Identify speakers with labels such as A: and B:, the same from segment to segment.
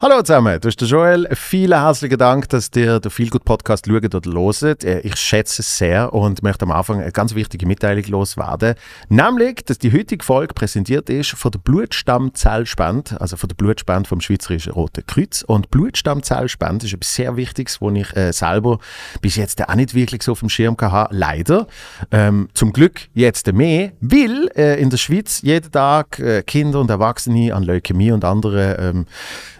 A: Hallo zusammen, du bist der Joel. Vielen herzlichen Dank, dass ihr den Feelgood Podcast schaut oder loset. Äh, ich schätze es sehr und möchte am Anfang eine ganz wichtige Mitteilung loswerden. Nämlich, dass die heutige Folge präsentiert ist von der Blutstammzellspende, also von der Blutspende vom Schweizerischen Roten Kreuz. Und Blutstammzellspende ist etwas sehr Wichtiges, wo ich äh, selber bis jetzt auch nicht wirklich so auf dem Schirm hatte. Leider. Ähm, zum Glück jetzt mehr, weil äh, in der Schweiz jeden Tag äh, Kinder und Erwachsene an Leukämie und anderen ähm,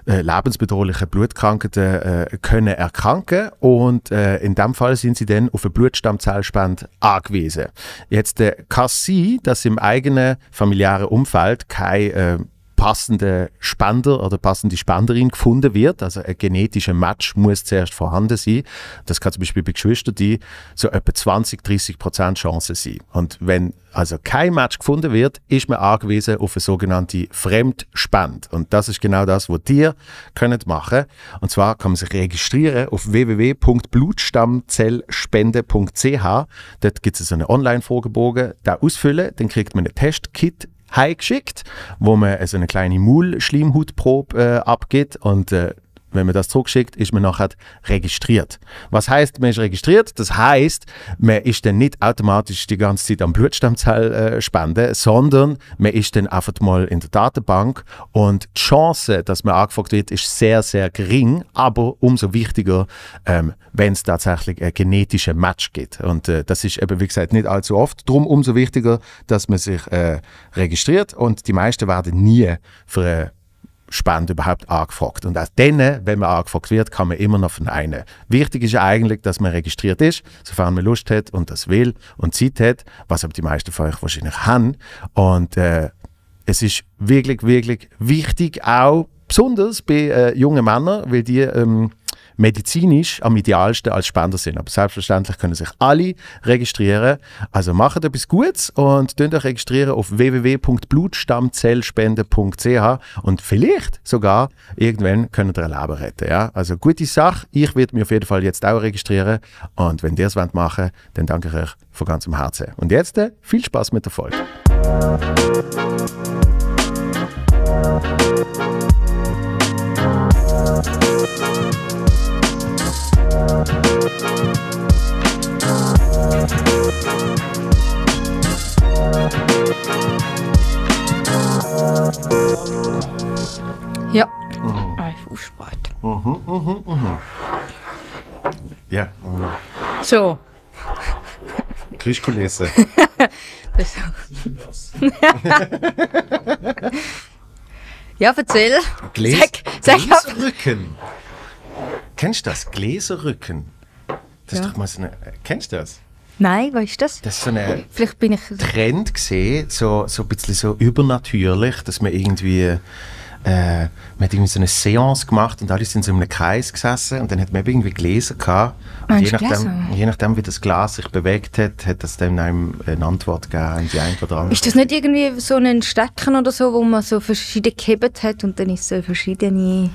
A: äh, lebensbedrohliche Blutkrankheiten äh, können erkranken und äh, in dem Fall sind sie dann auf eine Blutstammzellspende angewiesen. Jetzt äh, kann es sein, dass im eigenen familiären Umfeld kein äh, passende Spender oder passende Spenderin gefunden wird. Also ein genetischer Match muss zuerst vorhanden sein. Das kann zum Beispiel bei Geschwistern die so etwa 20, 30 Prozent Chance sein. Und wenn also kein Match gefunden wird, ist man angewiesen auf eine sogenannte Fremdspende. Und das ist genau das, was ihr könnt machen. Und zwar kann man sich registrieren auf www.blutstammzellspende.ch. Dort gibt es so einen Online-Fragebogen, da ausfüllen, dann kriegt man ein Testkit heimgeschickt, wo man so eine kleine Maulschleimhautprobe äh, abgibt und äh, wenn man das zurückschickt, ist man nachher registriert. Was heißt, man ist registriert? Das heißt, man ist dann nicht automatisch die ganze Zeit am Blutstammzell äh, spenden, sondern man ist dann einfach mal in der Datenbank und die Chance, dass man angefragt wird, ist sehr, sehr gering, aber umso wichtiger, ähm, wenn es tatsächlich ein genetisches Match gibt. Und äh, das ist eben, wie gesagt, nicht allzu oft. Darum umso wichtiger, dass man sich äh, registriert und die meisten werden nie für eine Spende überhaupt angefragt. Und auch dann, wenn man angefragt wird, kann man immer noch von einem. Wichtig ist ja eigentlich, dass man registriert ist, sofern man Lust hat und das will und Zeit hat, was aber die meisten von euch wahrscheinlich haben. Und äh, es ist wirklich, wirklich wichtig, auch besonders bei äh, jungen Männern, weil die ähm, medizinisch am idealsten als Spender sind. Aber selbstverständlich können sich alle registrieren. Also macht etwas Gutes und euch registrieren auf www.blutstammzellspende.ch und vielleicht sogar irgendwann könnt ihr ein Leben retten. Ja? Also gute Sache. Ich werde mich auf jeden Fall jetzt auch registrieren und wenn ihr es machen dann danke ich euch von ganzem Herzen. Und jetzt äh, viel Spaß mit der Folge.
B: Ja. Ein Fußbad.
A: Ja,
B: So.
A: Krischkulisse.
B: Ja, erzähl.
A: Gläs
B: Sag, sag.
A: Gläserrücken. Kennst du das? Gläserrücken. Das ist
B: Ja.
A: doch mal so eine. Kennst du das?
B: Nein, was ist das?
A: Das ist so ein
B: Vielleicht bin ich.
A: Trend gesehen, so, so ein bisschen so übernatürlich, dass man irgendwie. Äh, man hat irgendwie so eine Seance gemacht und alle sind so in einem Kreis gesessen und dann hat man irgendwie Gläser gehabt. Und je nachdem, je nachdem, wie das Glas sich bewegt hat, hat das dann einem eine Antwort gegeben, die eine oder andere.
B: Ist das nicht irgendwie so ein Stecken oder so, wo man so verschiedene gehebt hat und dann ist so verschiedene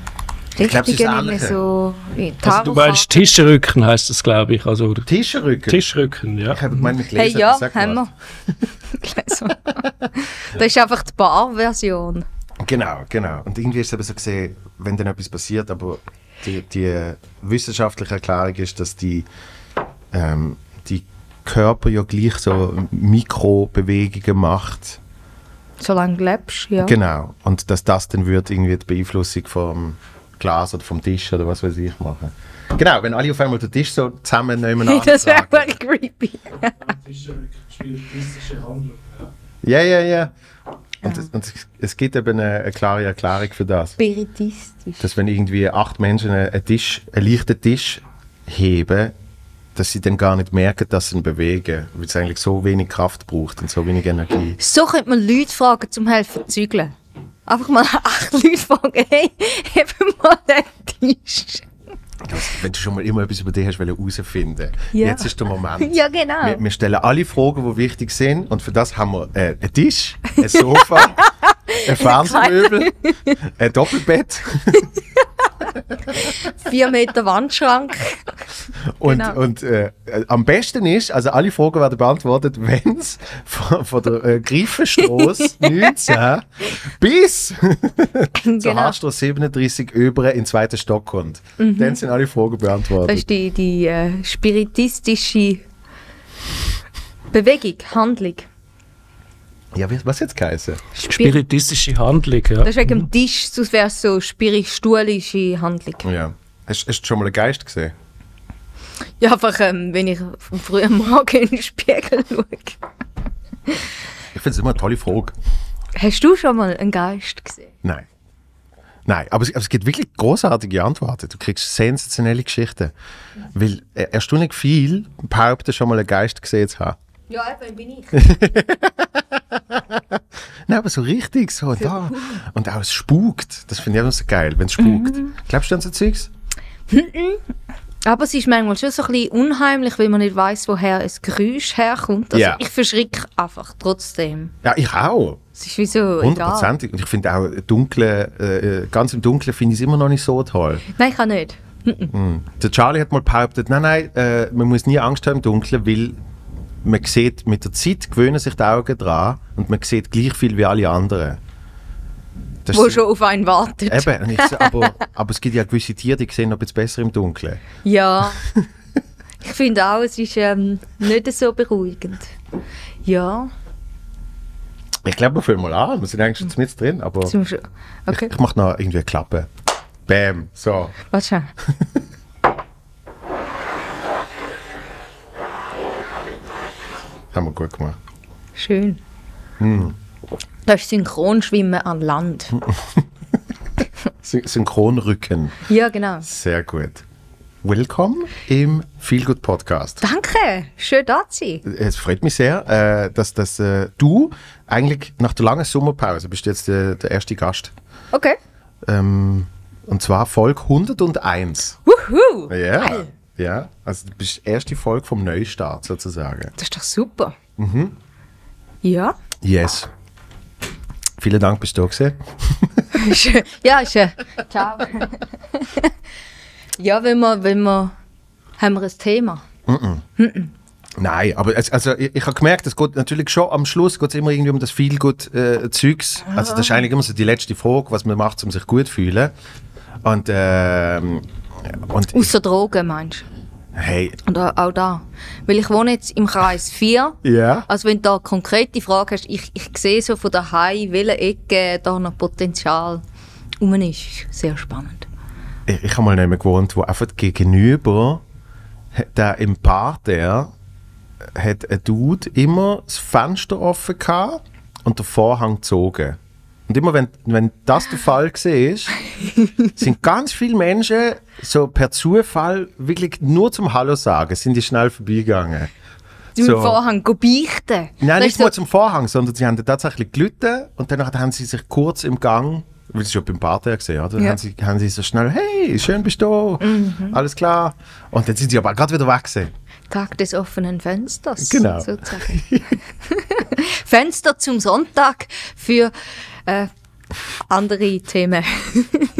A: glaub,
B: Richtungen irgendwie
A: ähnlich.
B: so wie
C: Also du meinst Tischrücken heißt das, glaube ich. Also
A: Tischrücken?
C: Tischrücken, ja.
A: Ich habe gemeint, mit
B: Hey,
A: Gläsern
B: ja, haben wir. Gläser. Das ist einfach die Bar-Version.
A: Genau, genau. Und irgendwie ist es eben so gesehen, wenn dann etwas passiert, aber die, die wissenschaftliche Erklärung ist, dass die, ähm, die Körper ja gleich so Mikrobewegungen macht.
B: Solange du lebst, ja.
A: Genau. Und dass das dann wird irgendwie die Beeinflussung vom Glas oder vom Tisch oder was weiß ich machen. Genau, wenn alle auf einmal den Tisch so zusammen nebeneinander
B: Das wäre echt creepy.
A: Ja, ja, ja. Und, es, und es gibt eben eine, eine klare Erklärung für das.
B: Spiritistisch.
A: dass wenn irgendwie acht Menschen einen, Tisch, einen leichten Tisch heben, dass sie dann gar nicht merken, dass sie ihn bewegen, weil es eigentlich so wenig Kraft braucht und so wenig Energie.
B: So könnte man Leute fragen, zum helfen zu zügeln. Einfach mal acht Leute fragen, hey, heb mal den Tisch.
A: Wenn du schon mal immer etwas über dich hast herausfinden
B: Ja.
A: jetzt ist der Moment.
B: Ja, genau.
A: Wir, wir stellen alle Fragen, die wichtig sind und für das haben wir äh, einen Tisch, ein Sofa, ein Fernsehmöbel, ein Doppelbett
B: Vier Meter Wandschrank.
A: Und,
B: Genau.
A: und äh, am besten ist, also alle Fragen werden beantwortet, wenn es von, von der äh, Greifenstrasse 19 bis zur
B: genau.
A: Haarstrasse 37 über in den zweiten Stock kommt. Dann sind alle Fragen
B: Mhm. Das
A: beantwortet.
B: ist die, die äh, spiritistische Bewegung, Handlung.
A: Ja, was jetzt geheißen?
B: Spir
C: Spiritistische Handlung, ja.
B: das ist wegen dem Tisch, sonst wäre es so spiritualische Handlung.
A: Ja. Hast, hast du schon mal einen Geist gesehen?
B: Ja, einfach, ähm, wenn ich am frühen Morgen in den Spiegel schaue.
A: Ich finde es immer eine tolle Frage.
B: Hast du schon mal einen Geist gesehen?
A: Nein. Nein, aber es, aber es gibt wirklich großartige Antworten. Du kriegst sensationelle Geschichten. Weil äh, erstaunlich viel behaupten, schon mal einen Geist gesehen zu haben.
B: Ja, eben bin ich.
A: Nein, aber so richtig, so da. Und auch es spukt. Das finde ich immer so geil, wenn es spukt. Glaubst du an so Zeugs?
B: Aber es ist manchmal schon so ein bisschen unheimlich, weil man nicht weiß, woher ein Geräusch herkommt. Also
A: Ja.
B: ich verschrecke einfach trotzdem.
A: Ja, ich auch.
B: Es ist wie so.
A: Hundertprozentig. Und ich finde auch, dunkle, äh, ganz im Dunkeln finde ich es immer noch nicht so toll.
B: Nein, ich kann nicht.
A: Der Charlie hat mal behauptet, nein, nein, äh, man muss nie Angst haben im Dunkeln, weil man sieht, mit der Zeit gewöhnen sich die Augen dran und man sieht gleich viel wie alle anderen. Das
B: Wo schon auf einen wartet.
A: Eben, ich, aber, aber es gibt ja gewisse Tiere, die sehen noch besser im Dunkeln.
B: Ja. ich finde auch, es ist ähm, nicht so beruhigend. Ja.
A: Ich glaube, wir fangen mal an. Wir sind eigentlich schon mit drin, aber
B: Okay.
A: ich, ich mache noch irgendwie eine Klappe. Bam, so.
B: Warte schon.
A: Haben wir gut gemacht.
B: Schön.
A: Hm.
B: Das ist Synchronschwimmen an Land.
A: Sy Synchronrücken.
B: Ja, genau.
A: Sehr gut. Willkommen im Feelgood Podcast.
B: Danke. Schön da zu sein.
A: Es freut mich sehr, äh, dass, dass äh, du eigentlich nach der langen Sommerpause bist jetzt äh, der erste Gast.
B: Okay.
A: Ähm, und zwar Folge 101.
B: Wuhu.
A: Ja.
B: Geil.
A: Ja, also du bist die erste Folge vom Neustart sozusagen.
B: Das ist doch super.
A: Mhm.
B: Ja.
A: Yes. Vielen Dank, bist du da gewesen.
B: Ja, schön. Ciao. ja, wenn wir, wenn wir, haben wir ein Thema.
A: Nein, aber es, also ich, ich habe gemerkt, es geht natürlich schon am Schluss geht's immer irgendwie um das viel gut äh, Zeugs. Also das ist eigentlich immer so die letzte Frage, was man macht, um sich gut zu fühlen. Und, ähm, und
B: Außer Drogen, meinst du?
A: hey,
B: Oder auch da. Weil ich wohne jetzt im Kreis 4.
A: ja.
B: Also wenn du da konkrete Frage hast, ich, ich sehe so von daheim, welche Ecke da noch Potenzial rum ist. Sehr spannend.
A: Ich, ich habe mal mehr gewohnt, wo einfach gegenüber der im Parterre hat ein Dude immer das Fenster offen gehabt und der Vorhang gezogen. Und immer wenn, wenn das der Fall war, sind ganz viele Menschen so per Zufall wirklich nur zum Hallo sagen, sind die schnell vorbeigegangen.
B: Du
A: So.
B: Vorhang beichten.
A: Nein,
B: Das
A: nicht
B: ist so,
A: mal zum Vorhang, sondern sie haben tatsächlich gelitten und dann haben sie sich kurz im Gang, weil sie schon beim Parterre gesehen oder?
B: Ja.
A: haben, sie, haben sie so schnell, hey, schön bist du, alles klar. Und dann sind sie aber gerade wieder weg gewesen.
B: Tag des offenen Fensters.
A: Genau.
B: Fenster zum Sonntag für äh, andere Themen.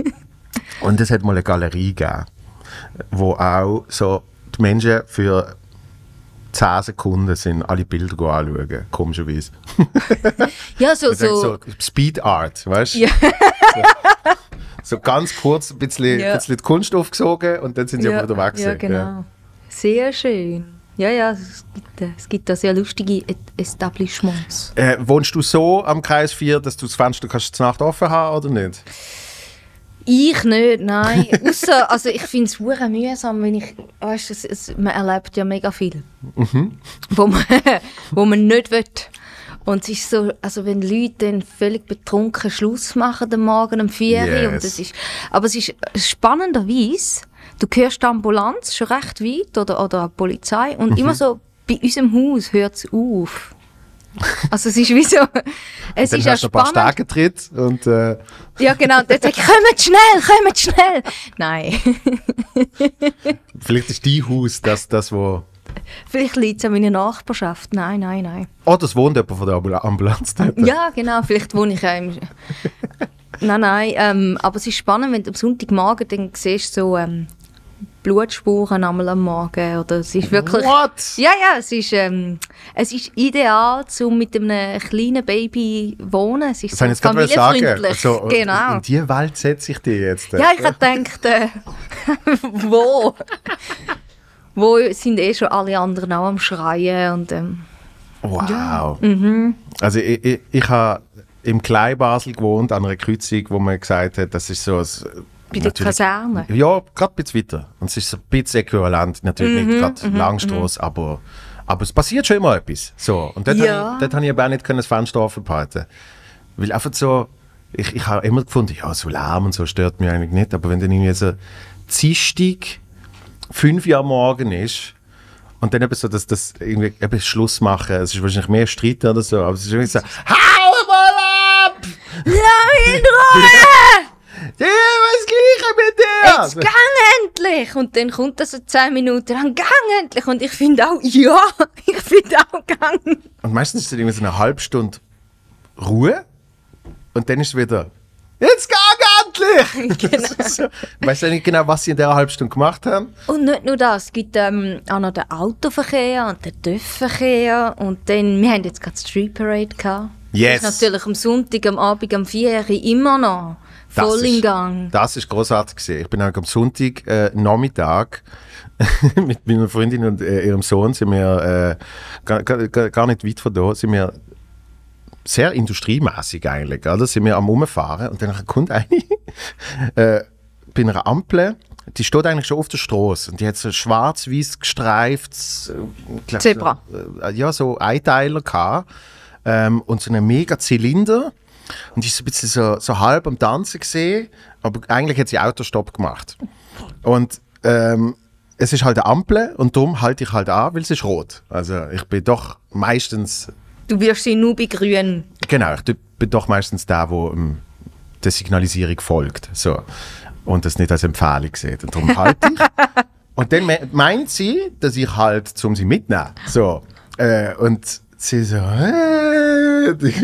A: Und es hat mal eine Galerie gegeben, wo auch so die Menschen für 10 Sekunden sind alle Bilder anschauen, komischerweise.
B: ja, so, so.
A: so Speed Art, weißt du?
B: Ja.
A: So, so ganz kurz ein bisschen,
B: Ja.
A: bisschen die Kunst aufgesogen und dann sind sie aber wieder weg.
B: ja, genau. Sehr schön. Ja, ja, es gibt, äh, es gibt da sehr lustige Et- Etablishments.
A: Äh, wohnst du so am Kreis 4, dass du das Fenster kannst zur Nacht offen haben oder nicht?
B: Ich nicht, nein. Ausser, also ich finde es hure mühsam, wenn ich, weißt, es, es, man erlebt ja mega viel,
A: Mhm.
B: wo, man, wo man nicht will. Und es ist so, also wenn Leute dann völlig betrunken Schluss machen am Morgen um 4 Uhr
A: Yes.
B: und das ist, aber es ist spannenderweise, du hörst die Ambulanz schon recht weit oder, oder die Polizei und
A: Mhm.
B: immer so, bei unserem Haus hört es auf. Also es ist wie so, es
A: Dann
B: ist ja
A: du ein paar
B: spannend.
A: Stärketritt und äh,
B: Ja, genau. Und dann sag ich, kommt schnell, kommt schnell. Nein.
A: vielleicht ist dein Haus das, das wo...
B: Vielleicht liegt es an meiner Nachbarschaft. Nein, nein, nein.
A: Oh, das wohnt jemand von der Ambul Ambulanz dort.
B: Ja, genau. Vielleicht wohne ich ja im... Nein, nein. Ähm, aber es ist spannend, wenn du am Sonntagmorgen dann siehst, so, ähm, Blutspuren einmal am Morgen. Oder es ist wirklich...
A: What?
B: Ja, ja, es ist, ähm, es ist ideal, um mit einem kleinen Baby zu wohnen. Es ist
A: Das
B: so
A: jetzt
B: familienfreundlich.
A: So,
B: genau.
A: In diese Welt setze ich dich jetzt.
B: Ja, ich habe gedacht, äh, wo? wo sind eh schon alle anderen auch am Schreien und ähm,
A: Wow.
B: Mhm.
A: Also ich, ich, ich habe im Kleinbasel gewohnt, an einer Kreuzung, wo man gesagt hat, das ist so ein...
B: bei der Kaserne.
A: Ja, gerade ein bisschen weiter. Und es ist ein bisschen äquivalent, natürlich
B: Mhm,
A: nicht gerade Langstrasse, aber, aber es passiert schon immer etwas. So. Und dort
B: Ja.
A: habe ich, dort habe ich aber auch nicht können das Fenster offen behalten Weil einfach so, ich, ich habe immer gefunden, ja, so Lärm und so stört mich eigentlich nicht, aber wenn dann irgendwie so Dienstag, 5 Uhr am Morgen ist und dann eben so, dass das irgendwie eben Schluss machen, es ist wahrscheinlich mehr Streit oder so, aber es ist irgendwie so, hau mal ab!
B: Lass mich in Ruhe!
A: Ja, was Gleiche mit dir!
B: Jetzt gang endlich! Und dann kommt das so 10 Minuten lang, gang endlich! Und ich finde auch, ja, ich finde auch, gang!
A: Und meistens ist es irgendwie so eine halbe Stunde Ruhe und dann ist es wieder Jetzt gang endlich!
B: Genau.
A: Das ist so, ich weiß ja nicht genau, was sie in dieser halben Stunde gemacht haben.
B: Und nicht nur das, es gibt ähm, auch noch den Autoverkehr und den TÜV-Verkehr und dann, wir haben jetzt gerade Street Parade gehabt.
A: Yes.
B: Das ist natürlich am Sonntag, am Abend, am 4 Uhr immer noch
A: Das
B: voll
A: ist-
B: in Gang.
A: Das ist großartig gesehen. Ich bin am Sonntag äh, Nachmittag mit meiner Freundin und äh, ihrem Sohn sind wir äh, gar, gar, gar nicht weit von da, sind wir sehr industriemäßig eigentlich, oder? Sind wir am Umfahren und dann kommt eine äh, bei einer Ampel, die steht eigentlich schon auf der Straße und die hat so schwarz-weiß gestreiftes äh, glaub,
B: Zebra.
A: Äh, ja, so Einteiler gehabt ähm, und so einen mega Zylinder und die ist so ein bisschen so, so halb am Tanzen gesehen, aber eigentlich hat sie Autostopp gemacht. Und ähm, es ist halt eine Ampel und darum halte ich halt an, weil es ist rot. Also ich bin doch meistens,
B: Du wirst sie nur bei Grün.
A: genau, ich bin doch meistens der, wo ähm, der Signalisierung folgt. So. Und das nicht als Empfehlung sieht. Und darum halte ich. und dann me meint sie, dass ich halt, um sie mitnehmen. So. Äh, und sie so, äh,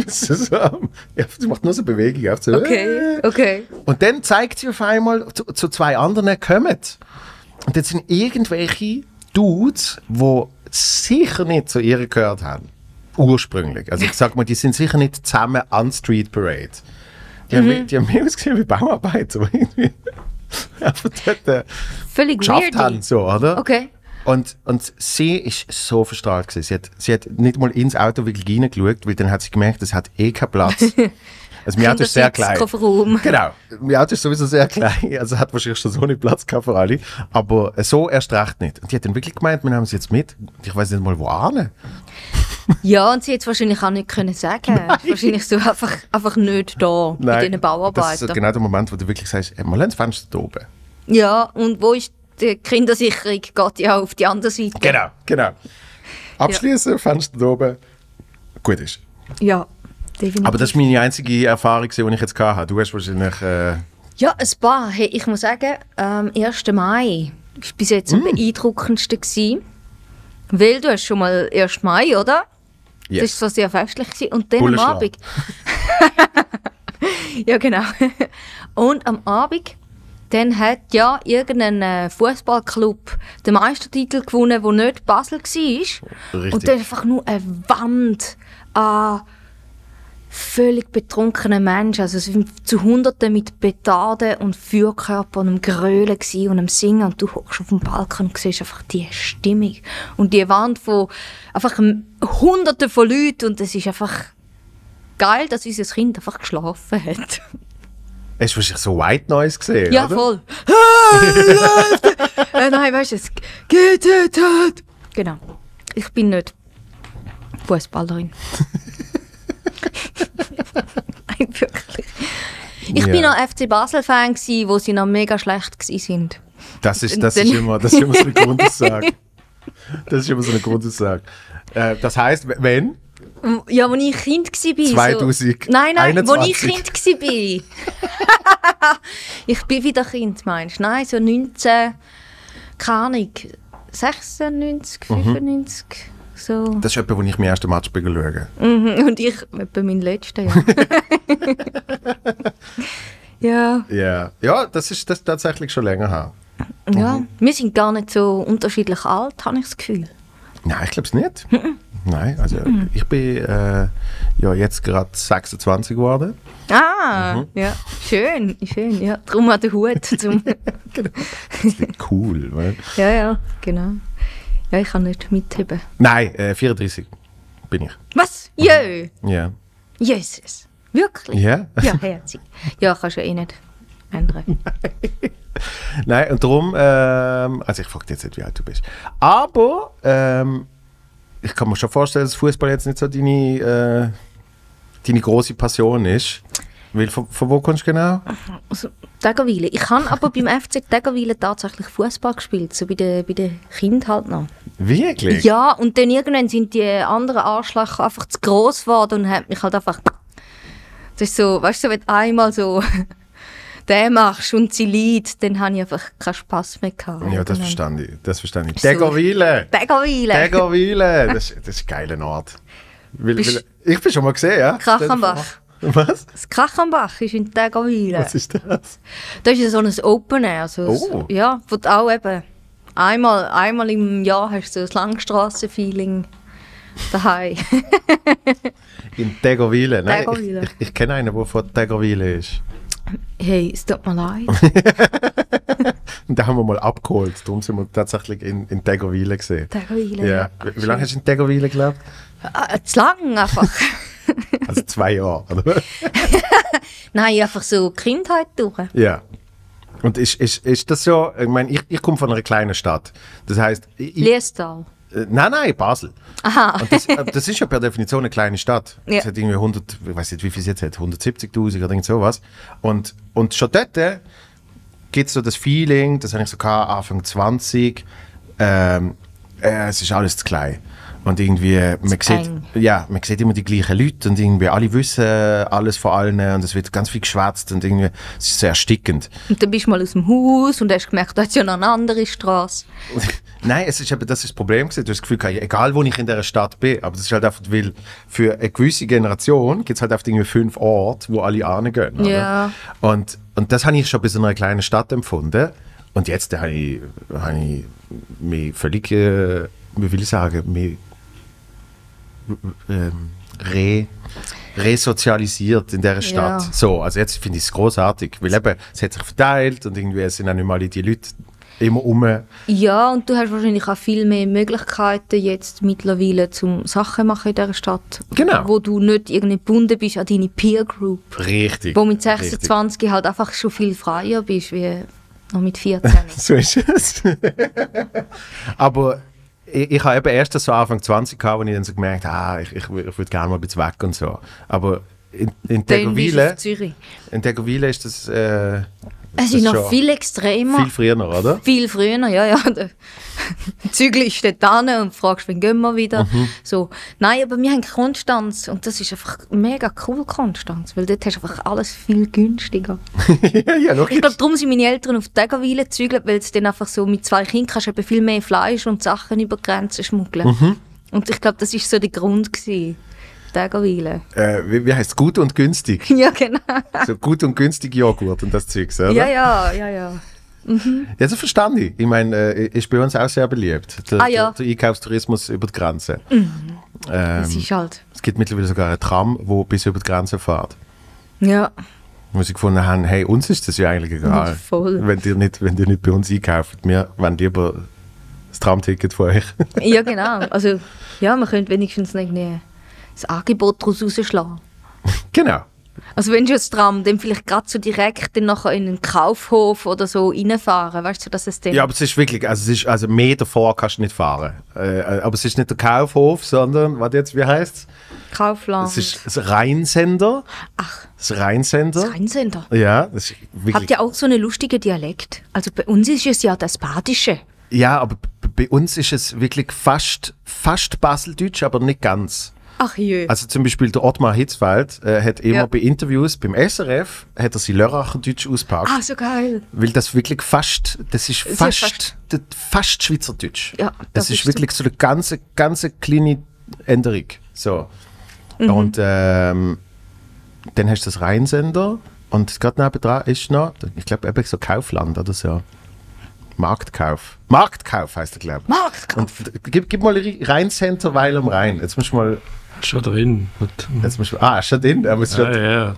A: so, ja, sie macht nur so Bewegung. So, äh.
B: okay.
A: Und dann zeigt sie auf einmal zu, zu zwei anderen kommen. Und das sind irgendwelche Dudes, die sicher nicht zu ihr gehört haben. Ursprünglich. Also ich sag mal, die sind sicher nicht zusammen an Street Parade. Die, haben, mehr- die haben mehr ausgesehen wie Bauarbeiter. äh,
B: Völlig weird.
A: haben, so, oder?
B: Okay.
A: Und, und sie ist so verstrahlt gewesen. Sie hat, sie hat nicht mal ins Auto wirklich reingeschaut, weil dann hat sie gemerkt, es hat eh keinen Platz. Also mein Auto ist sehr klein.
B: Kofferraum.
A: Genau. Mein Auto ist sowieso sehr klein, also hat wahrscheinlich schon so nicht Platz gehabt für alle. Aber so erst recht nicht. Und die hat dann wirklich gemeint, wir nehmen sie jetzt mit. Und ich weiß nicht mal, wo an.
B: Ja, und sie hätte es wahrscheinlich auch nicht können sagen. Wahrscheinlich so einfach, einfach nicht da bei diesen
A: Das ist genau der Moment, wo du wirklich sagst, hey, mal das Fenster da oben.
B: Ja, und wo ist die Kindersicherung? Geht ja auf die andere Seite.
A: Genau, genau. Abschließen, Fenster da oben. Gut ist.
B: Ja, definitiv.
A: Aber das ist meine einzige Erfahrung, die ich jetzt hatte. Du hast wahrscheinlich... Äh,
B: Ja, ein paar. Hey, ich muss sagen, ähm, 1. Mai war bis jetzt
A: Mm.
B: am beeindruckendsten. Gewesen, weil du hast schon mal 1. Mai, oder?
A: yes.
B: Das war so sehr festlich. Gewesen. Und dann am. Abend... ja, genau. Und am Abend, dann hat ja irgendein äh, Fußballclub den Meistertitel gewonnen, der nicht Basel war.
A: Richtig.
B: Und dann einfach nur eine Wand an völlig betrunkenen Menschen. Also es sind zu Hunderten mit Petarden und Feuerkörpern und Grölen und am Singen. Und du hockst auf dem Balkon und siehst einfach die Stimmung. Und die Wand von einfach Hunderten von Leuten. Und es ist einfach geil, dass unser Kind einfach geschlafen hat.
A: Hast du wahrscheinlich so White Noise gesehen,
B: Ja,
A: oder?
B: voll. äh, nein, weißt du, es geht hat. Genau. Ich bin nicht Fußballerin. nein, wirklich. Ich
A: Ja.
B: bin noch FC Basel-Fan, wo sie noch mega schlecht sind.
A: Das ist, das ist, immer, das ist immer so eine Grundaussage. Das ist immer so eine Grundaussage. Äh, das heißt, wenn?
B: Ja, als ich Kind war.
A: 2021.
B: So, nein, nein, als ich Kind war. ich bin wieder Kind, meinst du? Nein, so 19, keine Ahnung, 96, 95, so.
A: Das ist etwa, wo ich mein erstes Match bin schauen.
B: Mhm, Und ich etwa mein letzter, ja. Ja,
A: Ja, ja das ist das tatsächlich schon länger her.
B: ja. Wir sind gar nicht so unterschiedlich alt, habe ich das Gefühl.
A: Nein, ich glaube es nicht. Nein, also ich bin äh, ja jetzt gerade 26 geworden.
B: Ah, ja. Schön, schön, ja. Darum hat der Hut zum...
A: Cool, weil
B: ja, ja, genau. Ja, ich kann nicht mitheben.
A: Nein, äh, 34 bin ich.
B: Was? Jö!
A: Ja.
B: Jesus. Wirklich?
A: Ja?
B: Ja, herzig. Ja, kannst du ja eh nicht ändern.
A: Nein, und darum, ähm, also ich frage jetzt nicht, wie alt du bist. Aber ähm, ich kann mir schon vorstellen, dass Fußball jetzt nicht so deine, äh, deine große Passion ist. Weil, von, von wo kommst du genau?
B: Also, Daggerweiler. Ich habe aber beim FC Daggerweiler tatsächlich Fußball gespielt, so bei den, bei den Kindern halt noch.
A: Wirklich?
B: Ja, und dann irgendwann sind die anderen Arschlöcher einfach zu gross geworden und haben mich halt einfach... Das ist so, weißt du, wenn du einmal so den machst und sie leidet, dann habe ich einfach keinen Spass mehr gehabt.
A: Ja, das
B: dann-
A: verstand ich. Das verstand ich. Deggerweiler!
B: Daggerweiler.
A: Deggerweiler! Das, das ist ein geiler Ort. Weil, weil, ich bin schon mal gesehen, ja?
B: Krachenbach.
A: Was?
B: Das Krachenbach ist in Daggerweiler.
A: Was ist das?
B: Das ist so ein Open Air. So
A: Oh.
B: so, ja, wo du auch eben einmal, einmal im Jahr hast du so ein Langstrassen-Feeling daheim.
A: In Deggerweiler. Nein, ich,
B: Deggerweiler.
A: ich, ich kenne einen, der von Deggerweiler ist.
B: Hey, es tut mir leid.
A: Und den haben wir mal abgeholt. Darum sind wir tatsächlich in, in Deggerweiler gesehen.
B: Daggerweiler.
A: Ja. Wie, wie lange hast du in Deggerweiler gelebt?
B: Ah, zu lang einfach.
A: Also zwei Jahre, oder?
B: Nein, einfach so Kindheit durch.
A: ja. Und ist, ist, ist das so, ich meine, ich, ich komme von einer kleinen Stadt. Das heißt,
B: Liestal.
A: Äh, nein, nein, Basel.
B: Aha.
A: Das, äh, das ist ja per Definition eine kleine Stadt.
B: Ja.
A: Es hat irgendwie 100, ich weiß nicht, wie viel es jetzt hat, 170.000 oder irgend sowas. Und, und schon dort gibt es so das Feeling, das habe ich so gehabt, Anfang 20, ähm, äh, es ist alles zu klein. Und irgendwie, man sieht,
B: eng.
A: ja, man sieht immer die gleichen Leute und irgendwie alle wissen alles von allen und es wird ganz viel geschwätzt und irgendwie, es ist sehr erstickend.
B: Und dann bist du mal aus dem Haus und hast gemerkt, da ist ja noch eine andere Straße.
A: Nein, es ist eben, das ist das Problem gewesen. Du hast das Gefühl, gehabt, egal wo ich in dieser Stadt bin, aber das ist halt einfach, weil für eine gewisse Generation gibt es halt einfach irgendwie fünf Orte, wo alle hingehen. oder?
B: Ja.
A: Und, und das habe ich schon bei so einer kleinen Stadt empfunden. Und jetzt habe ich, habe ich mich völlig, äh, wie will ich sagen, mich ähm, re, resozialisiert in dieser Stadt.
B: Ja.
A: So, also jetzt finde ich es großartig, weil eben, es hat sich verteilt und irgendwie es sind auch nicht mal die Leute immer um.
B: Ja, und du hast wahrscheinlich auch viel mehr Möglichkeiten jetzt mittlerweile zum Sachen machen in dieser Stadt.
A: Genau.
B: Wo du nicht irgendwie gebunden bist an deine Peer Group.
A: Richtig.
B: Wo mit
A: richtig.
B: 26 halt einfach schon viel freier bist, wie noch mit 14.
A: So ist es. Aber ich, ich habe eben erst so Anfang 20 gehabt, wo ich dann so gemerkt habe, ah, ich, ich, ich würde gerne mal ein bisschen weg und so. Aber in, in
B: Zürich.
A: in Deggerweiler ist das, äh,
B: Es ist noch viel extremer.
A: viel früher, oder?
B: Viel früher, ja, ja. Zügel steht da und fragst, wann gehen wir wieder.
A: Mhm.
B: So. Nein, aber wir haben Konstanz und das ist einfach mega cool, Konstanz, weil dort hast du einfach alles viel günstiger.
A: ja, ja, noch
B: Ich glaube, darum sind meine Eltern auf Deggerweiler gezügelt, weil es dann einfach so mit zwei Kindern kannst du viel mehr Fleisch und Sachen über die Grenzen schmuggeln.
A: Mhm.
B: Und ich glaube, das ist so der Grund gewesen. Deggerweiler.
A: äh, wie, wie heißt es? Gut und günstig.
B: Ja, genau.
A: so gut und günstig Joghurt und das Zeugs, oder?
B: Ja, ja, ja, ja.
A: Ja, das verstand ich. Ich meine, äh, ist bei uns auch sehr beliebt. Der,
B: Ah, ja.
A: der, der Einkaufstourismus über die Grenze.
B: Es
A: Ähm,
B: ist halt.
A: es gibt mittlerweile sogar ein Tram, wo bis über die Grenze fährt.
B: Ja.
A: wo sie gefunden haben, hey, uns ist das ja eigentlich egal.
B: Voll.
A: Wenn ihr nicht, wenn ihr nicht bei uns einkauft. Wir wollen lieber das Tramticket von euch.
B: Ja, genau. Also, ja, man könnte wenigstens irgendwie das Angebot daraus rausschlagen.
A: genau.
B: Also wenn du das Tram dann vielleicht gerade so direkt dann nachher in einen Kaufhof oder so reinfahren, weißt du, dass es dann...
A: Ja, aber es ist wirklich, also es ist, also mehr davor kannst du nicht fahren. Äh, aber es ist nicht der Kaufhof, sondern, was jetzt, wie heißt es?
B: Kaufland.
A: Es ist das Rheinsender.
B: Ach,
A: Das Rheinsender.
B: das Rheinsender.
A: Ja, das ist wirklich.
B: Habt ihr auch so einen lustigen Dialekt? Also bei uns ist es ja das Badische.
A: Ja, aber bei uns ist es wirklich fast, fast Baseldeutsch, aber nicht ganz.
B: Ach jö.
A: Also zum Beispiel der Ottmar Hitzfeld äh, hat immer
B: Ja.
A: bei Interviews beim SRF hat er sie Lörracher Deutsch auspackt.
B: ah, so geil.
A: Weil das wirklich fast, das ist
B: ist
A: fast,
B: fast-
A: das, fast Schweizerdeutsch.
B: Ja,
A: das,
B: das
A: ist wirklich so eine ganze, ganze kleine Änderung. So.
B: Mhm.
A: Und ähm, dann hast du das Rheinsender Und gerade nebenan ist noch, ich glaube, eben so Kaufland oder so. Marktkauf. Marktkauf heißt der, glaube ich.
B: Markt!
A: Und gib, gib mal Rheincenter Weil am Rhein. Jetzt musst du mal.
C: Schon drin.
A: Jetzt musst du, ah, schon drin. Aber, es steht-
C: ja.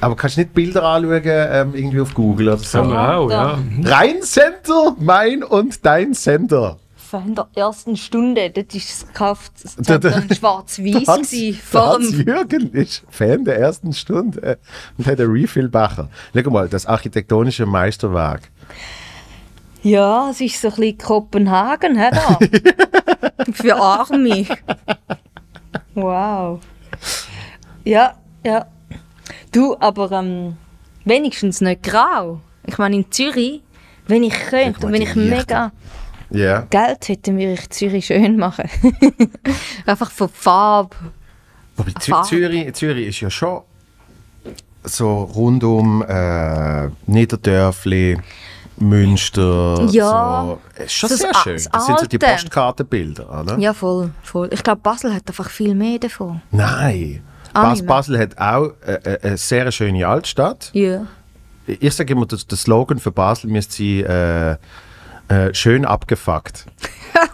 A: aber kannst du nicht Bilder anschauen, ähm, irgendwie auf Google oder so?
C: Auch, ja.
A: Rheincenter, mein und dein Sender.
B: Von der ersten Stunde, dort ist es gekauft, es
A: Da- da-
B: war schwarz-weiß
A: Hans, Jürgen ist Fan der ersten Stunde äh, und hat einen Refillbecher. Schau mal, das architektonische Meisterwerk.
B: Ja, es ist so ein bisschen Kopenhagen, hä, da? Für Arme. Wow. Ja, ja. Du, aber ähm, wenigstens nicht grau. Ich meine, in Zürich, wenn ich könnte und wenn ich mega
A: Ja.
B: Geld hätte, würde ich Zürich schön machen. Einfach von Farbe.
A: Wobei Zü
B: Farbe.
A: Zürich, Zürich ist ja schon so rund um äh, Niederdörfli, Münster.
B: Ja.
A: So, ist schon
B: Das
A: sehr schön.
B: das
A: Das sind so die. Postkartenbilder, oder?
B: Ja, voll, voll. Ich glaube, Basel hat einfach viel mehr davon.
A: Nein.
B: Ah,
A: Bas. Basel hat auch äh, äh, eine sehr schöne Altstadt.
B: Ja.
A: Ich sage immer, der Slogan für Basel müsste sein, äh, äh, schön abgefuckt.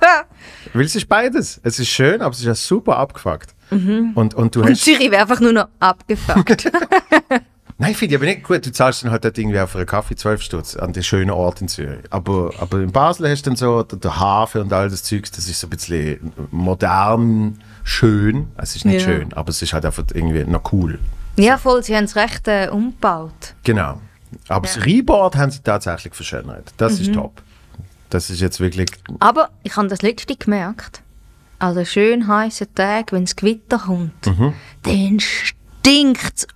A: Weil es ist beides. Es ist schön, aber es ist ja super abgefuckt. Und, und du
B: Und
A: hast.
B: Zürich wäre einfach nur noch abgefuckt.
A: Nein, finde ich aber nicht gut. Du zahlst dann halt dort irgendwie für einen Kaffee 12 Stutz an den schönen Ort in Zürich. Aber, aber in Basel hast du dann so der, Hafen und all das Zeugs, das ist so ein bisschen modern, schön. Es ist nicht
B: Ja.
A: schön, aber es ist halt einfach irgendwie noch cool.
B: ja, voll, sie haben es recht äh, umgebaut.
A: Genau. Aber das Reboard haben sie tatsächlich verschönert. Das
B: Mhm.
A: ist top. Das ist jetzt wirklich.
B: Aber ich habe das letzte gemerkt. Also schön heiße Tag, wenn es Gewitter kommt,
A: Mhm.
B: dann stinkt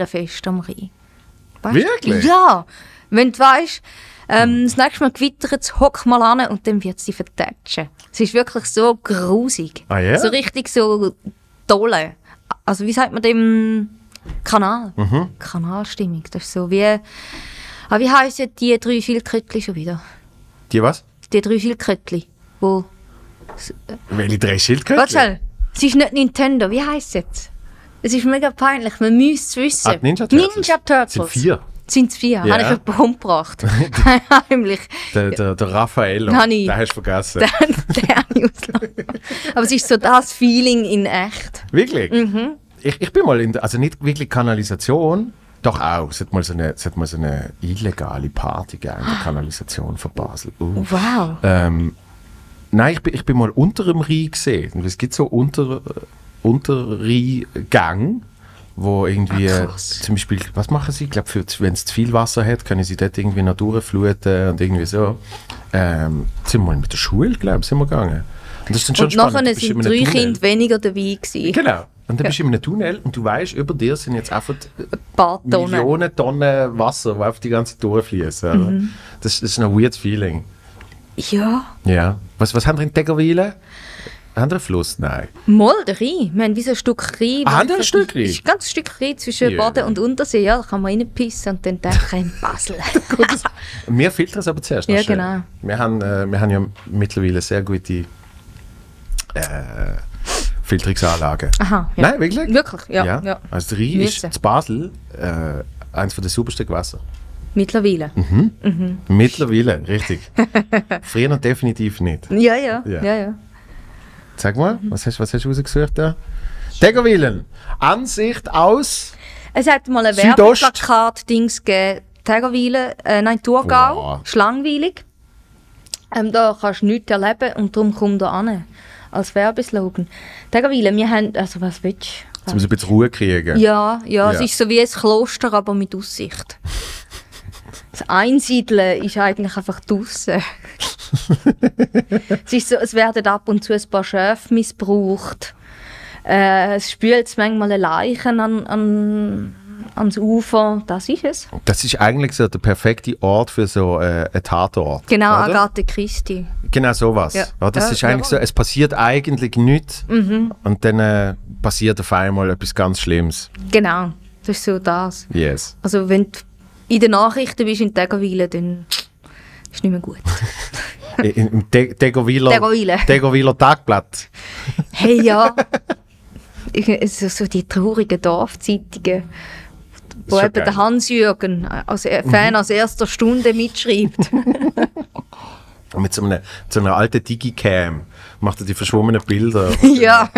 B: es fest am Rhein. Weißt du?
A: Wirklich?
B: Ja. Wenn du weißt, ähm, das nächste Mal gewittert es, hock mal an und dann wird sie vertatschen. Es ist wirklich so grusig.
A: Ah, ja?
B: So richtig so dolle. Also wie sagt man dem Kanal?
A: Mhm.
B: Kanalstimmung. Das ist so wie... Ah, wie heissen die drei Schildkrötchen schon wieder?
A: Die was?
B: Die drei Schildkrötchen, wo...
A: Welche drei
B: Warte
A: Schildkröten?
B: schnell. Es ist nicht Nintendo. Wie heisst es jetzt? Es ist mega peinlich. Man müsste es wissen.
A: Ah, Ninja Turtles.
B: Ninja Turtles.
A: Sind vier.
B: Sind es vier?
A: Ja.
B: Habe ich jemanden umgebracht. Heimlich.
A: Der, der, der Raffaello.
B: Ich-
A: Den hast du vergessen.
B: Den, den habe ich. Aber es ist so das Feeling in echt.
A: Wirklich?
B: Mhm.
A: Ich, ich bin mal in der, also nicht wirklich Kanalisation, doch auch. Es hat mal so eine, es hat mal so eine illegale Party gegeben in der Kanalisation von Basel. Uh.
B: Wow.
A: Ähm, nein, ich bin, ich bin mal unter dem Rhein gesehen. Es gibt so unter, Unterrheingang, wo irgendwie,
B: Ah,
A: zum Beispiel, was machen sie? Ich glaube, wenn es zu viel Wasser hat, können sie dort irgendwie noch durchfluten und irgendwie so. Ähm, sind wir mal mit der Schule, glaube ich, sind wir gegangen. Und das dann schon
B: Und nachher sind drei. Kinder weniger dabei gewesen.
A: Genau. Und dann bist du in einem Tunnel und du weißt, über dir sind jetzt einfach
B: Ein Tonnen.
A: Millionen Tonnen Wasser, die einfach die ganze Zeit durchfließen. oder?
B: Mhm.
A: Das, das ist ein weirdes Feeling.
B: Ja.
A: Ja. Was, was haben wir in Teggerwilen? Haben wir einen Fluss? Nein.
B: Mal der Rhein. Wir haben wie so ein Stück Rhein.
A: Ah, ein Stück Rhein?
B: Ist ein ganz Stück Rhein zwischen
A: Ja.
B: Baden und Untersee. Ja, da kann man reinpissen und dann denke ich in Basel.
A: Wir filtern es aber zuerst
B: Ja,
A: schön.
B: genau.
A: Wir haben, äh, wir haben ja mittlerweile sehr gute äh, Filterungsanlagen.
B: Aha. Ja.
A: Nein, wirklich?
B: Wirklich, ja. ja.
A: Also der Rhein
B: Müssen.
A: ist zu Basel äh, eines der saubersten Gewässer.
B: Mittlerweile.
A: Mhm. Mittlerweile, richtig. Früher noch definitiv nicht.
B: Ja, ja,
A: Ja.
B: ja, ja.
A: Sag mal, was hast, was hast du rausgesucht da? Teggerwilen. Ansicht aus.
B: Es hat mal ein
A: Südost.
B: Werbeplakat-Dings gegeben. Tägerwilen, äh, nein, Thurgau,
A: Wow.
B: Schlangweilig. Ähm, da kannst du nichts erleben und darum komm da an. Als Werbeslogan. Tägerwilen, wir haben, also was willst
A: Jetzt
B: du?
A: müssen wir ein bisschen Ruhe kriegen.
B: Ja, ja, es
A: Ja.
B: ist so wie ein Kloster, aber mit Aussicht. Das Einsiedeln ist eigentlich einfach draussen. Es, ist so, es werden ab und zu ein paar Schäfe missbraucht. Äh, es spült manchmal Leichen an, an, ans Ufer. Das ist es.
A: Das ist eigentlich so der perfekte Ort für so äh, einen Tatort.
B: Genau,
A: oder?
B: Agathe Christie.
A: Genau sowas.
B: Ja.
A: Ja. Das
B: Ja,
A: ist eigentlich so,
B: jawohl.
A: es passiert eigentlich nichts
B: Mhm.
A: und dann äh, passiert auf einmal etwas ganz Schlimmes.
B: Genau, das ist so das.
A: Yes.
B: Also wenn du in den Nachrichten bist in Tägerwilen, dann ist es nicht mehr gut.
A: In- Im Te- Teggerwiler
B: Teggerwilen.
A: Teggerwiler Tagblatt.
B: Hey, ja. So, so die traurigen Dorfzeitungen, wo eben
A: geil.
B: der Hans-Jürgen als er- Fan aus erster Stunde mitschreibt.
A: Und mit so, einer, so einer alten Digicam macht er die verschwommenen Bilder.
B: ja,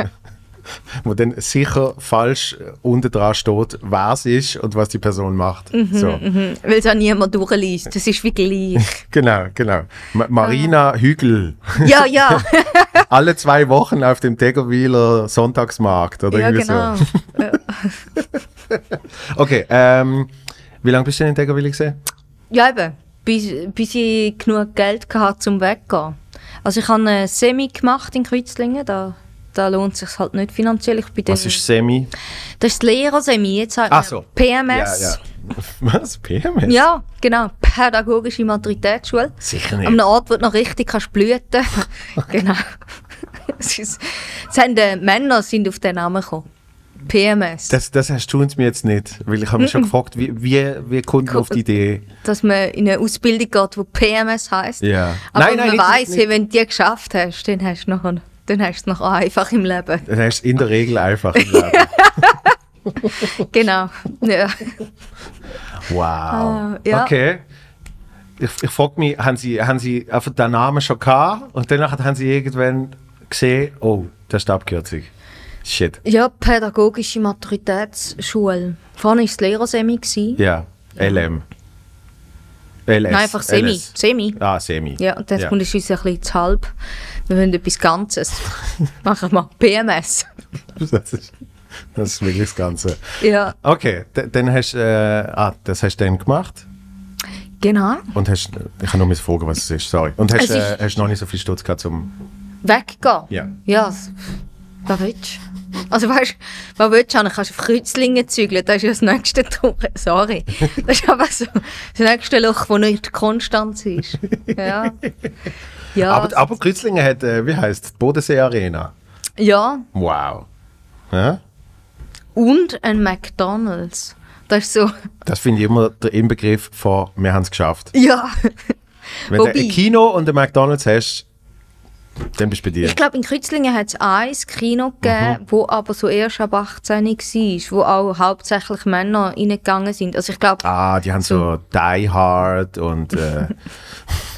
A: wo dann sicher falsch unten dran steht, wer es ist und was die Person macht.
B: Mhm,
A: so.
B: weil es auch niemand durchliest. Das ist wie gleich.
A: Genau, genau. Ma Marina Hügel.
B: Ja, ja,
A: Alle zwei Wochen auf dem Deggerwiler Sonntagsmarkt oder
B: ja
A: irgendwie
B: genau.
A: so. Okay, ähm, wie lange bist du denn in Deggerwil gesehen?
B: Ja, eben. Bis, bis ich genug Geld hatte, zum weggehen. Also ich habe eine Semi gemacht in Kreuzlingen, da, da lohnt es sich halt nicht finanziell. Ich bin
A: Was ist Semi?
B: Das ist die Lehrer-Semi, jetzt sagt
A: Ach so.
B: PMS.
A: Ja, ja. Was? PMS?
B: Ja, genau. Pädagogische Maturitätsschule.
A: Sicher
B: An
A: nicht.
B: einem Ort, wo du noch richtig kannst blüten Genau. es, ist, es haben, äh, Männer sind auf den Namen gekommen. PMS.
A: Das, das hast du uns mir jetzt nicht, weil ich habe mich schon gefragt, wie, wie, wie kommt man auf die Idee?
B: dass man in eine Ausbildung geht, wo PMS heisst.
A: Ja.
B: Aber
A: Nein, nein,
B: man hey, wenn du die geschafft hast, dann hast du noch, dann hast du es noch einfach im Leben.
A: Das ist in der Regel einfach im Leben.
B: Genau. Ja.
A: Wow.
B: Ah, ja.
A: Okay. Ich, ich frage mich, haben Sie, haben Sie einfach den Namen schon gehabt und danach haben Sie irgendwann gesehen, oh, das ist die Abkürzung. Shit.
B: ja, pädagogische Maturitätsschule. Vorne war es Lehrersemi.
A: Ja, LM. LS.
B: Nein, einfach Semi.
A: LS.
B: Semi.
A: Ah, Semi.
B: Ja, und dann
A: Ja.
B: kommt es uns ein bisschen zu halb. Wir wollen etwas Ganzes. Machen wir PMS.
A: Das ist, das ist wirklich das Ganze.
B: Ja,
A: Okay, dann hast du, äh, ah, das hast du dann gemacht
B: genau.
A: und hast, ich kann nur mal fragen, was es ist, sorry. Und hast, äh, hast noch nicht so viel Stutz gehabt zum,
B: Weggehen.
A: ja.
B: Ja, was willst du? Also weißt du, was willst du? haben? Kannst du auf Kreuzlingen zügeln, das ist ja das nächste Tor. Sorry. Das ist aber so das nächste Loch, das nicht konstant ist. Ja. Ja,
A: Aber, aber Kreuzlingen hat, äh, wie heißt Bodensee Arena.
B: ja.
A: Wow. Ja?
B: und ein McDonalds. Das ist so,
A: Das finde ich immer der Inbegriff von «Wir haben es geschafft».
B: ja.
A: Wenn du
B: Wobei-
A: ein Kino und ein McDonalds hast, dann bist du bei dir.
B: Ich glaube, in Kreuzlingen hat es ein Kino gegeben, wo aber so erst ab 18 war, wo auch hauptsächlich Männer reingegangen sind. Also ich glaube,
A: Ah, die haben so Die Hard und, äh,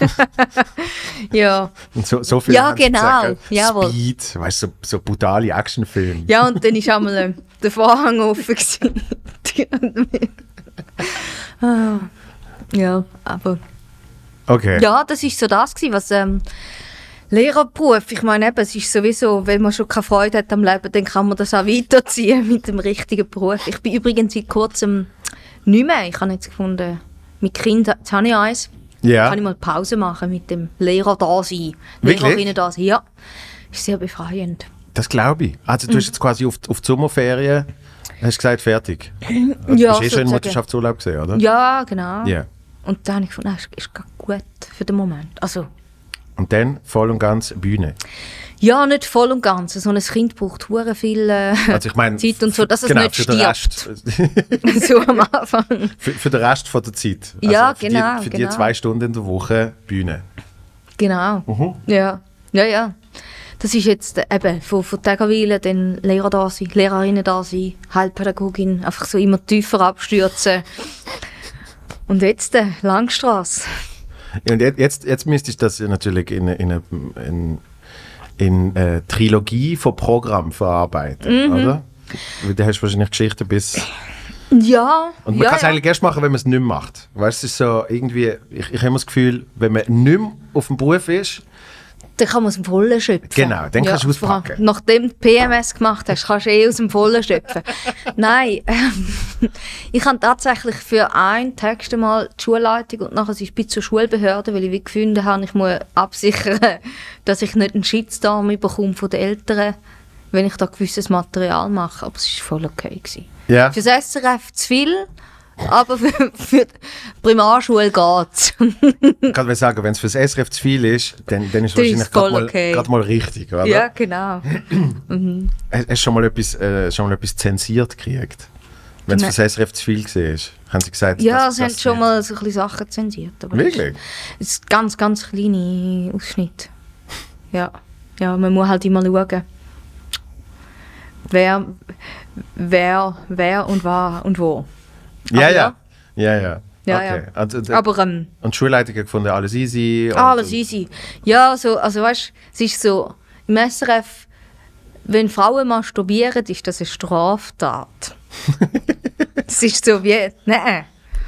B: ja.
A: und so, so viel.
B: Ja, genau. Jawohl.
A: Speed, weißt du, so, so brutale Actionfilme.
B: Ja, und dann war einmal ähm, der Vorhang offen. ah, ja, aber
A: Okay.
B: ja, das ist so das gewesen, was ähm, Lehrerberuf, ich meine eben, es ist sowieso, wenn man schon keine Freude hat am Leben, dann kann man das auch weiterziehen mit dem richtigen Beruf. Ich bin übrigens seit kurzem nicht mehr, ich habe jetzt gefunden, mit Kindern, jetzt habe ich eins,
A: Ja.
B: kann ich mal Pause machen mit dem Lehrer da sein,
A: Wirklich?
B: Lehrerinnen da sein, ja. Ist sehr befreiend.
A: Das glaube ich. Also
B: Mhm.
A: du hast jetzt quasi auf, auf die Sommerferien hast gesagt, fertig. Also,
B: Ja,
A: du bist eh schon in
B: sozusagen.
A: Mutterschaftsurlaub gesehen, oder?
B: Ja, genau.
A: Ja.
B: Und dann habe ich gefunden, das ist, gut für den Moment. Also,
A: Und dann voll und ganz Bühne.
B: ja, nicht voll und ganz. So ein Kind braucht hure viel äh,
A: Also ich meine,
B: Zeit und so, dass es
A: genau,
B: nicht
A: für den
B: stirbt.
A: Rest,
B: so am Anfang.
A: für, für den Rest von der Zeit. Also
B: Ja,
A: für
B: genau,
A: Die, für
B: genau.
A: die zwei Stunden in der Woche Bühne.
B: Genau.
A: Mhm.
B: Ja, ja, ja. Das ist jetzt eben von, von Tägerwilen, dann Lehrer da sein, Lehrerinnen da sein, Heilpädagogin, einfach so immer tiefer abstürzen. Und jetzt äh, Langstrasse.
A: Und jetzt, jetzt, müsstest du das natürlich in, in, in, in eine Trilogie von Programmen verarbeiten,
B: Mhm.
A: oder? Weil du hast wahrscheinlich Geschichten bis...
B: Ja,
A: Und man
B: ja,
A: kann es
B: ja.
A: eigentlich erst machen, wenn man es nicht mehr macht. Weißt du, so irgendwie... Ich, ich habe immer das Gefühl, wenn man nicht mehr auf dem Beruf ist,
B: Dann kann man aus dem Vollen schöpfen.
A: Genau, dann kannst du
B: vor allem,
A: auspacken.
B: Nachdem du PMS gemacht hast, kannst du eh aus dem Vollen schöpfen. Nein, ähm, ich habe tatsächlich für einen Text einmal die Schulleitung und nachher ist bis zur Schulbehörde, weil ich wie gefunden habe, ich muss absichern, dass ich nicht einen Shitstorm bekomme von den Eltern, wenn ich da gewisses Material mache. Aber es war voll okay. Gewesen.
A: ja,
B: Für das SRF zu viel, aber für, für die Primarschule geht es.
A: ich kann sagen, wenn es für das SRF zu viel ist, dann, dann ist
B: Dann
A: wahrscheinlich gerade mal,
B: okay.
A: mal richtig, oder?
B: ja, genau.
A: Hast hast du schon mal etwas, äh, schon mal etwas zensiert gekriegt? Wenn es für das SRF zu viel war? Haben sie gesagt,
B: Ja, sie haben schon mal so ein Sachen zensiert. Aber
A: Wirklich?
B: Es ist ganz, ganz kleine Ausschnitt. Ja. ja, man muss halt immer schauen, wer, wer, wer und war und wo.
A: Ja, ja. Ja, ja.
B: Ja,
A: okay.
B: ja.
A: Und, und,
B: Aber ähm,
A: und Schulleitung gefunden, alles easy. und-
B: alles easy. Ja, so, also weißt es ist so, im SRF, wenn Frauen masturbieren, ist das eine Straftat. Es ist so wie, nein,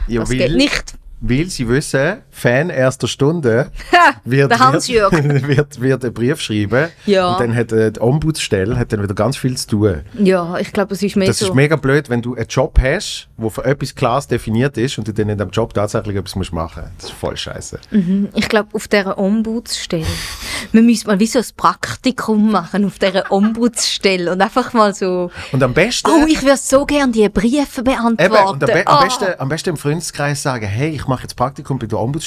A: Ja,
B: das
A: weil,
B: geht nicht.
A: Weil sie wissen, Fan erster Stunde wird, wird, wird, wird einen Brief schreiben.
B: Ja.
A: Und dann hat äh, die Ombudsstelle hat dann wieder ganz viel zu tun.
B: Ja, ich glaube, es ist mehr
A: Das
B: so.
A: ist mega blöd, wenn du einen Job hast, der für etwas klar definiert ist und du dann in dem Job tatsächlich etwas musst machen musst. Das ist voll scheiße.
B: Ich glaube, auf dieser Ombudsstelle. Wir müssen mal wie so ein Praktikum machen auf dieser Ombudsstelle und einfach mal so.
A: Und am besten.
B: Oh, ich würde so gerne die Briefe beantworten.
A: Eben, und am, be am,
B: Ah.
A: besten, am besten im Freundeskreis sagen, hey, ich mache jetzt Praktikum bei der Ombudsstelle.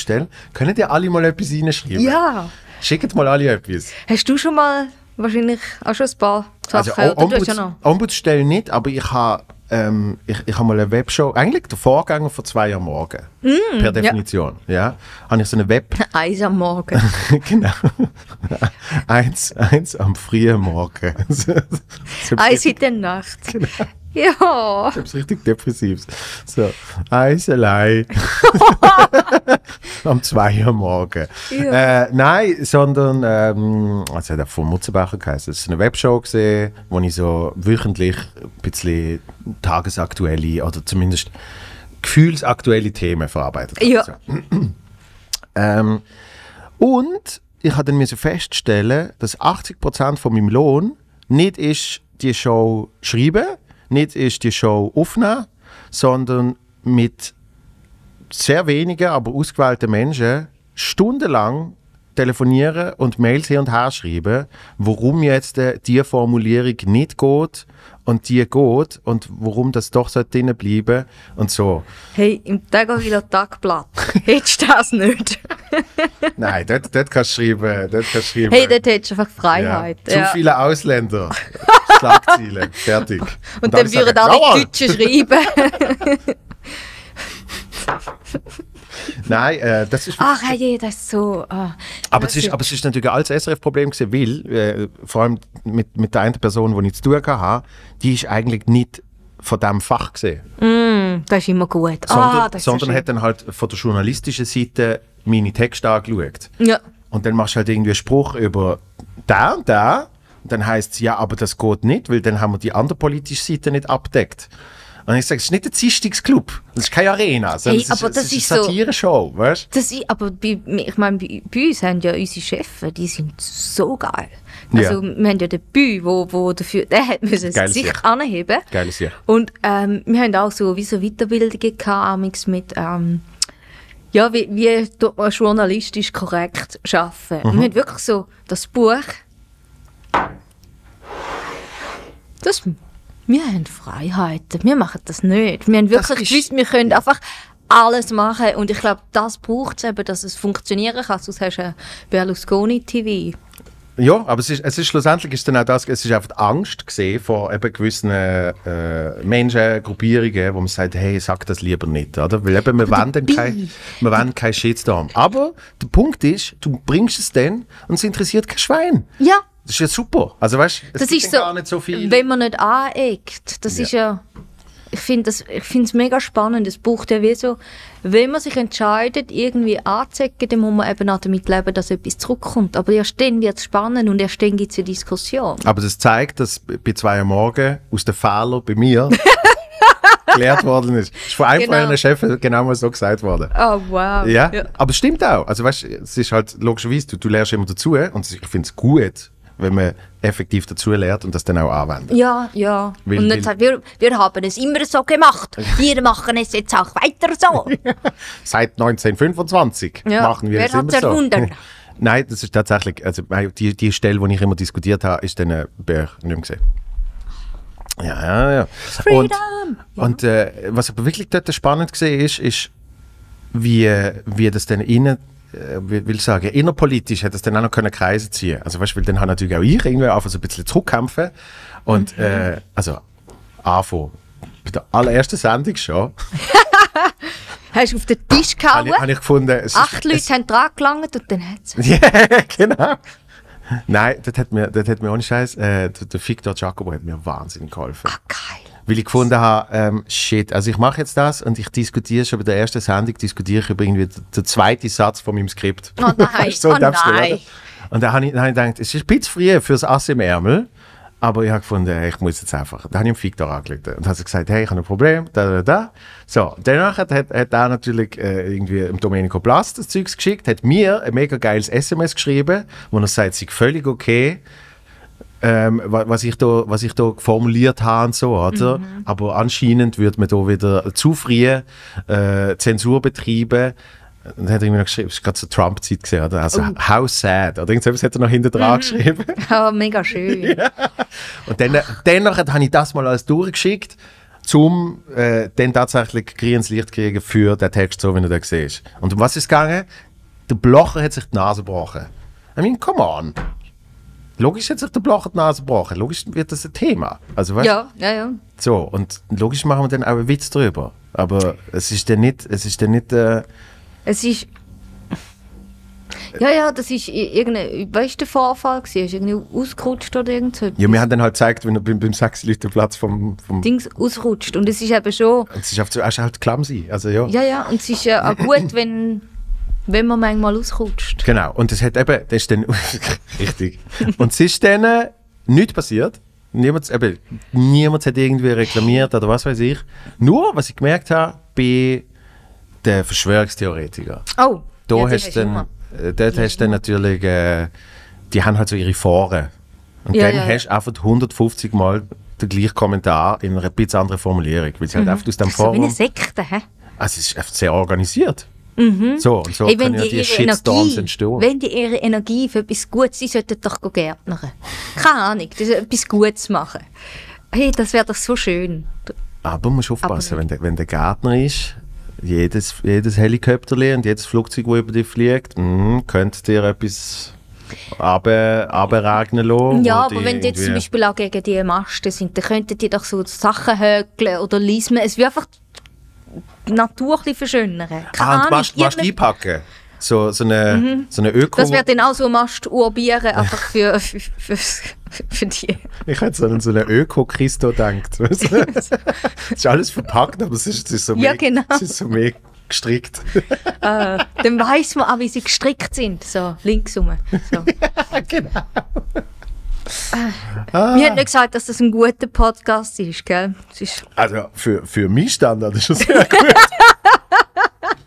A: Können ihr alle mal etwas reinschreiben?
B: Ja.
A: Schickt mal alle etwas.
B: Hast du schon mal wahrscheinlich auch schon ein paar
A: Also
B: Sachen? du hast
A: Ombuds,
B: ja.
A: Ombudsstelle nicht, aber ich habe ähm, ich, ich hab mal eine Webshow, eigentlich der Vorgänger von zwei am Morgen,
B: Mm,
A: per Definition. Ja. Habe ich so eine Web,
B: Eis am Morgen.
A: genau, eins, eins am frühen Morgen.
B: Eis in der Nacht.
A: Genau.
B: Ja.
A: etwas richtig Depressives. So, eins allein. am 2 Uhr morgen.
B: Ja.
A: Äh, nein, sondern, ähm, also hat von Mutzenbacher geheißen. Es ist eine Webshow gesehen, wo ich so wöchentlich ein bisschen tagesaktuelle oder zumindest gefühlsaktuelle Themen verarbeitet habe.
B: Ja.
A: So. Ähm, und ich habe dann feststellen, dass 80% von meinem Lohn nicht ist die Show schreiben, nicht ist die Show aufnehmen, sondern mit sehr wenigen, aber ausgewählten Menschen stundenlang telefonieren und Mails hin und her schreiben, warum jetzt äh, die Formulierung nicht geht und die geht und warum das doch so drinnen bleiben und so.
B: Hey, im Tagoviller Tagblatt hättest du das nicht.
A: Nein, dort, dort kannst du schreiben. Dort kannst schreiben.
B: Hey, dort hättest du einfach
A: ja.
B: Freiheit.
A: Zu
B: Ja.
A: viele Ausländer. Schlagziele. Fertig.
B: Und dann
A: alle
B: würden alle
A: «Jawohl!»
B: Deutschen schreiben.
A: Nein, äh, das ist.
B: Ach, hey, das ist so. Ah.
A: aber, es ist, aber es ist natürlich ein altes SRF-Problem gewesen, weil, äh, vor allem mit, mit der einen Person, die ich zu tun hatte, die ist eigentlich nicht von diesem Fach gesehen.
B: Mm, das ist immer gut.
A: sondern
B: ah, das
A: sondern hat dann halt von der journalistischen Seite meine Texte angeschaut.
B: Ja.
A: Und dann machst du halt irgendwie einen Spruch über da und da. Und dann heißt es, ja, aber das geht nicht, weil dann haben wir die andere politische Seite nicht abdeckt. Und ich sage, es ist nicht ein Zistungsclub, das ist keine Arena, sondern
B: Hey,
A: es ist,
B: aber
A: es
B: das
A: ist eine
B: so-
A: Satire-Show, weißt du?
B: Das ist, aber bei, ich meine, bei, bei uns haben ja unsere Chefs, die sind so geil. Also,
A: Ja.
B: wir haben ja den Bü, wo, wo dafür, der hat müssen
A: Geiles
B: sich
A: Sicht.
B: anheben.
A: Geiles Sicht.
B: Und ähm, wir haben auch so wie so Weiterbildungen gehabt, mit, ähm, ja, wie, wie tut man journalistisch korrekt arbeiten. Und wir haben wirklich so das Buch, das, wir haben Freiheiten, wir machen das nicht. Wir haben wirklich gewusst, wir können einfach alles machen und ich glaube, das braucht es eben, dass es funktionieren kann, sonst hast du Berlusconi-TV.
A: Ja, aber es ist, es ist schlussendlich ist dann auch das, es ist einfach die Angst gesehen vor eben gewissen äh, Menschen, Gruppierungen, wo man sagt, hey, sag das lieber nicht, oder? Weil eben, wir wollen dann kein, wir wollen kein Shitstorm. Aber der Punkt ist, du bringst es dann und es interessiert kein Schwein.
B: Ja,
A: Das ist ja super. Also weißt, es
B: das ist so,
A: gar nicht so viel.
B: wenn man nicht aneckt, das
A: Ja.
B: ist ja, ich finde es mega spannend, es braucht ja wie so, wenn man sich entscheidet, irgendwie anzuecken, dann muss man eben auch damit leben, dass etwas zurückkommt. Aber erst dann wird es spannend und erst dann gibt es eine Diskussion.
A: Aber das zeigt, dass bei zwei am Morgen aus den Fehlern bei mir gelehrt worden ist. Das ist von einem
B: Genau.
A: von euren Chefs genau mal so gesagt worden.
B: Oh, wow.
A: Ja, aber es stimmt auch. Also weißt, es ist halt logischerweise, du, du lernst immer dazu und ich finde es gut, wenn man effektiv dazu lernt und das dann auch anwendet.
B: Ja, ja.
A: Weil-
B: und nicht sagt, wir, wir haben es immer so gemacht. Wir machen es jetzt auch weiter so.
A: Seit 1925
B: Ja,
A: machen wir
B: wer
A: es immer
B: hat's erfunden?
A: so. Nein, das ist tatsächlich, also die, die Stelle, die ich immer diskutiert habe, ist dann äh, nicht mehr gesehen. Ja, ja, ja. Und,
B: Freedom!
A: und äh, was aber wirklich dort spannend gesehen ist, ist, wie, wie das dann innen, äh, will ich sagen, innerpolitisch hat das dann auch noch können Kreise ziehen. Also weißt, du, weil dann hat natürlich auch ich irgendwie einfach so ein bisschen zurückkämpfen und
B: Mhm.
A: äh, also anfangen. Bei der allerersten Sendung schon,
B: Hast du auf den Tisch
A: habe
B: gehauen?
A: habe ich gefunden, es
B: Acht
A: ist,
B: Leute haben dran gelangt und dann hat es.
A: Ja, genau. Nein, das hat mir, das hat mir ohne Scheiß, äh, der, der Victor Giacomo hat mir wahnsinnig geholfen.
B: Ah, geil.
A: Weil ich gefunden habe, ähm, shit, also ich mache jetzt das und ich diskutiere schon bei der ersten Sendung, diskutiere ich über irgendwie den, zweiten Satz von meinem Skript.
B: Oh nein,
A: so
B: oh nein.
A: Und dann habe ich, habe ich gedacht, es ist ein bisschen früh fürs Ass im Ärmel, aber ich habe gefunden, hey, ich muss jetzt einfach. Dann habe ich ihm Victor angelegt und habe gesagt, hey, ich habe ein Problem, da, da, da. So, danach hat, hat, hat er natürlich äh, irgendwie dem Domenico Blas das Zeugs geschickt, hat mir ein mega geiles SMS geschrieben, wo er sagt, es sei völlig okay, ähm, wa- was, ich da, was ich da formuliert habe und so, oder?
B: Mhm.
A: Aber anscheinend würde man da wieder zu früh äh, Zensur betreiben. Dann hat er mir noch geschrieben, es war gerade so Trump-Zeit gesehen, oder? Also,
B: Oh.
A: how sad. Oder irgendwas hat er noch hinter dran geschrieben.
B: Oh, mega schön.
A: Und dann, danach habe ich das mal alles durchgeschickt, um äh, dann tatsächlich grünes Licht zu kriegen für den Text, so wie er da siehst. Und um was ist es gegangen? Der Blocher hat sich die Nase gebrochen. I mean, come on. Logisch hat sich der Blocher die Nase gebrochen. Logisch wird das ein Thema. Also, weißt,
B: Ja, ja, ja.
A: So, und logisch machen wir dann auch einen Witz drüber. Aber es ist dann nicht, es ist dann nicht äh,
B: Es ist. Ja, ja, das ist irgendein. Weißt du, der Vorfall gewesen? Ist irgendwie ausgerutscht oder irgend so etwas?
A: ja, wir haben dann halt gezeigt, wenn er beim, beim Sechs-Liter-Platz vom, vom
B: Dings ausrutscht. Und es ist eben schon.
A: es ist, ist halt clumsy. Also, ja.
B: Ja, ja, und es ist ja auch gut, wenn, wenn man manchmal ausrutscht.
A: Genau, und das hat eben, das ist dann, richtig. Und es ist dann äh, nichts passiert. Niemand, eben, niemand hat irgendwie reklamiert oder was weiß ich. Nur, was ich gemerkt habe, bei den Verschwörungstheoretikern.
B: Oh,
A: Da
B: ja,
A: hast dann, äh, dort hast du dann natürlich, äh, die haben halt so ihre Foren. Und
B: Ja,
A: dann
B: ja, ja.
A: hast du einfach 150 Mal den gleichen Kommentar in einer bisschen anderen Formulierung. Weil sie halt einfach aus dem
B: Mhm. So wie eine
A: Forum,
B: Sekte, hä?
A: also es ist einfach sehr organisiert. So, und so
B: Mhm. Hey, wenn
A: können ja
B: die
A: Shitstorms
B: Energie,
A: entstehen.
B: wenn die ihre Energie für etwas Gutes, sie sollten doch go gärtnern. Keine Ahnung, das etwas Gutes machen. Hey, das wäre doch so schön.
A: Aber man muss aufpassen,
B: Aber
A: wenn der, wenn der Gärtner ist, jedes, jedes Helikopter und jedes Flugzeug, das über dich fliegt, mm, könnte dir etwas runter- runterregnen lassen.
B: Ja, aber wenn die jetzt zum Beispiel auch gegen die Masten sind, dann könnten die doch so Sachen hökeln oder lismen. Es wird einfach die Natur ein verschönern. Keine
A: Ah, und Mast, Mast einpacken. So, so eine, so eine Öko...
B: Das wird dann auch so Mast urbieren, einfach für, für, für, für die.
A: ich hätte so an so eine Öko-Christo gedacht. es ist alles verpackt, aber es ist, es ist so
B: Ja,
A: mehr,
B: genau.
A: es ist so mehr gestrickt.
B: Äh, dann weiss man auch, wie sie gestrickt sind. So, links rum. So.
A: genau.
B: Wir haben nicht gesagt, dass das ein guter Podcast ist, gell? Ist
A: Also für, für meinen Standard ist das sehr gut.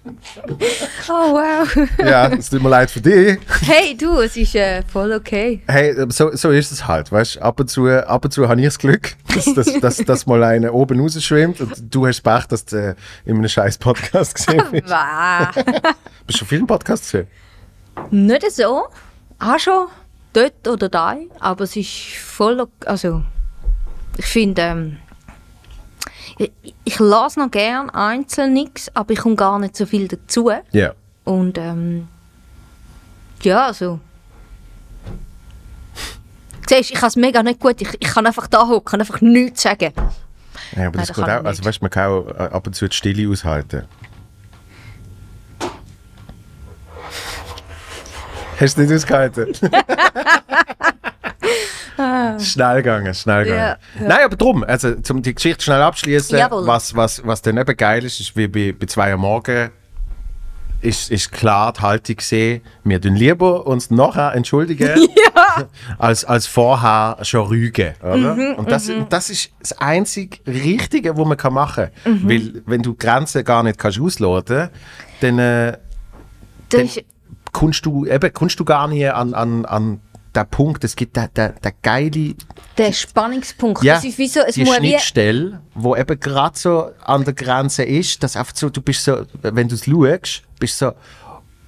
B: oh wow.
A: ja, es tut mir leid für dich.
B: Hey du, es ist äh, voll okay.
A: Hey, so, so ist es halt, weißt ab und zu, ab und zu habe ich das Glück, dass, dass, dass, dass mal einer oben rausschwimmt und du hast Pech, dass du äh, in einem scheiß Podcast gesehen bist. Bist du schon vielen Podcasts gesehen?
B: Nicht so. Auch schon dort oder da, aber es ist voll also ich finde ähm, ich, ich lasse noch gern einzeln nichts, aber ich komme gar nicht so viel dazu
A: Ja.
B: und ähm, ja also Siehst, ich kann es mega nicht gut. Ich, ich kann einfach da hocken, kann einfach nichts sagen.
A: Ja, aber
B: Nein,
A: das geht auch. Also weißt, man kann auch äh, ab und zu die Stille aushalten. Hast du nicht ausgehalten? schnell gegangen, schnell gegangen.
B: Ja, ja.
A: Nein, aber drum, also um die Geschichte schnell abschließen, was, was, was dann eben geil ist, ist wie bei, bei zwei am Morgen ist, ist klar die Haltung gesehen, wir tun lieber uns nachher entschuldigen, als, als vorher schon rügen. Oder?
B: Mhm,
A: und das, das ist das einzig Richtige, was man kann machen kann.
B: Mhm.
A: Weil wenn du Grenzen gar nicht kannst ausloten dann äh, Dann-
B: ist,
A: kommst, du, eben, kommst du gar nicht an, an, an den Punkt, es gibt den, den, den geile
B: der Spannungspunkt.
A: ja,
B: das ist wie so, es
A: die
B: muss
A: Schnittstelle, wo eben gerade so an der Grenze ist, dass einfach so, du bist so, wenn du es schaust, bist du so,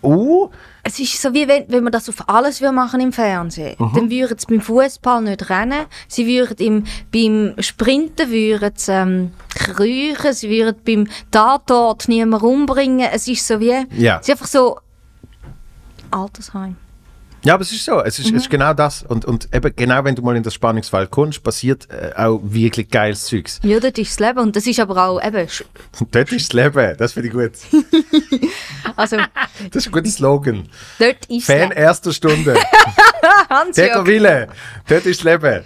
A: oh,
B: Es ist so wie wenn, wenn man das auf alles würde machen im Fernsehen. Dann würden sie beim Fußball nicht rennen. Sie würden im, beim Sprinten würden sie, ähm, kriechen. Sie würden beim Tatort niemanden umbringen. Es ist so wie,
A: Ja.
B: es ist einfach so Altersheim.
A: Ja, aber es ist so. Es ist,
B: Mhm.
A: es ist genau das. Und, und eben genau, wenn du mal in das Spannungsfall kommst, passiert äh, auch wirklich geiles Zeugs.
B: Ja, das ist das Leben. Und das ist aber auch eben,
A: dort ist das Leben. Das finde ich gut.
B: also
A: Das ist ein guter Slogan.
B: dort ist
A: Fan
B: Leben.
A: erster Stunde.
B: Hans
A: Täter Wille. Dort ist das Leben.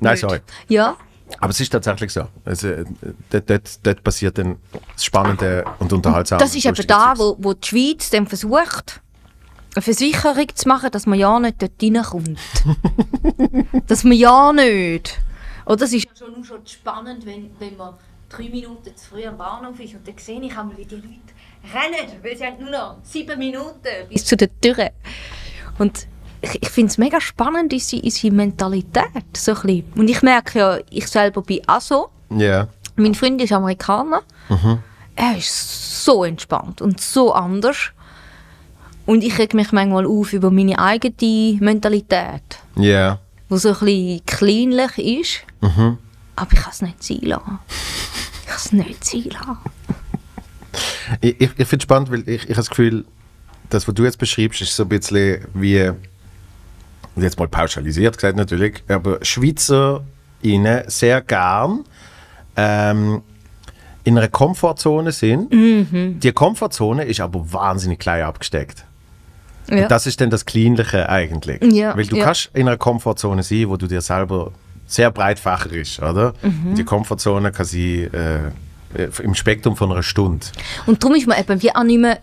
A: Nein, sorry.
B: Ja,
A: Aber es ist tatsächlich so. Also, äh, dort, dort, dort passiert dann das Spannende und Unterhaltsame.
B: das ist eben da, wo, wo die Schweiz dann versucht, eine Versicherung zu machen, dass man ja nicht dort reinkommt. dass man ja nicht. Oder das ist ja schon, nur schon spannend, wenn, wenn man drei Minuten zu früh am Bahnhof ist und dann sehe ich einmal, wie die Leute rennen, weil sie haben nur noch sieben Minuten bis zu der Tür. Und ich, ich finde es mega spannend, unsere, unsere Mentalität. So ein bisschen. Und ich merke ja, ich selber bin auch so.
A: Ja.
B: Mein Freund ist Amerikaner. Er ist so entspannt und so anders. Und ich reg mich manchmal auf über meine eigene Mentalität,
A: Ja.
B: die so ein bisschen kleinlich ist. Aber ich kann es nicht sein lassen. Ich kann es nicht sein lassen.
A: Ich, ich, ich finde es spannend, weil ich, ich habe das Gefühl, das, was du jetzt beschreibst, ist so ein bisschen wie, jetzt mal pauschalisiert gesagt natürlich, aber Schweizer ihnen sehr gern ähm, in einer Komfortzone sind. Die Komfortzone ist aber wahnsinnig klein abgesteckt.
B: Ja.
A: Das ist dann das Kleinliche eigentlich.
B: Ja,
A: Weil du
B: ja.
A: kannst in einer Komfortzone sein, wo du dir selber sehr breit fächerst, oder?
B: Mhm.
A: Die Komfortzone kann sein äh, im Spektrum von einer Stunde.
B: Und darum ist man eben wie auch nicht mehr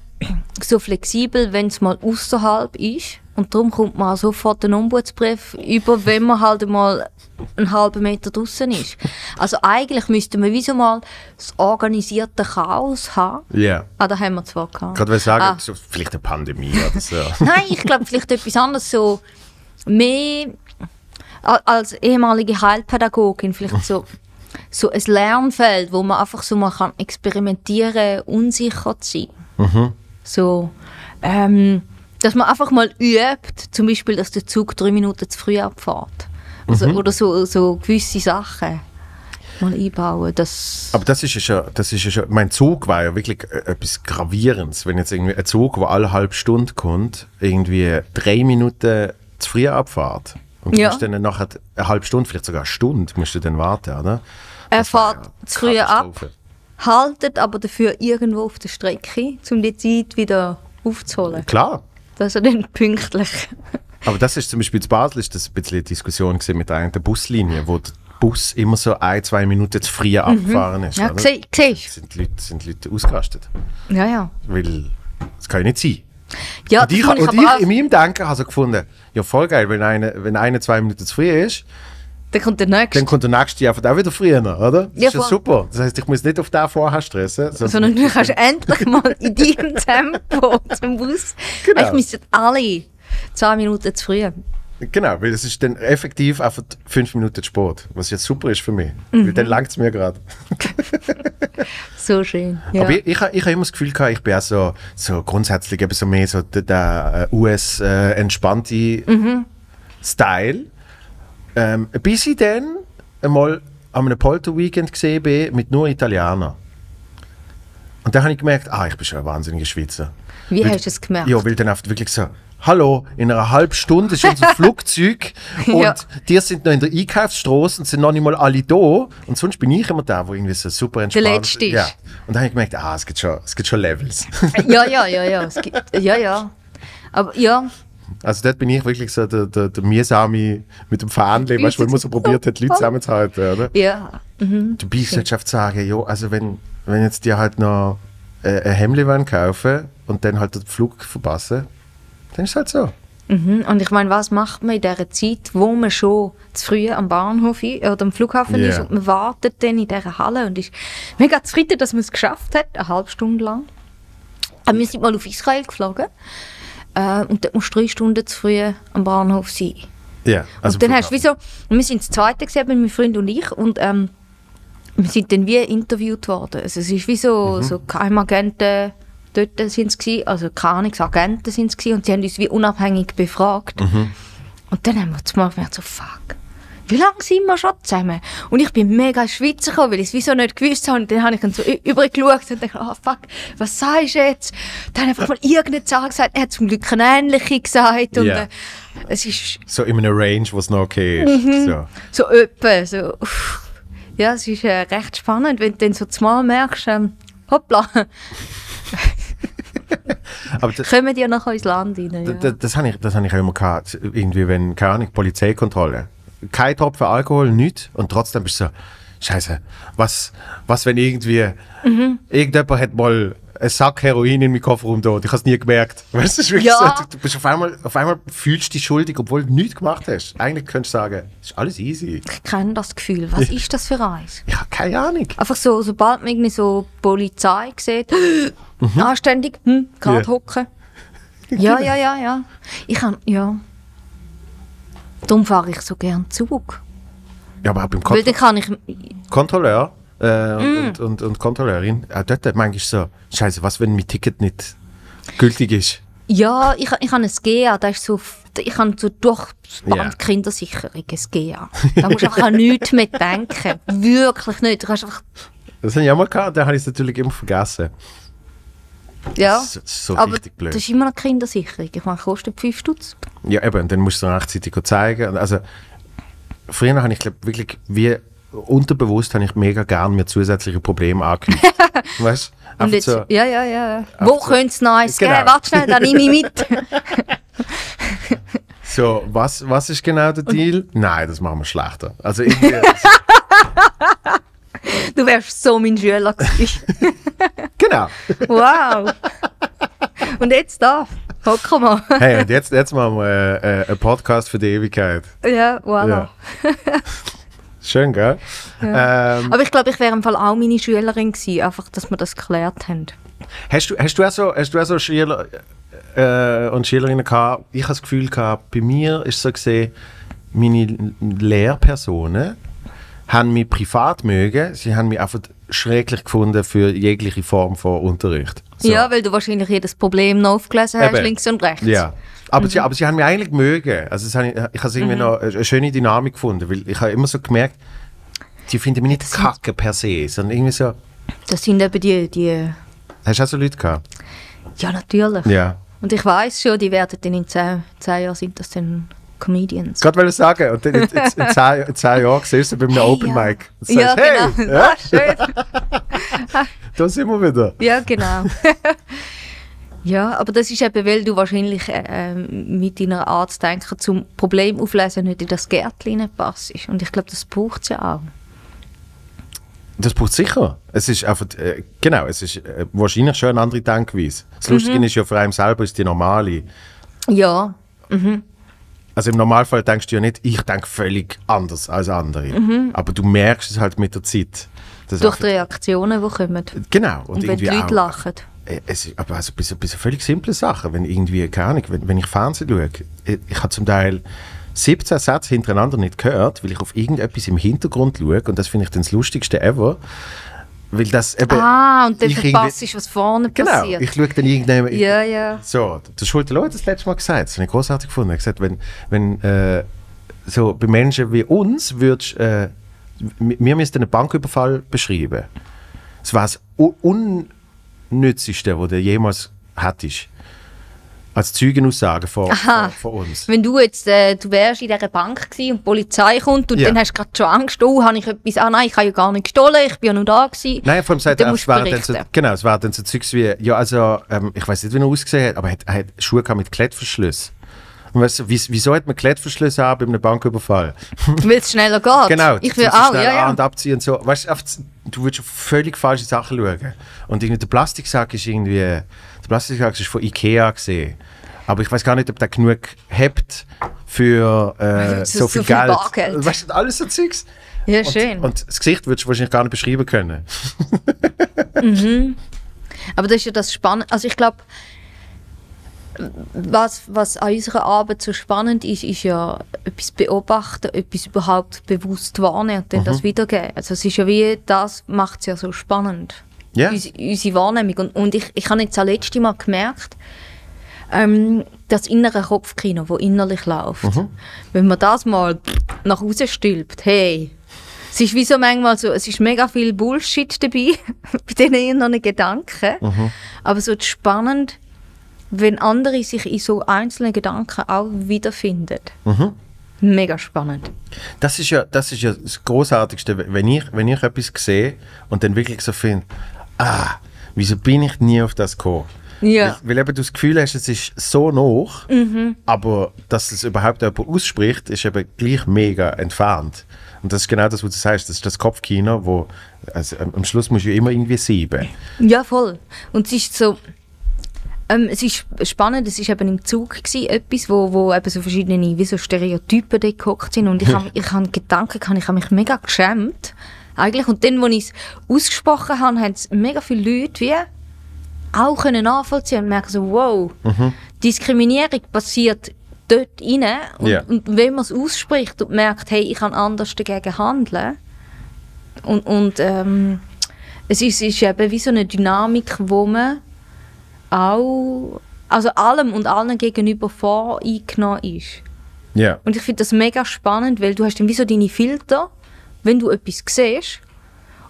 B: so flexibel, wenn es mal außerhalb ist. Und darum kommt man sofort einen Ombudsbrief über, wenn man halt mal einen halben Meter draußen ist. Also eigentlich müsste man wie so mal das organisierte Chaos haben.
A: Ja.
B: Ah, da haben wir zwar gehabt.
A: Gerade will sagen,
B: Ah.
A: so, vielleicht eine Pandemie oder so.
B: Nein, ich glaube vielleicht etwas anderes, so mehr als ehemalige Heilpädagogin, vielleicht so, so ein Lernfeld, wo man einfach so mal kann experimentieren, unsicher zu sein. So, ähm, dass man einfach mal übt, zum Beispiel, dass der Zug drei Minuten zu früh abfährt. Also, Oder so, so gewisse Sachen mal einbauen. Das,
A: Aber das ist ja schon, das ist ja schon, mein Zug war ja wirklich äh, etwas Gravierendes. Wenn jetzt irgendwie ein Zug, der alle halbe Stunde kommt, irgendwie drei Minuten zu früh abfährt. Und du
B: Ja.
A: musst dann nachher eine halbe Stunde, vielleicht sogar eine Stunde, musst du dann warten, oder?
B: er
A: Das
B: fährt
A: ja
B: zu früh ab. Haltet aber dafür irgendwo auf der Strecke, um die Zeit wieder aufzuholen.
A: Klar.
B: Dass er dann pünktlich.
A: Aber das ist zum Beispiel in Basel ist das ein bisschen eine Diskussion mit einer der Buslinie, wo der Bus immer so ein, zwei Minuten zu früh abgefahren ist.
B: Mhm. Ja,
A: oder?
B: sie- siehst
A: Sind die, Leute, sind die Leute ausgerastet.
B: Ja, ja.
A: Weil das kann ja nicht sein.
B: Ja,
A: Und ich, und
B: ich
A: ich in meinem Denken habe so gefunden, ja voll geil, wenn einer wenn eine zwei Minuten zu früh ist,
B: Dann kommt der nächste.
A: dann kommt der nächste einfach auch wieder früher, oder? Das
B: Ja,
A: ist ja
B: voll.
A: super. Das heißt, ich muss nicht auf den vorher stressen.
B: Sondern du kannst endlich mal in deinem Tempo zum Bus.
A: Genau.
B: Ich müsste alle 10 Minuten zu früh.
A: Genau, weil es ist dann effektiv einfach fünf Minuten Sport, was jetzt super ist für mich.
B: Mhm.
A: Weil dann langt es mir gerade.
B: So schön. Ja.
A: Aber ich, ich, ich habe immer das Gefühl gehabt, ich bin auch so, so grundsätzlich eben so mehr so der, der äh, US-entspannte
B: Mhm.
A: Style. Ähm, bis ich dann einmal an einem Polter-Weekend gesehen bin mit nur Italienern. Und dann habe ich gemerkt, ah, ich bin schon ein wahnsinniger Schweizer.
B: Wie
A: Weil-
B: hast du es gemerkt?
A: Ja, weil dann oft wirklich so, hallo, in einer halben Stunde ist unser Flugzeug und
B: Ja.
A: die sind noch in der Einkaufsstraße und sind noch nicht mal alle da und sonst bin ich immer der, wo irgendwie so super entspannt
B: Letzte ist.
A: Ja. Und dann habe ich gemerkt, ah, es gibt schon, es gibt schon Levels.
B: Ja, ja, ja, ja. Gibt, ja, ja. Aber ja,
A: Also dort bin ich wirklich so der, der, der Miesame mit dem Fähnchen, weißt du, wo immer so probiert hat, die Leute zusammenzuhalten, oder?
B: ja.
A: Du bist nicht schafft sagen, ja, also wenn, wenn jetzt die halt noch äh, ein Hemd wollen kaufen und dann halt den Flug verpassen, dann ist es halt so.
B: Mhm. Und ich meine, was macht man in dieser Zeit, wo man schon zu früh am Bahnhof oder am Flughafen
A: Ja.
B: ist und man wartet dann in dieser Halle und ist mega zufrieden, dass man es geschafft hat, eine halbe Stunde lang. Aber wir sind mal auf Israel geflogen äh, und dort musst du drei Stunden zu früh am Bahnhof sein.
A: Ja, also
B: und dann hast du wie so, wir sind das zweite gesehen, mein Freund und ich, und ähm, wir sind dann wie interviewt worden. Also es ist wie so,
A: Mhm.
B: so Geheimagenten, dort sind sie also keine Ahnung, Agenten sind es und sie haben uns wie unabhängig befragt.
A: Mhm.
B: Und dann haben wir zum Mal gemerkt, so fuck, wie lange sind wir schon zusammen? Und ich bin mega ins Schweizer gekommen, weil ich es wieso nicht gewusst habe. Und dann habe ich dann so übergeschaut und dachte, oh fuck, was sagst du jetzt? Dann einfach mal irgendeine Zahl gesagt, er hat zum Glück eine ähnliche gesagt. Und
A: Ja.
B: äh, es ist
A: so in einer Range, wo es noch okay ist.
B: Mhm.
A: So.
B: so so, uff. ja, es ist äh, recht spannend, wenn du dann so zumal merkst, ähm, hoppla,
A: Aber das,
B: kommen die ja nachher ins Land rein. Ja.
A: das, das habe ich, das hab ich auch immer gehabt. Irgendwie, wenn, keine Ahnung, Polizeikontrolle. Kein Tropfen Alkohol, nichts. Und trotzdem bist du so, Scheiße, was, was wenn irgendwie irgendjemand hat mal einen Sack Heroin in meinem Kofferraum da und ich habe es nie gemerkt. Weißt du, wirklich
B: Ja.
A: so, du, bist auf einmal, auf einmal fühlst du dich schuldig, obwohl du nichts gemacht hast. Eigentlich könntest du sagen, ist alles easy.
B: Ich kenne das Gefühl. Was ist das für eins?
A: Ich habe keine Ahnung.
B: Einfach so, sobald man irgendwie so Polizei sieht, anständig, hm, gerade
A: Ja.
B: hocken. Ja, ja, ja, ja. Ich kann, ja. Darum fahre ich so gern Zug.
A: Ja, aber auch beim
B: Weil dann kann ich,
A: Kontrolleur äh, und,
B: Mm.
A: und, und, und Kontrolleurin, auch dort manchmal so, Scheiße, was, wenn mein Ticket nicht gültig ist?
B: ja, ich, ich habe ein GA, das ist so, ich habe so durch die
A: Ja.
B: Band Kindersicherung ein GA. Da musst du einfach an nichts mehr denken. Wirklich nicht. Du kannst einfach,
A: Das habe ich auch mal gehabt, dann habe ich es natürlich immer vergessen.
B: Ja.
A: Das ist so
B: Aber
A: richtig blöd.
B: das ist immer noch Kindersicherung. Ich meine, kostet 5 Stutz.
A: Ja, eben, und dann musst du es rechtzeitig zeigen. Und Also, früher habe ich, glaube wirklich, wie unterbewusst habe ich mega gern mir zusätzliche Probleme angekündigt. weißt du?
B: Und jetzt,
A: so,
B: ja, ja, ja. Wo
A: so-
B: könnte es Neues
A: Genau.
B: geben? Warte schnell, dann nehme ich mit.
A: so was, was ist genau der Deal? Nein, das machen wir schlechter. Also irgendwie,
B: Du wärst so mein Schüler gewesen.
A: genau.
B: Wow. Und jetzt da. Hocken wir.
A: Hey, und jetzt, jetzt machen wir äh, äh, einen Podcast für die Ewigkeit.
B: Ja, voilà.
A: Ja. Schön, gell? Ähm,
B: Aber ich glaube, ich wäre im Fall auch meine Schülerin gewesen, einfach, dass wir das geklärt haben.
A: Hast du, hast du auch so, hast du auch so Schüler äh, und Schülerinnen gehabt? Ich habe das Gefühl gehabt, bei mir ist es so gesehen, meine Lehrpersonen haben mich privat mögen, sie haben mich einfach schrecklich gefunden für jegliche Form von Unterricht. So.
B: Ja, weil du wahrscheinlich jedes Problem noch aufgelesen hast,
A: Eben.
B: links und rechts.
A: Ja. Aber,
B: Mhm.
A: sie, aber sie haben mich eigentlich mögen. Also es ich, ich habe irgendwie noch eine schöne Dynamik gefunden, weil ich habe immer so gemerkt, sie finden mich nicht kacke per se, sondern irgendwie so,
B: Das sind eben die, die.
A: hast du auch so Leute gehabt?
B: Ja, natürlich.
A: Ja.
B: Und ich weiß schon, die werden dann in zehn, zehn Jahren sind das dann Comedians.
A: Gerade wollte ich sagen, und in, in, in, zehn, in zehn Jahren siehst du bei einem Open
B: ja.
A: Mic. Und
B: Ja,
A: sagst, hey,
B: genau.
A: ja,
B: Ah, schön.
A: da sind wir wieder.
B: Ja, genau. ja, aber das ist eben, weil du wahrscheinlich äh, mit deiner Art zu denken zum Problem auflesen nicht in das Gärtchen passt. Und ich glaube, das braucht es ja auch.
A: Das braucht sicher. Es ist einfach, äh, genau, es ist äh, wahrscheinlich schon eine andere Denkweise. Das Lustige
B: Mhm.
A: ist ja, vor allem selber ist die normale.
B: Ja,
A: Also im Normalfall denkst du ja nicht, ich denke völlig anders als andere. Aber du merkst es halt mit der Zeit.
B: Mhm. durch die Reaktionen, die kommen.
A: Genau. Und,
B: Und wenn die Leute
A: auch,
B: lachen.
A: Äh, Es ist aber also bis, bis völlig simple Sachen. Wenn irgendwie, keine Ahnung, wenn, wenn ich Fernsehen schaue, ich, ich habe zum Teil 17 Sätze hintereinander nicht gehört, weil ich auf irgendetwas im Hintergrund schaue und das finde ich dann das Lustigste ever. Weil das eben...
B: Ah, und dann verpasst du, was vorne
A: Genau,
B: passiert.
A: ich schaue dann irgendjemand...
B: ja, ja.
A: So, der Schulte hat das letzte Mal gesagt, das habe ich großartig gefunden. Er hat gesagt, wenn, wenn äh, so bei Menschen wie uns würdest, äh, wir müssten einen Banküberfall beschreiben. Das war das U- Unnützeste, was du jemals hattest. Als Zeugenaussage von, von, von uns.
B: Wenn du jetzt, äh, du wärst in dieser Bank gewesen und die Polizei kommt und
A: Ja.
B: dann hast du gerade schon Angst, oh, habe ich etwas, ah nein, ich habe ja gar nicht gestohlen, ich bin ja nur da gewesen.
A: Nein, vor allem sagt er, es waren dann so, genau, es waren dann so Zeugs wie, ja also, ähm, ich weiß nicht, wie er ausgesehen hat, aber er hat, er hat Schuhe gehabt mit Klettverschluss. Und weißt du, wieso, hat man Klettverschluss haben bei einem Banküberfall?
B: Weil es schneller geht.
A: Genau,
B: Ich will auch, ja,
A: an
B: ja.
A: und abziehen und so. Weißt du, du würdest auf völlig falsche Sachen schauen. Und irgendwie der Plastiksack ist irgendwie, der Plastiksack ist von Ikea gesehen. Aber ich weiß gar nicht, ob der genug hebt für äh,
B: So-
A: viel
B: viel
A: Geld.
B: Bargeld.
A: Weißt du, alles so Zeugs.
B: Ja,
A: Und,
B: schön.
A: und das Gesicht würdest du wahrscheinlich gar nicht beschreiben können.
B: Aber das ist ja das Spannende. Also ich glaube, was, was an unserer Arbeit so spannend ist, ist ja etwas beobachten, etwas überhaupt bewusst wahrnehmen und dann
A: Mhm.
B: das wiedergeben. Also es ist ja wie, das macht es ja so spannend.
A: Ja.
B: Unsere, unsere Wahrnehmung. Und, und ich, ich habe jetzt das letzte Mal gemerkt, ähm, das innere Kopfkino, das innerlich läuft.
A: Mhm.
B: Wenn man das mal nach außen stülpt, hey, es ist wie so manchmal so, es ist mega viel Bullshit dabei, bei diesen inneren Gedanken.
A: Mhm.
B: Aber so spannend, wenn andere sich in so einzelnen Gedanken auch wiederfinden.
A: Mhm.
B: Mega spannend.
A: Das ist ja das, ist ja das Großartigste, wenn ich, wenn ich etwas sehe und dann wirklich so finde, ah, wieso bin ich nie auf das gekommen?
B: Ja.
A: Weil, weil eben du das Gefühl hast, es ist so noch, aber dass es überhaupt jemand ausspricht, ist eben gleich mega entfernt. Und das ist genau das, was du sagst, das ist das Kopfkino, wo also, am- Schluss musst du ja immer irgendwie sieben.
B: Ja, voll. Und es ist so, ähm, es ist spannend, es ist eben im Zug gewesen, etwas, wo, wo eben so verschiedene, wie so Stereotypen dort gehockt sind und ich habe ich hab Gedanken gehabt, ich habe mich mega geschämt, eigentlich. Und dann, als ich es ausgesprochen habe, haben es mega viele Leute wie auch können nachvollziehen und merken so, wow, Diskriminierung passiert dort rein und,
A: Ja.
B: und wenn man es ausspricht und merkt, hey, ich kann anders dagegen handeln und, und ähm, es ist, ist eben wie so eine Dynamik, wo man auch also allem und allen gegenüber voreingenommen ist.
A: Ja.
B: Und ich finde das mega spannend, weil du hast dann wie so deine Filter, wenn du etwas siehst.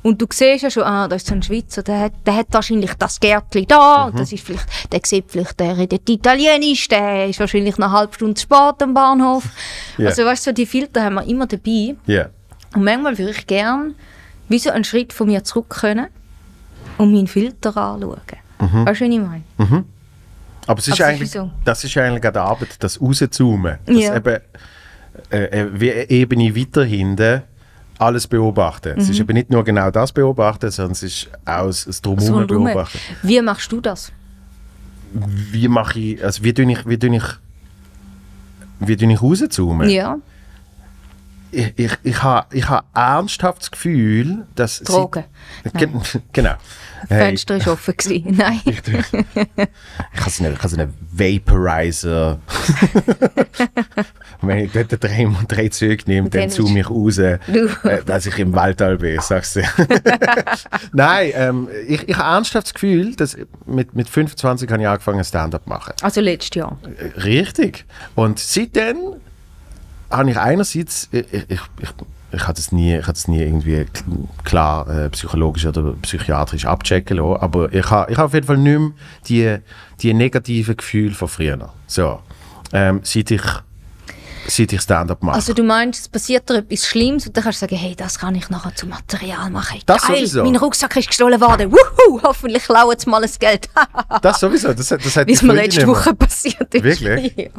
B: Und du siehst ja schon, ah, da ist so ein Schweizer, der hat, der hat wahrscheinlich das Gärtchen da, und das ist vielleicht, der sieht vielleicht, der redet Italienisch, der ist wahrscheinlich eine halbe Stunde spät am Bahnhof.
A: Ja.
B: Also weißt du, die Filter haben wir immer dabei.
A: Ja.
B: Und manchmal würde ich gern wie so einen Schritt von mir zurück können und meinen Filter anschauen. Weißt du, wie ich meine?
A: Aber es ist
B: Also ist
A: eigentlich,
B: so.
A: das ist eigentlich auch die Arbeit, das rauszoomen. Das
B: Ja.
A: eben äh, äh, wie eine Ebene weiter hinten alles beobachten. Es
B: Mhm.
A: ist eben nicht nur genau das beobachten, sondern es ist auch das,
B: So
A: Drumherum
B: rundum.
A: beobachten.
B: Wie machst du das?
A: Wie mache ich, also wie tue ich, wie tue ich, wie tue ich rauszoomen?
B: Ja,
A: Ich, ich, ich habe ich ha ernsthaft das Gefühl, dass... sie-
B: Drogen.
A: Gen genau.
B: das
A: Hey,
B: Fenster ist offen gewesen. Nein.
A: ich habe so einen, ich so einen Vaporizer. Wenn ich dort drei, drei Züge nehme, dann
B: dann
A: zu mich raus, äh, dass ich im Waldtal bin, sagst du. Nein, ähm, ich, ich habe ernsthaft das Gefühl, dass mit, mit 25 habe ich angefangen Stand-up zu machen.
B: Also letztes Jahr.
A: Äh, Richtig. Und seitdem habe ich einerseits, ich, ich, ich, ich, ich habe das nie, ich das nie irgendwie klar äh, psychologisch oder psychiatrisch abchecken lassen, aber ich habe, ich habe auf jeden Fall nicht mehr die, die negativen Gefühle von früher. So, ähm, seit ich, seit ich Stand-up mache.
B: Also du meinst, es passiert dir etwas Schlimmes und dann kannst du sagen, hey, das kann ich nachher zum Material machen.
A: Das
B: Geil,
A: sowieso.
B: mein Rucksack ist gestohlen worden. Wuhu, hoffentlich klauen sie mal das Geld.
A: das sowieso, das, das hat
B: Wie es mir letzte. Woche passiert ist.
A: Wirklich?
B: Ja.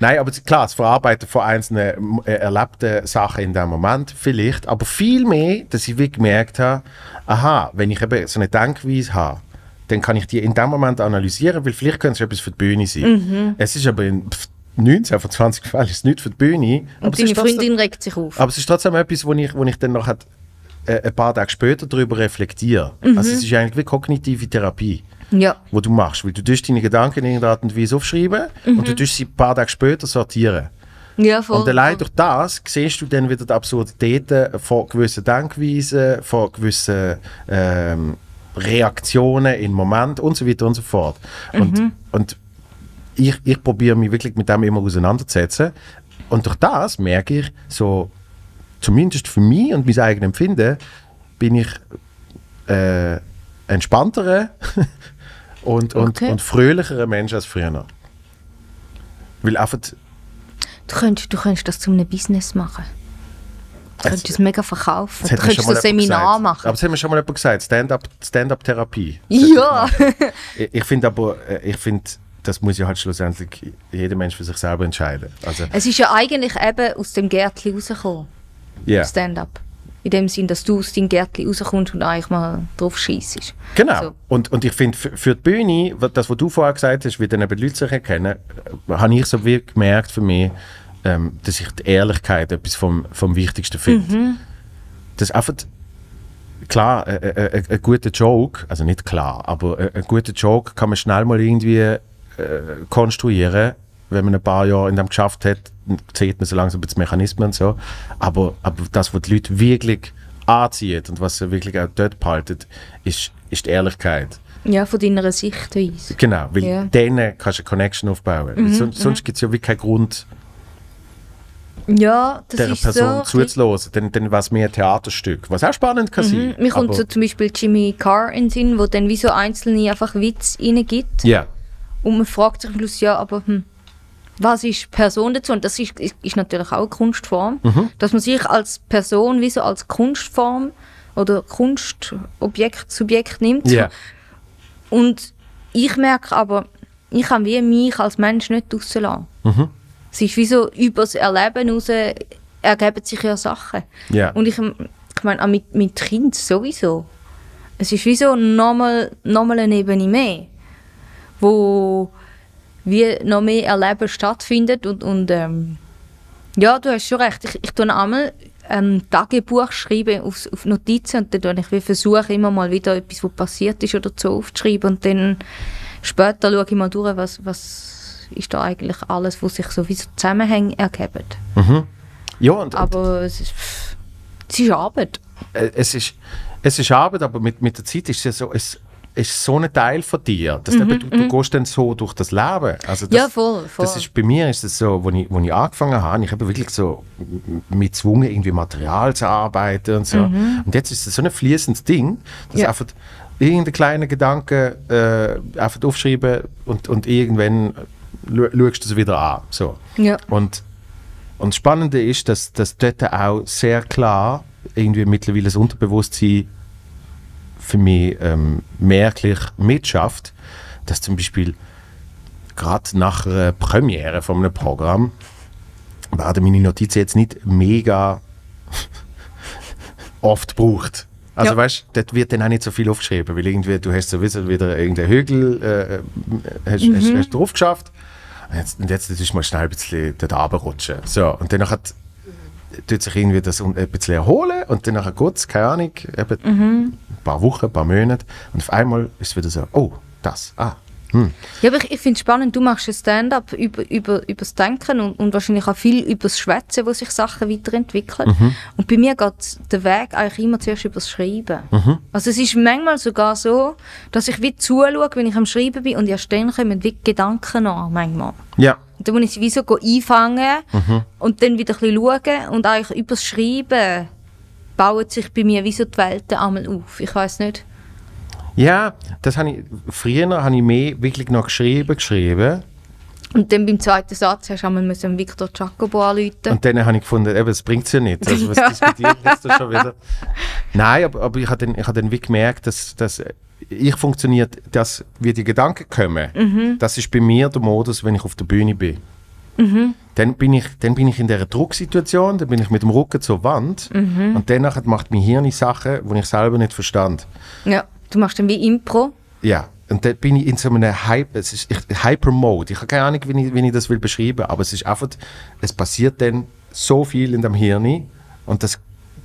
A: Nein, aber klar, das Verarbeiten von einzelnen äh, erlebten Sachen in dem Moment vielleicht, aber viel mehr, dass ich wirklich gemerkt habe, aha, wenn ich eben so eine Denkweise habe, dann kann ich die in dem Moment analysieren, weil vielleicht könnte es etwas für die Bühne sein.
B: Mhm.
A: Es ist aber in pff, 19 von 20 Fällen ist es nicht für die Bühne, aber
B: Und deine
A: ist trotzdem,
B: Freundin regt sich auf.
A: aber es ist trotzdem etwas, wo ich, wo ich dann noch hat, äh, ein paar Tage später darüber reflektiere.
B: Mhm.
A: Also es ist eigentlich wie kognitive Therapie
B: Ja.
A: wo du machst. Weil du tust deine Gedanken in irgendeiner Art und Weise aufschreiben und du tust sie ein paar Tage später sortieren.
B: Ja, voll.
A: Und allein durch das siehst du dann wieder die Absurditäten von gewissen Denkweisen, von gewissen ähm, Reaktionen im Moment und so weiter und so fort. Und, und ich, ich probiere mich wirklich mit dem immer auseinanderzusetzen. Und durch das merke ich, so, zumindest für mich und mein eigenes Empfinden, bin ich äh, entspanntere und, und,
B: Okay.
A: und fröhlichere Mensch als früher. Weil einfach,
B: Du könntest, du könntest das zu einem Business machen. Du könntest es mega verkaufen. Du könntest ein Seminar
A: gesagt.
B: machen.
A: Aber das hat mir schon mal jemand gesagt, Stand-up Stand
B: ja.
A: Ich, ich finde aber, äh, ich finde, das muss ja halt schlussendlich jeder Mensch für sich selber entscheiden. Also,
B: es ist ja eigentlich eben aus dem Gärtchen rausgekommen,
A: ja,
B: Stand-up. In dem Sinn, dass du aus deinem Gärtchen rauskommst und eigentlich mal drauf schießt.
A: genau.
B: So.
A: Und, und ich finde, für, die Bühne, das, was du vorher gesagt hast, wie dann eben die Leute sich erkennen, äh, habe ich so wirklich gemerkt für mich, ähm, dass ich die Ehrlichkeit etwas vom, vom Wichtigsten finde.
B: Mhm.
A: Das einfach, klar, äh, äh, äh, ein guter Joke, also nicht klar, aber äh, ein guter Joke kann man schnell mal irgendwie äh, konstruieren, wenn man ein paar Jahre in dem geschafft hat, sieht man so langsam die Mechanismen und so. Aber, aber das, was die Leute wirklich anzieht und was sie wirklich auch dort behalten, ist, ist die Ehrlichkeit.
B: Ja, von deiner Sichtweise.
A: Genau, weil
B: Ja.
A: denen kannst du eine Connection aufbauen. Weil son sonst gibt es ja wirklich keinen Grund,
B: Ja, das
A: dieser
B: ist
A: Person
B: so.
A: zuzuhören. Dann, dann wäre es mehr ein Theaterstück, was auch spannend kann sein.
B: Mhm. Mir kommt so zum Beispiel Jimmy Carr in den Sinn, wo dann wie so einzelne einfach Witz reingibt.
A: Ja,
B: Und man fragt sich am Schluss, ja, aber hm, was ist Person dazu? Und das ist, ist, ist natürlich auch eine Kunstform.
A: Mhm.
B: Dass man sich als Person wie so als Kunstform oder Kunstobjekt, Subjekt nimmt.
A: ja,
B: Und ich merke aber, ich kann wie mich als Mensch nicht rauslassen. Es ist wie so, über das Erleben heraus ergeben sich ja Sachen.
A: Ja.
B: Und ich, ich meine, auch mit, mit Kind sowieso. Es ist wie so nochmal noch mal eine Ebene mehr, wo wie noch mehr Erleben stattfindet und, und ähm, ja, du hast schon recht. Ich, ich tue einmal ein Tagebuch schreiben auf, auf Notizen und dann ich versuche immer mal wieder etwas, was passiert ist oder so aufzuschreiben und dann später schaue ich mal durch, was, was ist da eigentlich alles, was sich so wie so Zusammenhänge ergeben.
A: Ja, und, und
B: Aber es ist, es ist Arbeit.
A: äh, es, ist, es ist Arbeit, aber mit, mit der Zeit ist es ja so, es ist so ein Teil von dir. Dass eben, du, du gehst dann so durch das Leben. Also das,
B: Mhm, Ja, voll, voll.
A: Das ist, bei mir ist es so, als ich, wo ich angefangen habe, ich habe wirklich so mich gezwungen, irgendwie Material zu arbeiten und so. Und jetzt ist es so ein fließendes Ding, dass
B: Mhm. Ja.
A: einfach irgendein kleiner Gedanke äh, einfach aufschreiben und, und irgendwann schaust du es wieder an. So.
B: Ja.
A: Und, und das Spannende ist, dass, dass dort auch sehr klar irgendwie mittlerweile das Unterbewusstsein für mich ähm, merklich mitschafft, dass zum Beispiel gerade nach einer Premiere von einem Programm werden meine Notizen jetzt nicht mega oft gebraucht. Also
B: Ja.
A: weißt, dort wird dann auch nicht so viel aufgeschrieben, weil irgendwie du hast sowieso wieder irgendeinen Hügel äh, hast, hast, hast drauf geschafft und jetzt, und jetzt ist mal schnell ein bisschen dort runterrutschen. So, und dann hat tut sich irgendwie das ein bisschen erholen und dann nachher kurz, keine Ahnung, eben ein paar Wochen, ein paar Monate und auf einmal ist es wieder so, oh, das, ah, hm.
B: Ja, aber ich, ich finde es spannend, du machst ein Stand-up über, über, über das Denken und, und wahrscheinlich auch viel über das Schwätzen, wo sich Sachen weiterentwickeln.
A: Mhm.
B: Und bei mir geht der Weg eigentlich immer zuerst über das Schreiben.
A: Mhm.
B: Also es ist manchmal sogar so, dass ich wie zuschaue, wenn ich am Schreiben bin und erst dann kommen wie Gedanken an, manchmal.
A: Ja,
B: Und dann muss ich wie so einfangen
A: Mhm.
B: und dann wieder ein bisschen schauen und eigentlich über das Schreiben bauen sich bei mir wie so die Welten einmal auf. Ich weiß nicht.
A: ja, das habe ich, früher habe ich mehr wirklich noch geschrieben, geschrieben
B: Und dann beim zweiten Satz hast du einmal müssen Victor Jacobo anrufen.
A: und dann habe ich gefunden, eben, das bringt es ja nicht, also was diskutieren da schon wieder? Nein, aber, aber ich habe dann, ich habe dann wie gemerkt, dass, dass ich funktioniert, dass wie die Gedanken kommen,
B: Mhm.
A: das ist bei mir der Modus, wenn ich auf der Bühne bin.
B: Mhm.
A: Dann bin, ich, dann bin ich in dieser Drucksituation, dann bin ich mit dem Rücken zur Wand
B: Mhm.
A: und danach macht mein Hirn Sachen, die ich selber nicht verstand.
B: Ja, du machst dann wie Impro.
A: Ja, und dann bin ich in so einem Hype, es ist ich- Hyper-Mode. Ich habe keine Ahnung, wie ich, wie ich das will beschreiben, aber es ist einfach, es passiert dann so viel in dem Hirn und das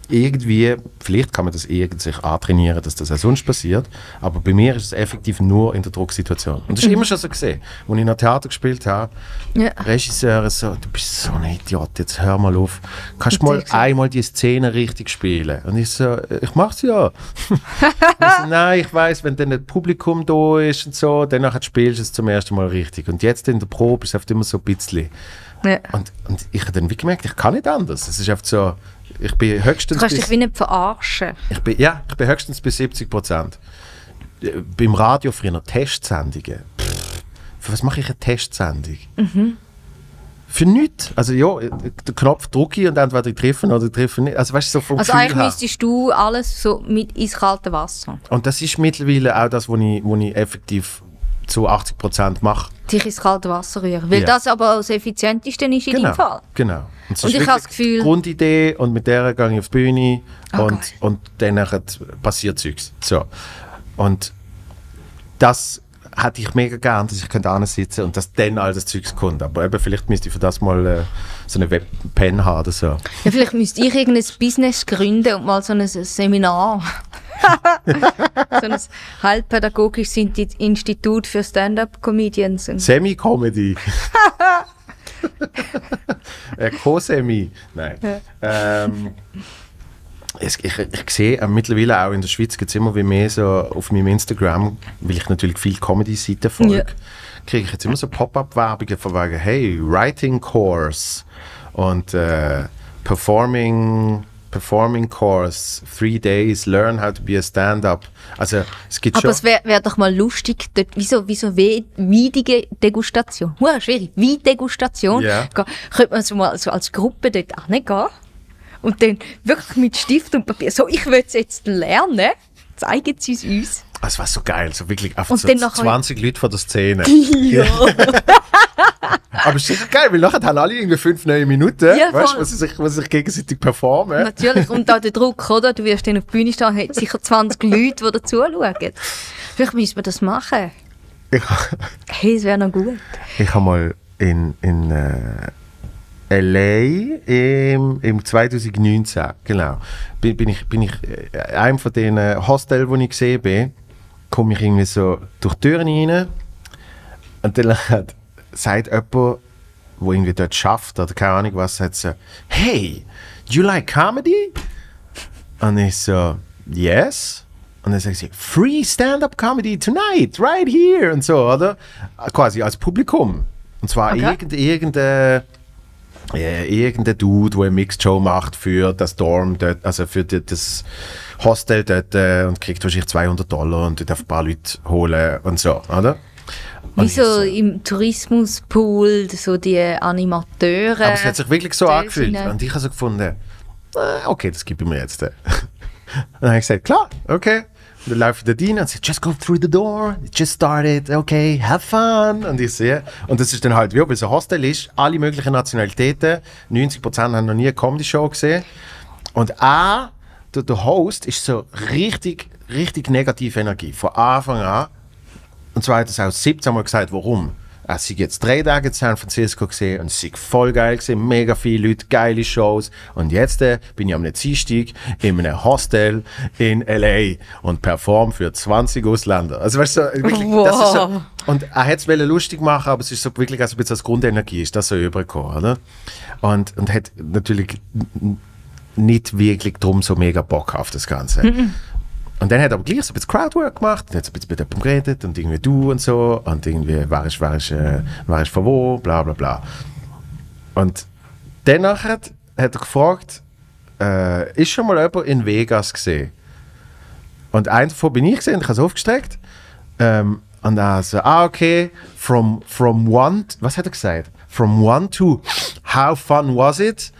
A: irgendwie, vielleicht kann man das irgendwie sich antrainieren, dass das auch sonst passiert, aber bei mir ist es effektiv nur in der Drucksituation. Und das ist immer schon so gesehen. Als ich noch Theater gespielt habe,
B: Ja.
A: Regisseure so, du bist so ein Idiot, jetzt hör mal auf. Kannst du mal einmal die Szene richtig spielen? Und ich so, ich mach's ja. So, nein, ich weiß, wenn dann das Publikum da ist und so, dann spielst du es zum ersten Mal richtig. Und jetzt in der Probe ist es oft immer so ein bisschen.
B: Ja.
A: Und, und ich habe dann wie gemerkt, ich kann nicht anders. Es ist einfach so, ich bin höchstens
B: Du kannst
A: bis,
B: dich wie nicht verarschen.
A: ich bin, ja, ich bin höchstens bis 70 Prozent. Äh, Beim Radio früher Testsendungen. Pff, für was mache ich eine Testsendung? Für nichts. Also ja, den Knopf drücke ich und entweder ich treffe oder ich treffe nicht. Also weißt du, so vom
B: Also
A: Gefühl
B: eigentlich
A: her.
B: müsstest du alles so mit ins kalte Wasser.
A: Und das ist mittlerweile auch das, was ich, was ich effektiv zu 80 Prozent mache.
B: Dich ins kalte Wasser rühren. Weil
A: Ja.
B: das aber das Effizienteste ist in
A: Genau.
B: deinem Fall.
A: genau.
B: Und
A: ist
B: ich habe das Gefühl-
A: Grundidee und mit der gehe ich auf die Bühne
B: Ah,
A: und, und dann passiert Zeugs. So. Und das hätte ich mega gern, dass ich könnte sitzen und dass dann all das Zeugs kommt. Aber eben, vielleicht müsste ich für das mal äh, so eine Webpen haben oder so.
B: Ja, vielleicht müsste ich irgendein Business gründen und mal so ein Seminar. so ein halbpädagogisches Institut für Stand-up-Comedians.
A: Semi-Comedy. äh, Co-Semi. Nein. Ähm, es, ich, ich sehe äh, mittlerweile auch in der Schweiz gibt es immer wie mehr so auf meinem Instagram, weil ich natürlich viel Comedy-Seiten folge,
B: Ja.
A: kriege ich jetzt immer so Pop-up-Werbungen von wegen, hey, Writing Course und äh, Performing Performing Course, Three Days, Learn how to be a Stand-up. Also es gibt
B: Aber
A: schon...
B: es wäre wär doch mal lustig, dort, wieso, wieso we- Weidige Degustation? Huah, schwierig. Weindegustation.
A: Ja.
B: Ga- Könnte man so mal so als Gruppe dort hingehen und dann wirklich mit Stift und Papier, so, ich will es jetzt lernen. Zeigen sie es uns.
A: Ah, Es war so geil, so wirklich
B: Und
A: so
B: dann nachher-
A: 20 Leute vor der Szene.
B: Ja.
A: Aber es ist sicher geil, weil nachher haben alle irgendwie fünf neue Minuten,
B: Ja,
A: weißt, wo sie sich, wo sie sich gegenseitig performen.
B: Natürlich, und da der Druck, oder? Du wirst dann auf die Bühne stehen, hat sicher 20 Leute, die da zuschauen. Vielleicht müssen wir das machen.
A: Ich,
B: Hey, es wäre noch gut.
A: ich habe mal in, in äh, LA im, im 2019, genau, bin, bin ich, bin ich äh, einem von den Hostels, wo ich gesehen bin, komme ich irgendwie so durch die Türen rein und dann hat- sagt jemand, wo irgendwie dort schafft oder keine Ahnung was, sagt so, hey, do you like comedy? Und ich so, yes. Und dann sagt sie, free stand-up comedy tonight, right here und so, oder? Quasi als Publikum. Und zwar
B: Okay.
A: irgend, irgendein, äh, irgendein Dude, der eine Mixed Show macht für das Dorm dort, also für die, das Hostel dort äh, und kriegt wahrscheinlich 200 Dollar und darf ein paar Leute holen und so, oder? Und
B: Wie so im Tourismuspool, so die Animateure.
A: Aber es hat sich wirklich so angefühlt.
B: rein.
A: Und ich habe so gefunden, äh, okay, das gebe ich mir jetzt. äh. Und dann habe ich gesagt, klar, okay. Und dann laufe ich da rein und sie just go through the door, it just started, okay, have fun. Und ich sehe, und das ist dann halt, wie ob es ein Hostel ist, alle möglichen Nationalitäten, 90% haben noch nie eine Comedy-Show gesehen. Und A, der, der Host ist so richtig, richtig negative Energie, von Anfang an. Und zwar hat er auch 17 Mal gesagt, warum. Er sei jetzt drei Tage in San Francisco gesehen und es sei voll geil gesehen, mega viele Leute, geile Shows. Und jetzt äh, bin ich am Dienstag in einem Hostel in L.A. und perform für 20 Ausländer. Also weißt du, wirklich, das ist so,
B: Wow.
A: und er hätte es lustig machen, aber es ist so wirklich also ein bisschen als Grundenergie, ist das so übergekommen, oder? Und, und hat natürlich nicht wirklich drum so mega Bock auf das Ganze. Und dann hat er aber gleich so ein bisschen Crowdwork gemacht, und hat so ein bisschen mit jemandem geredet und irgendwie du und so und irgendwie, wer ist, wer ist, äh, wer ist von wo, bla bla bla. Und danach hat, hat er gefragt, äh, ist schon mal jemand in Vegas gesehen? Und einen davon bin ich gesehen, ich habe es aufgestreckt. Ähm, und er so, ah, okay, from, from one, was hat er gesagt? From one to, how fun was it?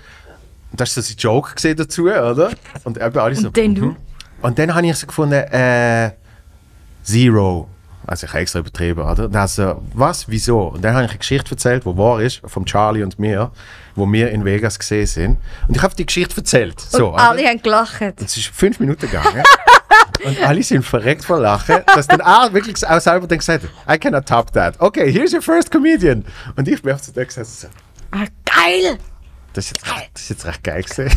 A: Und das ist so sein Joke gesehen dazu, oder? Und eben alle so,
B: Und dann du?
A: Und dann habe ich so gefunden, äh, Zero. Also ich habe extra übertrieben, oder? Dann so, was, wieso? Und dann habe ich eine Geschichte erzählt, die wahr ist, von Charlie und mir, wo wir in Vegas gesehen sind. Und ich habe die Geschichte erzählt. So,
B: und
A: oder?
B: alle haben gelacht.
A: Es ist fünf Minuten gegangen. und alle sind verreckt vor Lachen, dass dann auch wirklich auch selber dann gesagt hat, I cannot top that. Okay, here's your first comedian. Und ich bin auf zu der gesagt, so,
B: Ah, geil!
A: das ist jetzt, das ist jetzt recht geil gesehen.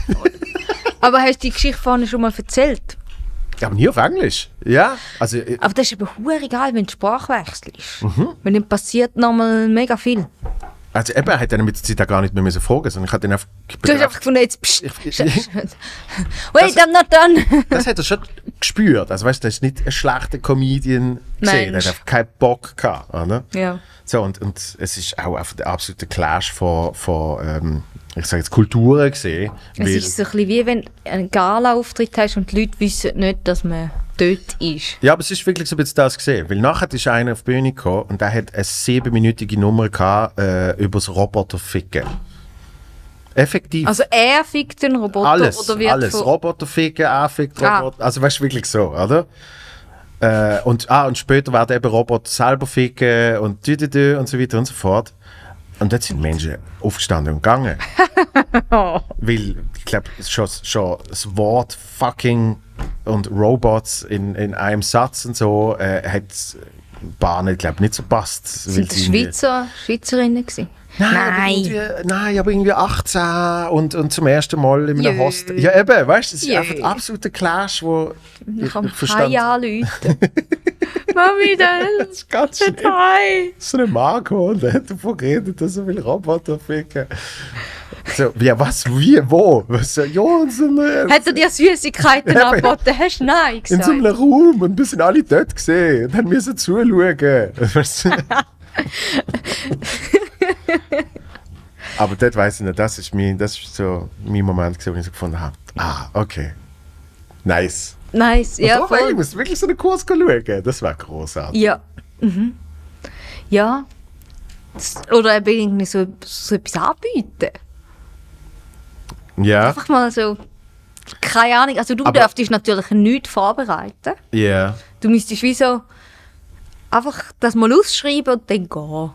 B: Aber hast du die Geschichte vorne schon mal erzählt?
A: Ja, aber nie auf Englisch. Ja, also äh,
B: Aber das ist aber hure egal, wenn du Sprachwechsel ist.
A: Mhm.
B: Weil dann passiert nochmal mega viel.
A: Also eben, er hat dann mit der Zeit auch gar nicht mehr müssen fragen, sondern ich habe dann einfach...
B: Du hast einfach gefunden, jetzt pst,
A: Ich-
B: sch- Wait, I'm not done.
A: das hat er schon gespürt. Also weißt du, das ist nicht ein schlechter Comedian gesehen. Er
B: Mensch.
A: hat einfach keinen Bock gehabt. Oder?
B: ja.
A: So, und, und es ist auch einfach der absolute Clash von, von ähm, ich sage jetzt Kulturen gesehen.
B: Es ist so ein bisschen wie wenn du einen Gala-Auftritt hast und die Leute wissen nicht, dass man dort ist.
A: Ja, aber es ist wirklich so ein bisschen das gesehen. Weil nachher ist einer auf die Bühne gekommen und der hat eine siebenminütige Nummer gehabt, äh, über das Roboterficken. Effektiv.
B: Also er fickt den Roboter
A: alles,
B: oder wird
A: alles. Roboterficken, er fickt
B: Ah.
A: Roboter. Also weißt du, wirklich so, oder? Äh, und, ah, und später werden eben Roboter selber ficken und dü, dü, dü und so weiter und so fort. Und dort sind Menschen aufgestanden und gegangen. Weil, ich glaube, schon, schon das Wort fucking und Robots in, in einem Satz und so äh, hat Bahnen, glaube nicht so passt.
B: Sind das Schweizer, Schweizerinnen gewesen?
A: Nein, Aber
B: Nein.
A: irgendwie, nein, aber irgendwie 18 und, und zum ersten Mal in einem
B: Jö.
A: Hostel. Ja, eben, weißt du, das ist
B: Jö.
A: einfach ein absoluter Clash, wo
B: Ich kann Hai anrufen. Mami, das
A: ist ganz schlimm.
B: Hai.
A: So ein Marco der davon geredet, dass er will Roboter ficken. So, ja, was, wie, wo? Was, so, ja, in so, einer,
B: Hat er dir Süßigkeiten
A: Ja,
B: angeboten? Hast du Nein
A: in
B: gesagt?
A: so einem Raum und wir sind alle dort gesehen und haben müssen zuschauen. Aber dort weiss ich nicht, das ist, mein, das ist so mein Moment, wo ich so gefunden habe, ah, okay, nice.
B: Nice, ja,
A: ich
B: voll.
A: muss wirklich so einen Kurs schauen, das wäre großartig.
B: Ja. Mhm. Ja. Das- Oder eben irgendwie so, so etwas anbieten.
A: Ja,
B: Einfach mal so keine Ahnung. Also du
A: Aber-
B: dürftest natürlich nichts vorbereiten.
A: Ja.
B: Du müsstest wie so einfach das mal ausschreiben und dann gehen.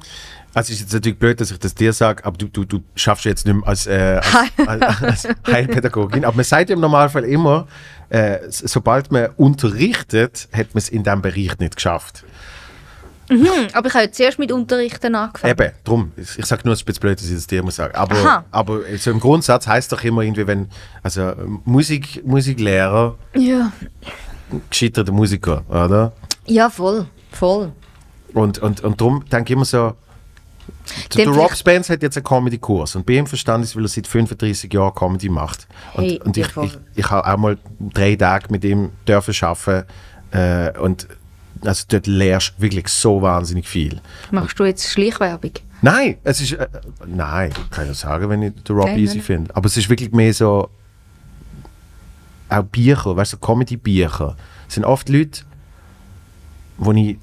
A: Also ist jetzt natürlich blöd, dass ich das dir sage, aber du, du, du schaffst jetzt nicht mehr als, äh, als, als, als Heilpädagogin. Aber man sagt ja im Normalfall immer, äh, sobald man unterrichtet, hat man es in diesem Bereich nicht geschafft.
B: Hm, aber ich habe zuerst mit Unterrichten angefangen.
A: Eben, drum. Ich, sage nur, es ist ein bisschen blöd, dass ich das dir muss sagen. Aber,
B: Aha.
A: aber so im Grundsatz heißt doch immer irgendwie, wenn, also Musik, Musiklehrer,
B: Ja.
A: gescheiterter Musiker, oder?
B: ja, voll. Voll.
A: Und, und, und darum denke ich immer so, der, Rob Spence hat jetzt einen Comedy-Kurs und bei ihm verstand ich, weil er seit 35 Jahren Comedy macht. Und,
B: Hey,
A: und ich, ich, ich habe auch mal drei Tage mit ihm dürfen arbeiten äh, und also dort lernst du wirklich so wahnsinnig viel.
B: Machst du jetzt Schleichwerbung?
A: Nein, es ist, äh, nein, kann ich ja sagen, wenn ich den Rob
B: Nein,
A: easy finde. Aber es ist wirklich mehr so, auch Bücher, weißt du, Comedy-Bücher. Es sind oft Leute, die ich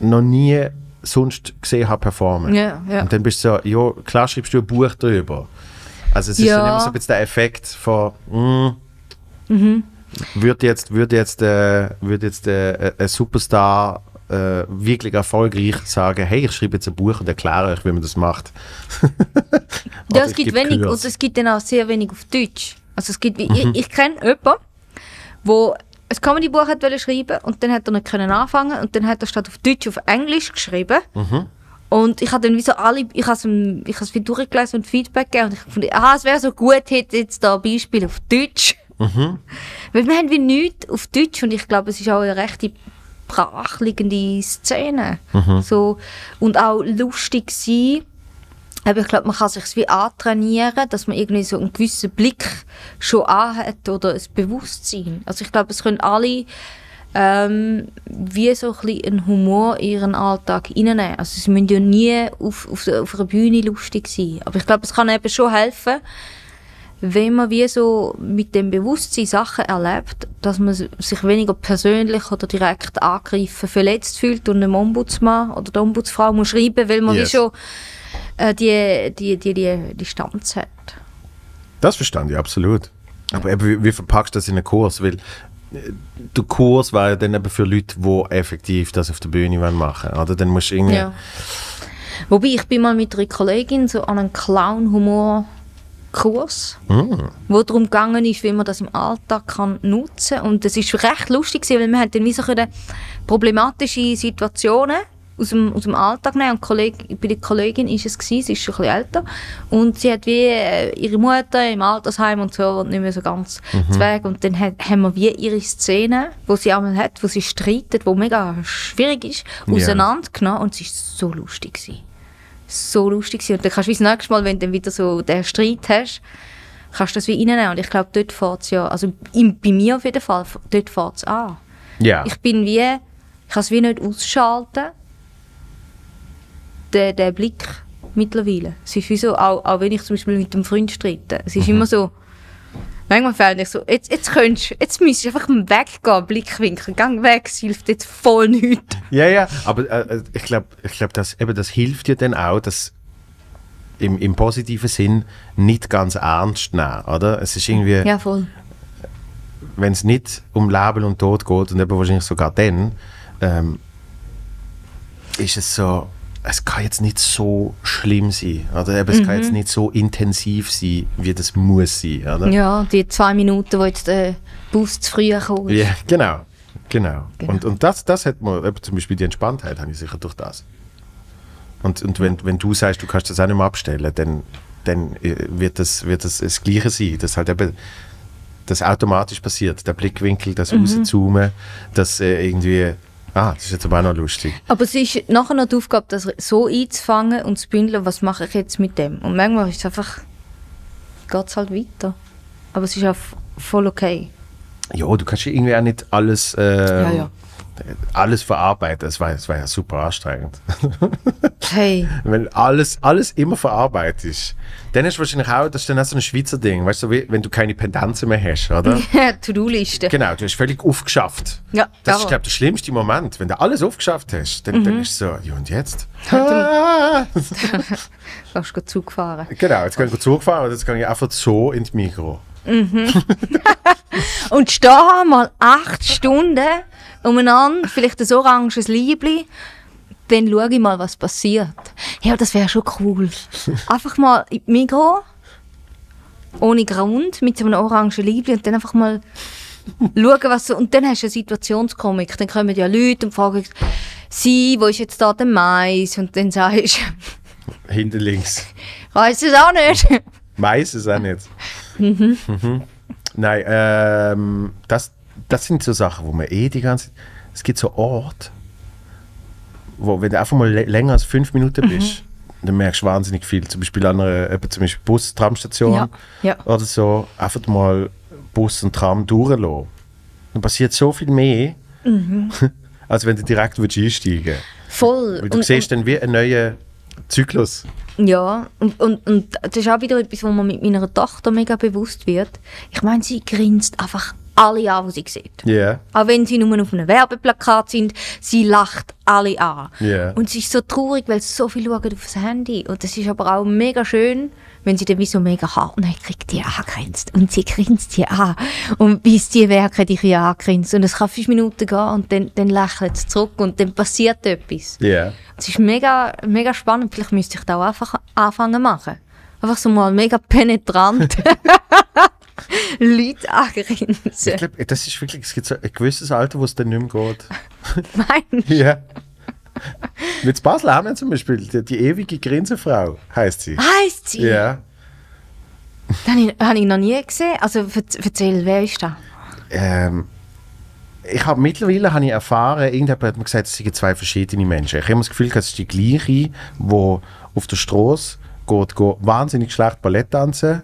A: noch nie sonst gesehen habe performen.
B: Ja, ja.
A: Und dann bist du so, ja, klar schreibst du ein Buch darüber. Also es ist
B: Ja.
A: dann immer so ein bisschen der Effekt von, mm,
B: Mhm.
A: wird jetzt, wird jetzt, äh, wird jetzt äh, ein Superstar äh, wirklich erfolgreich sagen, hey, ich schreibe jetzt ein Buch und erkläre euch, wie man das macht.
B: Ja,
A: Oder
B: es gibt wenig
A: Kurs.
B: und es gibt dann auch sehr wenig auf Deutsch. Also es gibt,
A: Mhm.
B: ich, ich kenne jemanden, wo ein Comedy-Buch wollte schreiben und dann hat er nicht können anfangen und dann hat er statt auf Deutsch auf Englisch geschrieben.
A: Mhm.
B: Und ich habe dann wie so alle, ich habe es wie durchgelesen und Feedback gegeben und ich fand, ah, es wäre so gut, hätte jetzt da ein Beispiel auf Deutsch.
A: Mhm.
B: Weil wir haben wie nichts auf Deutsch und ich glaube, es ist auch eine rechte brachliegende Szene.
A: Mhm.
B: So, und auch lustig sein. Aber ich glaube, man kann sich wie antrainieren, dass man irgendwie so einen gewissen Blick schon anhat oder ein Bewusstsein. Also ich glaube, es können alle ähm, wie so ein bisschen einen Humor in ihren Alltag reinnehmen. Also sie müssen ja nie auf, auf, auf einer Bühne lustig sein. Aber ich glaube, es kann eben schon helfen, wenn man wie so mit dem Bewusstsein Sachen erlebt, dass man sich weniger persönlich oder direkt angegriffen, verletzt fühlt und dem Ombudsmann oder der Ombudsfrau muss schreiben, weil man
A: Yes.
B: wie schon äh, die, die, die, die Distanz hat.
A: Das verstand ich absolut. Aber eben, wie, wie verpackst du das in einen Kurs? Weil äh, der Kurs war ja dann eben für Leute, die effektiv das auf der Bühne wollen machen Oder dann musst du irgendwie...
B: Ja. Wobei, ich bin mal mit einer Kollegin so an einem Clown-Humor-Kurs, wo darum gegangen ist, wie man das im Alltag kann nutzen kann. Und das ist recht lustig, weil wir dann wie so problematische Situationen aus dem, aus dem Alltag nehmen. Und Kolleg, bei der Kollegin ist es gewesen, sie ist schon ein bisschen älter. Und sie hat wie äh, ihre Mutter im Altersheim und so und nicht mehr so ganz zu Weg. Und dann hat, haben wir wie ihre Szene, wo sie einmal hat, wo sie streitet, wo mega schwierig ist, auseinandergenommen. Und es war so lustig. Gewesen. So lustig. Gewesen. Und dann kannst du wie das nächste Mal, wenn du dann wieder so den Streit hast, kannst du das wie reinnehmen. Und ich glaube, dort fährt es ja, also im, bei mir auf jeden Fall, dort fährt es an.
A: ja.
B: Ich bin wie, ich kann es wie nicht ausschalten, den, den Blick mittlerweile. Es ist wie so, auch, auch wenn ich zum Beispiel mit einem Freund streite, es ist immer so, manchmal fällt ich so, jetzt, jetzt könntest jetzt müsstest du einfach weggehen, Blickwinkel, gang weg, es hilft jetzt voll nichts.
A: Ja, ja, aber äh, äh, ich glaube, ich glaub, das, eben, das hilft dir dann auch, dass im, im positiven Sinn nicht ganz ernst nehmen, oder? Es ist irgendwie,
B: Ja, voll.
A: wenn es nicht um Leben und Tod geht und eben wahrscheinlich sogar dann, ähm, ist es so, es kann jetzt nicht so schlimm sein, oder? Eben, es kann jetzt nicht so intensiv sein, wie das muss sein, oder?
B: Ja, die zwei Minuten, wo jetzt der Bus zu früh kommt.
A: Ja, genau. Genau.
B: Genau.
A: Und, und das, das hat man, eben zum Beispiel die Entspanntheit habe ich sicher durch das. Und, und wenn, wenn du sagst, du kannst das auch nicht mehr abstellen, dann, dann äh, wird, das, wird das das Gleiche sein. Das halt eben das automatisch passiert. Der Blickwinkel, das
B: Mhm.
A: Rauszoomen, das äh, irgendwie, ah, das ist jetzt aber auch noch lustig.
B: Aber es ist nachher noch die Aufgabe, das so einzufangen und zu bündeln, was mache ich jetzt mit dem. Und manchmal ist es einfach, geht es halt weiter. Aber es ist auch voll okay.
A: Ja, du kannst ja irgendwie auch nicht alles, äh,
B: Ja, ja.
A: Alles verarbeiten. Das war, das war ja super anstrengend.
B: Hey,
A: Wenn alles, alles immer verarbeitet ist, dann ist wahrscheinlich auch, das ist dann auch so ein Schweizer Ding, weißt du, wenn du keine Pendenzen mehr hast, oder?
B: To-Do-Liste.
A: genau, du hast völlig aufgeschafft.
B: Ja,
A: Das
B: aber-
A: ist, glaube ich, der schlimmste Moment. Wenn du alles aufgeschafft hast, dann,
B: Mhm.
A: dann ist es so, ja und jetzt?
B: Kannst du Zug fahren.
A: genau, jetzt kann ich Zug fahren und jetzt kann ich einfach so ins Mikro.
B: Und stehen mal acht Stunden umeinander, vielleicht ein oranges Liebli, dann schaue ich mal, was passiert. Ja, das wäre schon cool. Einfach mal in die Migros, ohne Grund, mit so einem orangen Liebli und dann einfach mal schauen, was. Und dann hast du eine Situationskomik. Dann kommen ja Leute und fragen, sie, wo ist jetzt da der Mais? Und dann sagst du,
A: Hinten links.
B: weiß es auch nicht.
A: Mais ist auch nicht. Mhm. Nein, ähm, das, das sind so Sachen, wo man eh die ganze Es gibt so Orte, wo, wenn du einfach mal lä- länger als fünf Minuten bist, dann merkst du wahnsinnig viel. Zum Beispiel an einer eben zum Beispiel Bus, Tramstation
B: Ja, ja.
A: oder so. Einfach mal Bus und Tram durchlassen. Dann passiert so viel mehr, als wenn du direkt würdest einsteigen
B: Voll.
A: Weil du siehst dann wie einen neuen Zyklus.
B: Ja, und, und, und das ist auch wieder etwas, wo man mit meiner Tochter mega bewusst wird. Ich meine, sie grinst einfach alle an, die sie sieht.
A: Ja.
B: Auch wenn sie nur auf einem Werbeplakat sind, sie lacht alle an.
A: Ja.
B: Und sie ist so traurig, weil sie so viel schauen auf das Handy. Und das ist aber auch mega schön, wenn sie dann wie so mega hartnäckig die angrinst. Und sie grinst sie an. Und bis die Werke dich ja angrinst. Und es kann fünf Minuten gehen und dann, dann lächelt sie zurück und dann passiert etwas.
A: Ja.
B: Es ist mega, mega spannend. Vielleicht müsste ich da auch einfach anfangen machen. Einfach so mal mega penetrant Leute angrinsen.
A: Ich glaube, das ist wirklich, es gibt so ein gewisses Alter, wo es dann nicht mehr geht.
B: Nein.
A: ja. Mit Basel haben wir zum Beispiel die, die ewige Grinsefrau, heißt sie.
B: Heißt sie?
A: Ja.
B: Das habe ich, noch nie gesehen. Also erzähl, wer ist das?
A: Ähm, ich habe mittlerweile habe ich erfahren, irgendjemand hat mir gesagt, es seien zwei verschiedene Menschen. Ich habe immer das Gefühl, es ist die gleiche, die auf der Straße geht, geht wahnsinnig schlecht Ballett tanzen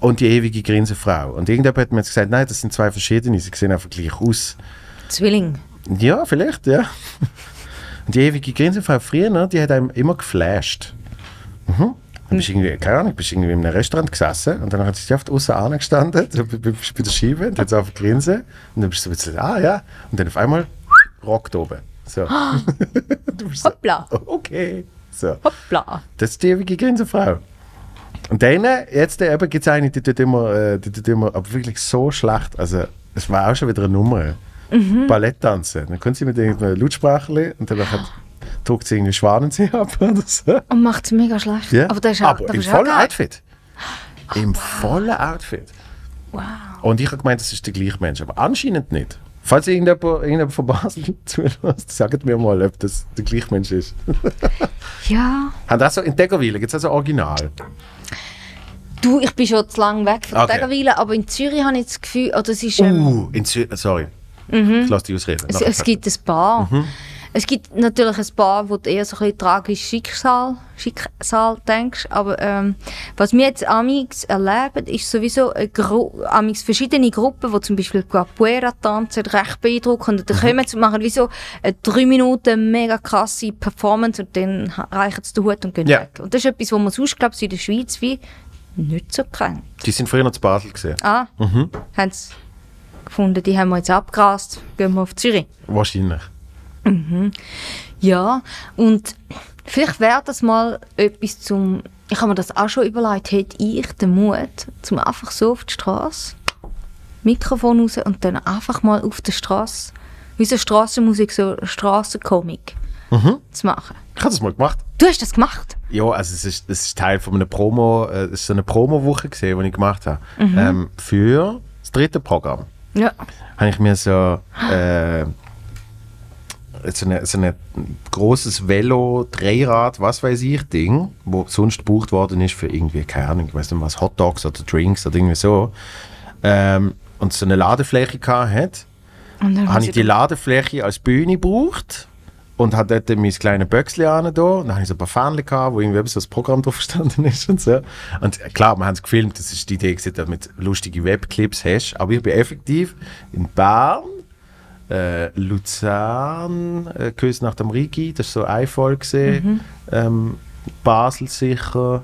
A: und die ewige Grinsefrau. Und irgendjemand hat mir jetzt gesagt, nein, das sind zwei verschiedene, sie sehen einfach gleich aus.
B: Zwilling.
A: Ja, vielleicht, ja. Und die ewige Grinsefrau früher, ne, die hat einem immer geflasht. Mhm. Dann bist du irgendwie, keine Ahnung, bist irgendwie in einem Restaurant gesessen und dann hat sie oft außen angestanden, so bei, bei, der Scheibe, und hat sie einfach grinsen und dann bist du so ein bisschen, ah ja, und dann auf einmal rockt oben. So. so,
B: Hoppla.
A: oh, okay. So.
B: Hoppla.
A: Das ist die ewige Grinsefrau. Und dann, jetzt äh, eben gibt es eine, die tut immer, äh, die tut immer, aber wirklich so schlecht, also es war auch schon wieder eine Nummer. Ballett tanzen. Dann kommt sie mit irgendeinem Lautspracherli und dann hat, druckt sie irgendwie Schwanensee ab oder so.
B: Und macht es mega schlecht.
A: Ja.
B: Aber das ist auch,
A: aber
B: das
A: im vollen. Outfit. Im vollen Outfit.
B: Wow.
A: Und ich habe gemeint, das ist der gleiche Mensch, aber anscheinend nicht. Falls irgendjemand, irgendjemand von Basel zulässt, sagt mir mal, ob das der gleiche Mensch ist.
B: Ja.
A: Haben das so in Deggerwil, gibt es also Original?
B: Du, ich bin schon zu lange weg von
A: Okay.
B: Deggerweiler, aber in Zürich habe ich das Gefühl, oder es ist... Ähm,
A: Uh, in Zürich, sorry. Ich lasse dich ausreden.
B: Es, es gibt ein paar.
A: Mhm.
B: Es gibt natürlich ein paar, wo du eher so ein bisschen tragisches Schicksal, Schicksal denkst. Aber ähm, was wir jetzt amix erleben, ist sowieso Gru amix verschiedene Gruppen, die zum Beispiel Capoeira tanzen, recht beeindruckend. Und dann kommen sie machen wie so eine drei Minuten mega krasse Performance und dann reichen sie den Hut und gehen
A: Ja.
B: weg. Und das ist etwas, was man sonst, glaube in der Schweiz wie nicht so kennt.
A: Die sind früher noch zu Basel gesehen.
B: Ah,
A: Mhm.
B: haben sie gefunden, die haben wir jetzt abgerast, gehen wir auf Zürich.
A: Wahrscheinlich.
B: Ja, und vielleicht wäre das mal etwas zum. Ich habe mir das auch schon überlegt, hätte ich den Mut, zum einfach so auf die Straße, Mikrofon raus und dann einfach mal auf der Straße, wie so Straßenmusik, so Straßenkomik zu machen.
A: Ich habe das mal gemacht.
B: Du hast das gemacht?
A: Ja, also es ist, es ist Teil von einer Promo, äh, es ist so eine Promo-Woche gesehen, die ich gemacht habe. Ähm, für das dritte Programm
B: Ja.
A: habe ich mir so, äh, so, eine, so ein großes Velo, Dreirad, was weiß ich, Ding, wo sonst gebucht worden ist für irgendwie, keine Ahnung, ich weiß nicht was, Hot Dogs oder Drinks oder irgendwie so. Ähm, und so eine Ladefläche gehabt hat. Habe ich die Ladefläche als Bühne gebraucht und habe dort mein kleines Böckchen an da. Und dann habe ich so ein paar Fähnchen gehabt, wo irgendwie so das Programm drauf gestanden ist und so. Und klar, wir haben es gefilmt, das ist die Idee, dass du mit lustigen Webclips hast. Aber ich bin effektiv in Bern, äh, Luzern, äh, Küss nach dem Rigi, das war so eine Folge. gewesen. Ähm, Basel sicher.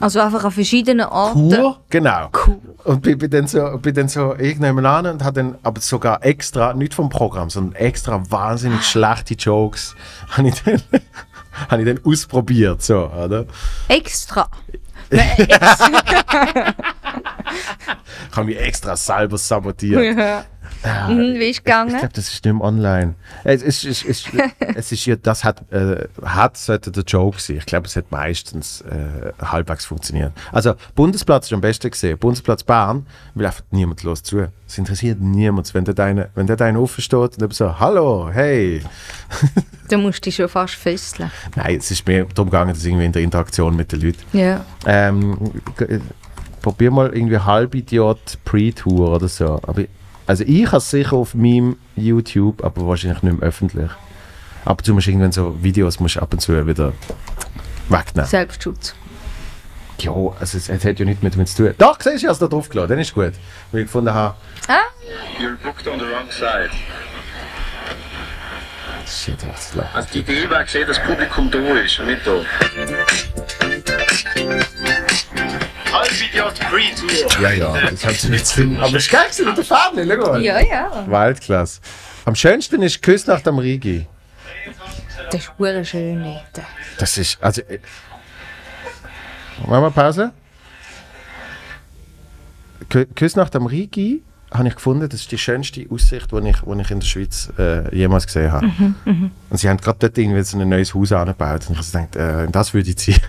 B: Also einfach an verschiedenen Orten.
A: Chur? Genau.
B: Cool.
A: Und bin, bin, dann so, bin dann so irgendwann an und habe dann aber sogar extra, nicht vom Programm, sondern extra wahnsinnig schlechte Jokes, habe ich, dann, habe ich dann ausprobiert. So, oder?
B: Extra.
A: Ich habe mich extra selber sabotiert.
B: ja. Mhm, wie ist
A: Ich
B: gegangen?
A: glaube, das ist nicht mehr online. Es ist, es ist, es ist ja, das hat, äh, hat sollte der Joke sein. Ich glaube, es hat meistens äh, halbwegs funktioniert. Also, Bundesplatz ist am besten gesehen. Bundesplatz Bern will einfach niemand los zu. Es interessiert niemand, wenn der eine, wenn der eine offen steht und so, hallo, hey.
B: Du musst dich schon fast fesseln.
A: Nein, es ist mehr darum gegangen, dass irgendwie in der Interaktion mit den Leuten.
B: Ja.
A: Ähm, g- probier mal irgendwie Halbidiot Pre-Tour oder so. Aber, also ich habe es sicher auf meinem YouTube, aber wahrscheinlich nicht mehr öffentlich. Ab und zu musst du irgendwann so Videos musst ab und zu wieder wegnehmen.
B: Selbstschutz.
A: Ja, also es, es hat ja nichts mit damit zu tun. Doch, siehst du, ich habe es da drauf gelassen, dann ist gut. Weil ich gefunden habe,
D: You're booked on the wrong side.
A: shit, was ist los?
D: Also die Idee war gesehen, dass das Publikum da ist und nicht da.
A: Ja, ja, das hat sie nicht tun. Aber es ist geil gewesen mit der Fahne, schau mal.
B: Ja, ja.
A: Weltklasse. Am schönsten ist Küss nach dem Rigi.
B: Das ist hure schön dort.
A: Das ist, also. äh, Machen wir Pause? Kü- Küss nach dem Rigi habe ich gefunden, das ist die schönste Aussicht, die ich, die ich in der Schweiz äh, jemals gesehen habe. Und sie haben gerade dort irgendwie so ein neues Haus angebaut. Und ich habe gedacht, äh, das würde ich ziehen.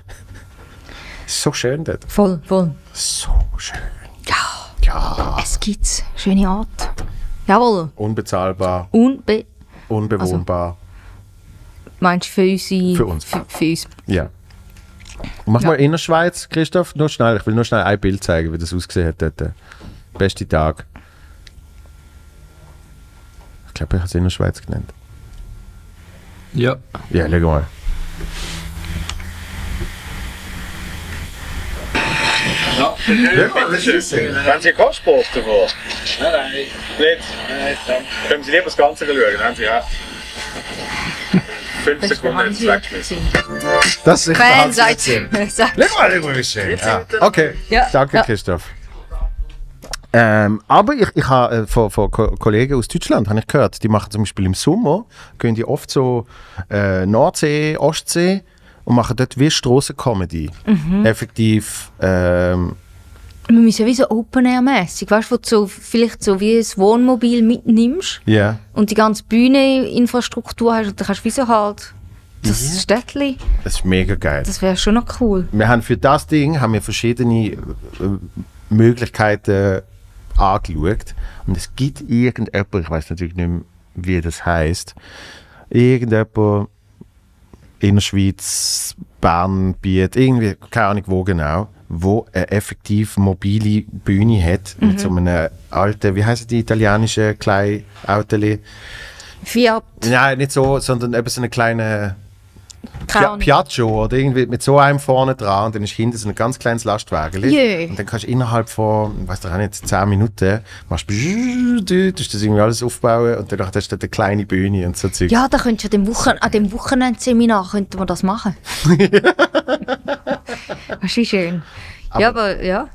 A: Es ist so schön dort.
B: Voll, voll.
A: So schön.
B: Ja,
A: Ja.
B: es gibt's. Schöne Art. Jawohl.
A: Unbezahlbar,
B: Unbe...
A: unbewohnbar.
B: Meinst du für unsere...
A: Für uns.
B: Für, für uns.
A: Ja. Mach mal Innerschweiz, Christoph, nur schnell. Ich will nur schnell ein Bild zeigen, wie das ausgesehen hat dort. Beste Tag. Ich glaube, ich habe es Innerschweiz genannt.
C: Ja.
A: Ja, schau mal.
D: Ja, Haben Sie Kostsport davor? Nein, nein. Nicht? Nein, danke. Können Sie lieber das Ganze schauen, haben Sie recht. Fünf Sekunden jetzt weggeschmissen.
A: Das ist
B: Fan seid
A: wie schön. Ja. Okay,
B: Ja,
A: danke,
B: ja.
A: Christoph. Ähm, aber ich, ich habe äh, von, von Ko Kollegen aus Deutschland habe ich gehört, die machen zum Beispiel im Sommer, gehen die oft so äh, Nordsee, Ostsee und machen dort wie Strassencomedy.
B: Mhm.
A: Effektiv ähm,
B: Wir müssen wie so Open-Air-mässig, weißt du, wo du so, vielleicht so wie ein Wohnmobil mitnimmst
A: Ja.
B: und die ganze Bühne-Infrastruktur hast und dann kannst du wie so halt das Städtli,
A: Das ist mega geil.
B: das wäre schon noch cool.
A: wir haben für das Ding haben wir verschiedene äh, Möglichkeiten angeschaut. Und es gibt irgendjemand, ich weiß natürlich nicht mehr, wie das heißt, irgendjemand in der Schweiz, Bern, Biet, irgendwie, keine Ahnung wo genau, wo eine effektiv mobile Bühne hat mit so einem alten, wie heißt die italienische kleinen?
B: Fiat,
A: Nein, nicht so, sondern eben so eine kleine Piaggio oder irgendwie mit so einem vorne dran und dann ist hinten so ein ganz kleines Lastwagen.
B: Jö.
A: Und dann kannst du innerhalb von, weiß doch auch nicht, 10 Minuten, machst du das irgendwie alles aufbauen und dann hast du eine kleine Bühne und so Zeug.
B: Ja, da könntest du an dem, Wochen an dem Wochenendseminar könnte man das machen. das ist schön. ja, aber ja.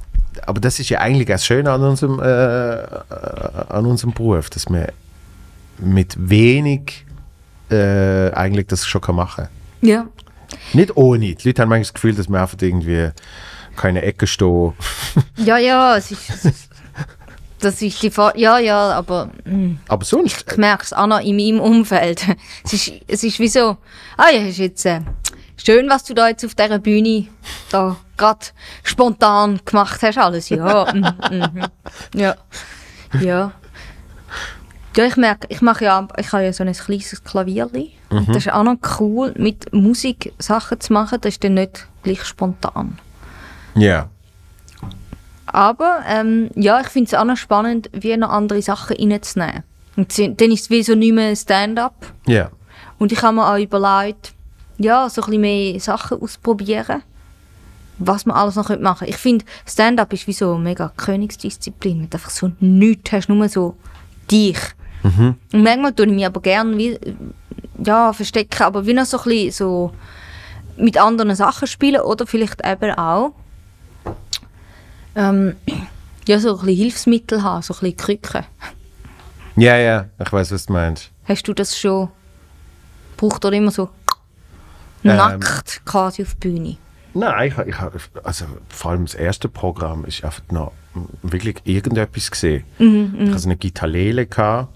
A: Aber das ist ja eigentlich das Schöne an unserem, äh, äh, an unserem Beruf, dass man mit wenig äh, eigentlich das schon machen kann.
B: Ja.
A: Nicht ohne. Die Leute haben manchmal das Gefühl, dass man einfach irgendwie keine Ecke stehen.
B: Ja, ja, es ist. es ist- Das ist die Fa Ja, ja, aber hm,
A: Aber sonst,
B: ich merke es auch noch in meinem Umfeld. Es ist, es ist wie so, ah ja, ist jetzt äh, schön, was du da jetzt auf dieser Bühne da gerade spontan gemacht hast, alles. Ja, mhm, mhm. ja, ja. Ja, ich merke, ich mache ja, ich habe ja so ein kleines Klavierli. Und das ist auch noch cool, mit Musik Sachen zu machen, das ist dann nicht gleich spontan.
A: ja.
B: Aber ähm, ja, ich finde es auch noch spannend, wie noch andere Sachen reinzunehmen. Und dann ist es wie so nicht mehr Stand-up.
A: Ja.
B: Und ich habe mir auch überlegt, ja, so ein bisschen mehr Sachen ausprobieren, was man alles noch machen könnte. Ich finde, Stand-up ist wie so eine mega Königsdisziplin, wenn du einfach so nichts hast, nur so dich. Und manchmal tue ich mich aber gerne wie, ja, verstecken, aber wie noch so ein bisschen so mit anderen Sachen spielen oder vielleicht eben auch ähm, ja, so ein bisschen Hilfsmittel haben, so ein bisschen Krücken.
A: Ja, ja, ich weiß, was du meinst.
B: Hast du das schon? Braucht er immer so
A: Ähm.
B: nackt quasi auf die Bühne?
A: Nein, ich, ich, also vor allem das erste Programm ist einfach noch wirklich irgendetwas gesehen.
B: Mhm,
A: ich hatte eine Gitarrele, gehabt,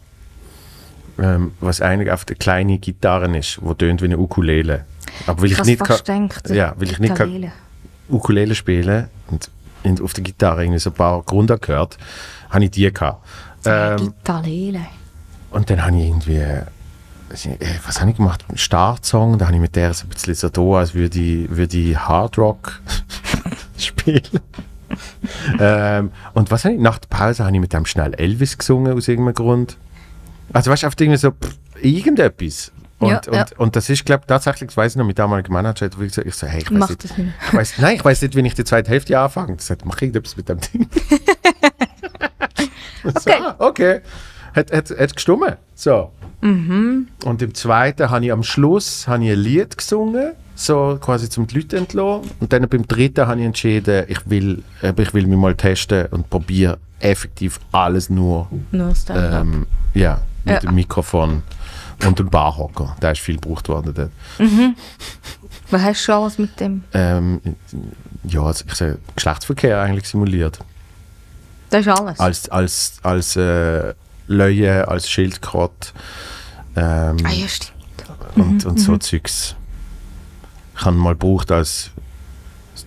A: ähm, was eigentlich auf der kleine Gitarre ist, die tönt wie eine Ukulele. Aber weil ich,
B: Ich
A: nicht
B: fast
A: kann,
B: gedacht,
A: ja, weil ich nicht kann
B: Ukulele.
A: Spielen und in, auf der Gitarre irgendwie so ein paar gehört, habe ich die gehabt. Ähm,
B: Gitarrele.
A: und dann habe ich irgendwie, äh, was habe ich gemacht? Startsong, da habe ich mit der so ein bisschen so da, als würde ich, würde ich Hard Rock spielen. ähm, und was habe ich? Nach der Pause habe ich mit dem schnell Elvis gesungen, aus irgendeinem Grund. Also weißt du, einfach irgendwie so pff, irgendetwas. Und,
B: Ja,
A: und,
B: ja.
A: und das ist, glaube ich, tatsächlich, das weiß ich noch, mit damaligen Manager, hat wirklich gesagt, ich so, hey, ich weiß
B: Mach
A: nicht,
B: das nicht.
A: ich weiß, nein, ich weiß nicht, wenn ich die zweite Hälfte anfange. Das sagt, mach irgendetwas mit dem Ding. so,
B: Okay.
A: ah, okay. Hat, hat, hat gestummen. So.
B: Mhm.
A: Und im zweiten habe ich am Schluss ich ein Lied gesungen, so quasi zum die Leute entlassen. Und dann beim dritten habe ich entschieden, ich will, ich will mich mal testen und probiere effektiv alles nur
B: Nur Stand-up.
A: ähm, ja, mit
B: Ja.
A: dem Mikrofon und dem Barhocker. Der ist viel gebraucht worden dort.
B: Was hast du schon alles mit dem?
A: Ähm, ja, also ich sage, Geschlechtsverkehr eigentlich simuliert.
B: Das ist alles.
A: Als, als, als äh, Löwe, als Schildkrott ähm,
B: ah ja, stimmt.
A: und, und so Zeugs. Ich habe mal gebraucht als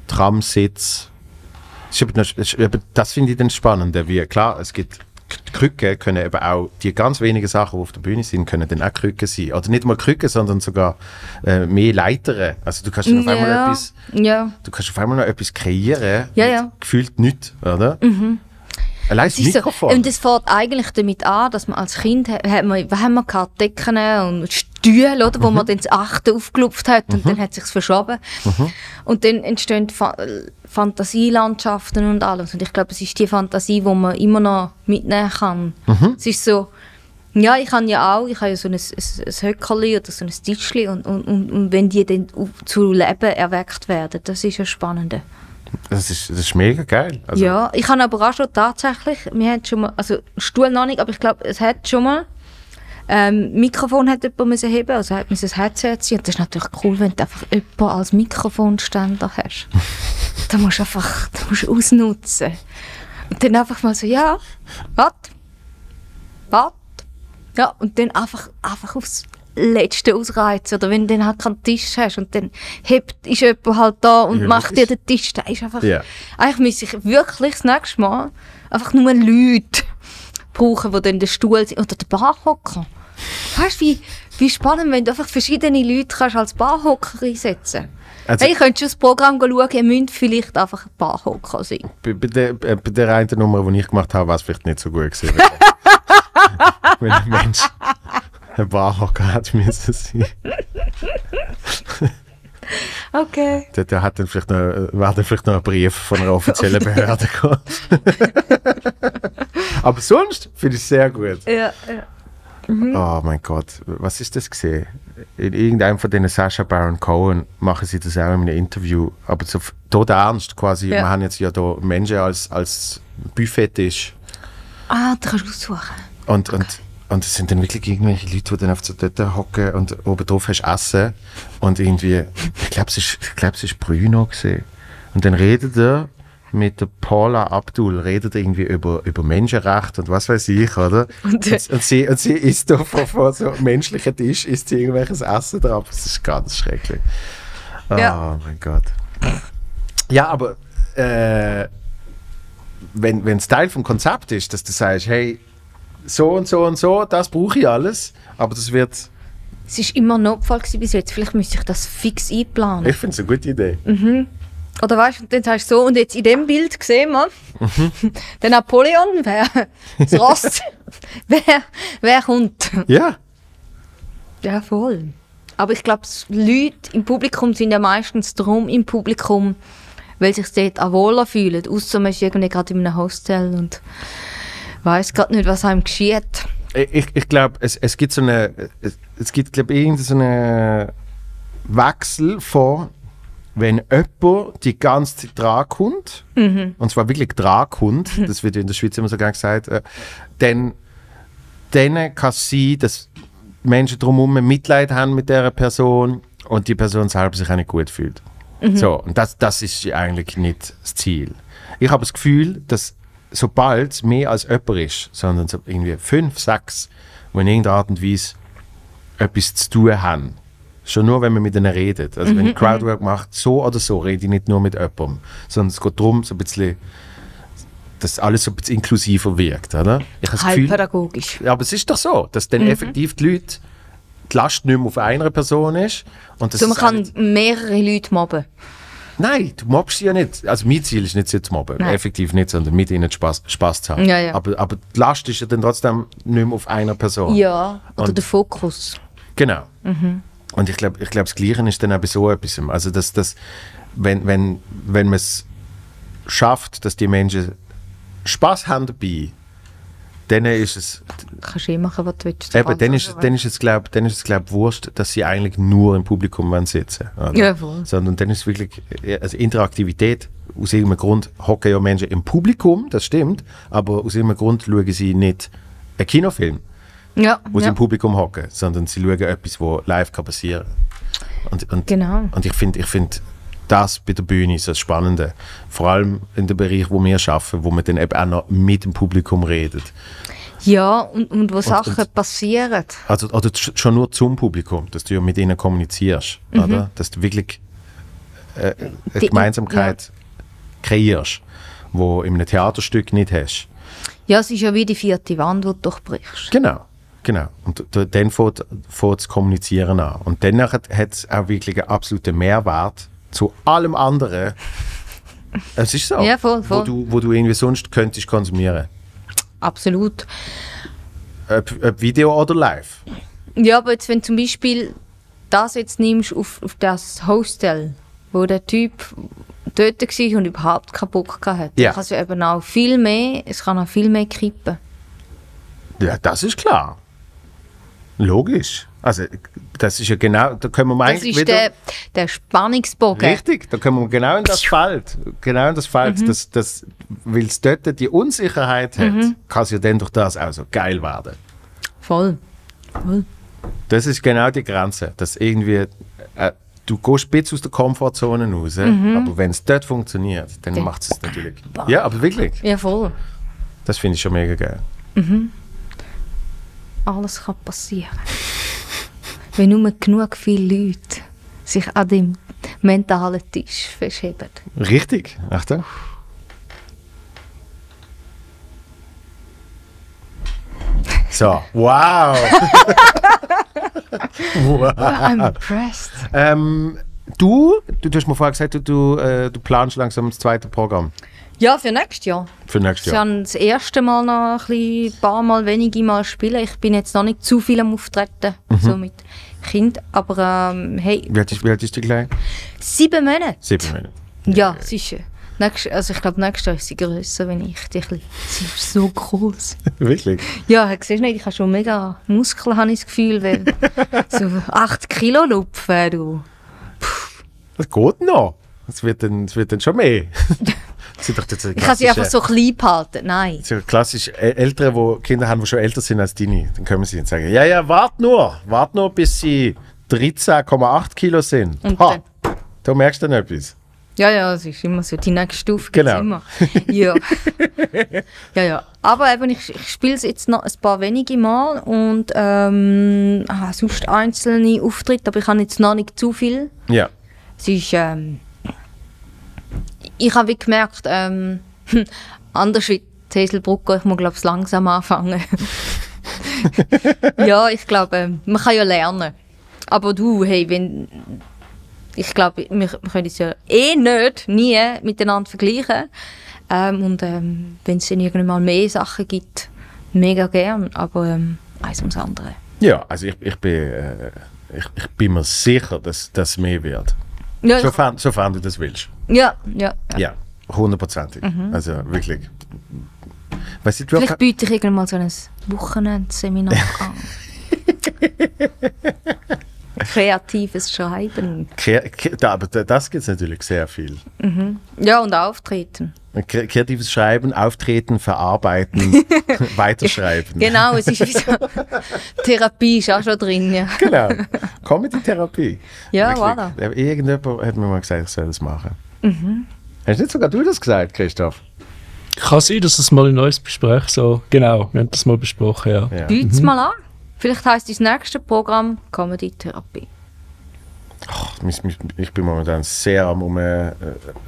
A: Tramsitz. Das, das, finde ich dann spannend. Wie, klar, es gibt Krücken können eben auch, die ganz wenigen Sachen, die auf der Bühne sind, können dann auch Krücken sein. Oder nicht mal Krücken, sondern sogar äh, mehr Leitern. Also du kannst dann auf einmal
B: ja.
A: etwas
B: ja.
A: du kannst auf einmal noch etwas kreieren.
B: Ja, ja.
A: Gefühlt nichts, oder? Allein das
B: ist so,
A: Mikrofon.
B: und es fährt eigentlich damit an, dass man als Kind, ha- hat man, was haben wir gehabt, Decken und Stühle, oder, wo
A: Mhm.
B: man dann das Achte aufgelupft hat und dann hat es sich verschoben.
A: Mhm.
B: Und dann entstehen Fantasielandschaften und alles. Und ich glaube, es ist die Fantasie, die man immer noch mitnehmen kann.
A: Mhm.
B: Es ist so, ja, ich habe ja auch, ich habe ja so ein, ein, ein Höckerli oder so ein Tischli und, und, und, und wenn die dann zu Leben erweckt werden, das ist ja spannend.
A: das, ist, das ist mega geil. Also,
B: Ja, ich habe aber auch schon tatsächlich, wir haben schon mal, also Stuhl noch nicht, aber ich glaube, es hat schon mal, ähm, Mikrofon hat jemand müssen heben, also hat müssen ein Headset ziehen. Und das ist natürlich cool, wenn du einfach jemanden als Mikrofonständer hast. da musst du einfach, da musst du ausnutzen. Und dann einfach mal so, ja, warte, warte. Ja, und dann einfach, einfach aufs Letzte ausreizen. Oder wenn du dann halt keinen Tisch hast und dann hebt, ist jemand halt da und
A: Ja,
B: macht dir den Tisch. Da ist einfach,
A: Ja.
B: eigentlich müsste ich wirklich das nächste Mal einfach nur Leute brauchen, die dann den Stuhl sind oder den Barhocker. Weißt du, wie, wie spannend, wenn du einfach verschiedene Leute kannst als Barhocker einsetzen
A: Also-
B: Hey, ich könnte schon das Programm schauen, ihr müsst vielleicht einfach ein Barhocker sein.
A: Bei, bei, der, äh, bei der einen Nummer, die ich gemacht habe, war es vielleicht nicht so gut gewesen. wenn- ein Mensch ein Barhocker hat müssen sein.
B: Okay.
A: Der, der hat dann vielleicht noch, äh, wäre dann vielleicht noch ein Brief von einer offiziellen Behörde gekommen. Aber sonst finde ich es sehr gut.
B: Ja, ja.
A: Oh mein Gott, was ist das gesehen? In irgendeinem von den Sasha Baron Cohen machen sie das auch in einem Interview, aber so f- tot ernst quasi.
B: Ja.
A: Wir haben jetzt ja da Menschen als, als Buffettisch
B: Ah, da kannst du aussuchen.
A: und, und, und es sind dann wirklich irgendwelche Leute, die dann auf so dort hocken und oben drauf hast Essen und irgendwie, ich glaube es ist, ich glaub, es ist Bruno gesehen und dann redet er mit der Paula Abdul, redet er irgendwie über, über Menschenrecht und was weiß ich, oder?
B: Und,
A: Und, und, sie, und sie isst da von, von so einem menschlichen Tisch, isst sie irgendwelches Essen drauf. Das ist ganz schrecklich. Oh
B: Ja.
A: mein Gott. Ja, aber äh, wenn es Teil vom Konzept ist, dass du sagst, hey, so und so und so, das brauche ich alles, aber das wird,
B: Es war immer ein Notfall bis jetzt. Vielleicht müsste ich das fix einplanen.
A: ich finde es eine gute Idee.
B: Oder weißt du, dann sagst du so, und jetzt in dem Bild gesehen, man, der Napoleon, wer, das Ross, wer, wer kommt?
A: Ja,
B: Ja, voll. Aber ich glaube, Leute im Publikum sind ja meistens drum im Publikum, weil sich dort auch wohler fühlen. Außer man ist irgendwie gerade in einem Hostel und weiß gerade nicht, was einem geschieht.
A: ich, ich glaube, es, es gibt so eine, es, es gibt glaube ich irgendeinen so Wechsel von, wenn jemand die ganze Zeit dran kommt, und zwar wirklich dran kommt, das wird in der Schweiz immer so gerne gesagt, äh, dann, dann kann es sein, dass Menschen drumherum Mitleid haben mit dieser Person und die Person selber sich auch nicht gut fühlt. So, und das, das ist eigentlich nicht das Ziel. Ich habe das Gefühl, dass sobald es mehr als jemand ist, sondern so irgendwie fünf, sechs, die in irgendeiner Art und Weise etwas zu tun haben, schon nur, wenn man mit ihnen redet. Also wenn ich Crowdwork macht, so oder so, rede ich nicht nur mit jemandem, sondern es geht darum, so ein bisschen, dass alles so ein bisschen inklusiver wirkt, oder? Ich habe das
B: Halb
A: Gefühl, aber es ist doch so, dass dann effektiv die Leute, die Last nicht mehr auf einer Person ist. Und das
B: So, man kann
A: nicht-
B: mehrere Leute mobben.
A: Nein, du mobbst sie ja nicht. Also mein Ziel ist nicht, sie zu mobben.
B: Nein.
A: Effektiv nicht, sondern mit ihnen Spaß, Spaß zu haben.
B: Ja, ja.
A: Aber, aber die Last ist ja dann trotzdem nicht mehr auf einer Person.
B: Ja, oder
A: Und-
B: der Fokus.
A: Genau.
B: Mhm.
A: Und ich glaube, ich glaub, das Gleiche ist dann auch bei so etwas. Also, dass, dass, wenn, wenn, wenn man es schafft, dass die Menschen Spaß haben dabei, dann ist es,
B: Kannst du eh machen, was du willst.
A: eben, dann ist, dann ist es, glaube es, glaub, wurscht, dass sie eigentlich nur im Publikum wollen sitzen oder?
B: Ja, voll.
A: Sondern dann ist es wirklich, also Interaktivität, aus irgendeinem Grund hocken ja Menschen im Publikum, das stimmt, aber aus irgendeinem Grund schauen sie nicht einen Kinofilm
B: Ja,
A: wo sie
B: ja.
A: im Publikum hocken, sondern sie schauen etwas, wo live kann passieren. Und, und,
B: Genau.
A: und ich finde, ich find, das bei der Bühne ist das Spannende. Vor allem in dem Bereich, wo wir arbeiten, wo man dann eben auch noch mit dem Publikum redet.
B: Ja, und, und wo Sachen
A: und-
B: passieren.
A: Also oder sch- schon nur zum Publikum, dass du ja mit ihnen kommunizierst, oder? Dass du wirklich äh, eine
B: Mhm. Die-
A: Gemeinsamkeit kreierst, wo in einem Theaterstück nicht hast.
B: Ja, es ist ja wie die vierte Wand, die du durchbrichst.
A: Genau, genau. Und dann fängt, fängt das Kommunizieren an. Und dann hat es auch wirklich einen absoluten Mehrwert zu allem anderen. Es ist so.
B: Ja, voll, voll.
A: Wo, du, wo du irgendwie sonst könntest konsumieren.
B: Absolut.
A: Ob, ob Video oder live.
B: Ja, aber jetzt, wenn du zum Beispiel das jetzt nimmst auf, auf das Hostel, wo der Typ dort war und überhaupt keinen Bock hatte,
A: Ja.
B: dann kann es eben auch viel mehr, es kann auch viel mehr kippen.
A: Ja, das ist klar. Logisch. Also, das ist ja genau, da können wir
B: Das
A: eigentlich
B: ist
A: wieder...
B: der, der Spannungsbogen.
A: Richtig, da kommen wir genau in das Feld. Genau in das Feld.
B: Mhm.
A: Das, das, Weil es dort die Unsicherheit hat,
B: Mhm.
A: kann es ja dann durch das auch so geil werden.
B: Voll. Voll.
A: Das ist genau die Grenze. Dass irgendwie, äh, du gehst ein bisschen aus der Komfortzone raus, aber wenn es dort funktioniert, dann
B: Mhm. Dann-
A: macht es natürlich. Ja, aber wirklich.
B: Ja, voll.
A: Das finde ich schon mega geil.
B: Alles kann passieren. Wenn nur genug viele Leute sich an dem mentalen Tisch verschieben.
A: Richtig. Achtung. So, wow. wow.
B: I'm impressed.
A: Ähm, du, du, du hast mir vorher gesagt, du, du, äh, du planst langsam das zweite Programm
B: Ja, für nächstes Jahr.
A: für nächstes Jahr.
B: habe das erste Mal noch ein bisschen, paar Mal wenige Mal spielen. Ich bin jetzt noch nicht zu viel am Auftreten, so mit Kind. Aber ähm, hey,
A: Wie alt ist, wie alt ist die Kleine?
B: sieben Monate.
A: Sieben Monate.
B: Ja, sicher. Nächst, also ich glaube, nächstes Jahr ist sie grösser, wenn ich. Die kleine. Sie ist so groß.
A: Wirklich?
B: Ja, siehst du nicht, ich habe schon mega Muskeln, habe ich das Gefühl, weil so 8 Kilo Lupfen, du.
A: Das geht noch. Es wird dann, wird dann schon mehr. Das sind doch jetzt
B: Ich kann sie einfach so klein behalten. Nein.
A: So klassisch Eltern, die Kinder haben, die schon älter sind als deine, dann können sie und sagen, ja, ja, wart nur, wart nur, bis sie 13,8 Kilo sind.
B: Und
A: Ha, da merkst du dann etwas.
B: Ja, ja, es ist immer so. Die nächste Stufe
A: Genau.
B: immer. Ja. ja, ja. Aber eben, ich, ich spiele es jetzt noch ein paar wenige Mal und ähm, ah, sonst einzelne Auftritte, aber ich habe jetzt noch nicht zu viel.
A: Ja.
B: Es ist, ähm, ich habe gemerkt, ähm, anders wie die Hazelbrugger, ich muss glaube ich langsam anfangen. ja, ich glaube, ähm, man kann ja lernen. Aber du, hey, wenn, ich glaube, wir, wir können es ja eh nicht, nie miteinander vergleichen. Ähm, und ähm, wenn es dann irgendwann mal mehr Sachen gibt, mega gern, aber ähm, eins ums andere.
A: Ja, also ich, ich, bin, äh, ich, ich bin mir sicher, dass das mehr wird.
B: Ja,
A: Sofern, sofern du das willst.
B: ja, ja. ja.
A: Ja, hundertprozentig. Also wirklich. Weißt du, du
B: Vielleicht biete ich irgendwann mal so ein Wochenendseminar an. Kreatives Schreiben.
A: Kre Kre- da, aber da- das gibt es natürlich sehr viel.
B: Ja, und Auftreten.
A: Kre kreatives Schreiben, Auftreten, Verarbeiten, Weiterschreiben.
B: Genau, es ist wie so. Therapie ist auch schon drin, ja.
A: Genau. Comedy-Therapie.
B: Ja,
A: Wirklich.
B: voilà.
A: Irgendjemand hat mir mal gesagt, ich soll das machen.
B: Mhm.
A: Hast nicht sogar du das gesagt, Christoph?
C: Kann sein, dass es mal ein neues Gespräch so. Genau, wir haben das mal besprochen, ja.
A: Ja.
B: Deut's mal an. Vielleicht heisst das nächste Programm Comedy-Therapie.
A: Ich, ich, ich bin momentan sehr am um, äh,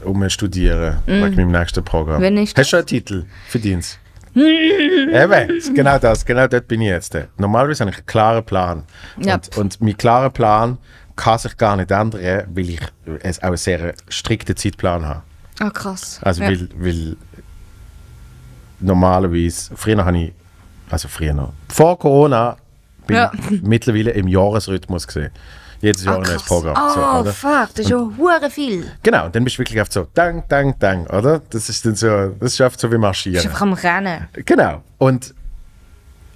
A: um studieren wegen meinem nächsten Programm.
B: Wann ist
A: Hast du einen Titel? Verdienst Eben, ist genau das, genau dort bin ich jetzt. Normalerweise habe ich einen klaren Plan.
B: Ja.
A: Und, und mein klarer Plan kann sich gar nicht ändern, weil ich es auch einen sehr strikten Zeitplan habe.
B: Ah, krass.
A: Also
B: ja.
A: weil, weil normalerweise, früher habe ich, also früher noch, vor Corona bin
B: Ja.
A: mittlerweile im Jahresrhythmus gesehen. Jedes Jahr
B: ah,
A: ein neues. Programm.
B: Oh,
A: so, oder?
B: fuck, das ist ja hure viel.
A: Genau, und dann bist du wirklich oft so, dang, dang, dang, oder? Das ist dann so, das ist oft so wie
B: Du bist
A: marschieren.
B: einfach am Rennen.
A: Genau. Und,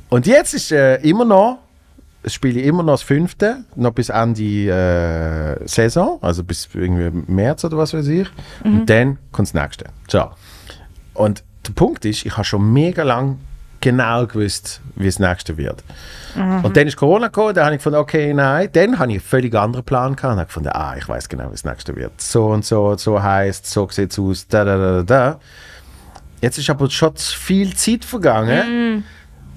A: und jetzt ist äh, immer noch, das spiele ich immer noch das fünfte, noch bis Ende äh, Saison, also bis irgendwie März oder was weiß ich. Und dann kommt das nächste. So. Und der Punkt ist, ich habe schon mega lang genau gewusst, wie das nächste wird. Und dann ist Corona gekommen, da habe ich gefunden, okay, nein. Dann habe ich einen völlig anderen Plan gehabt und habe gefunden, ah, ich weiß genau, wie das nächste wird. So und so, so heißt, so sieht es aus, da, da, da, da. Jetzt ist aber schon viel Zeit vergangen,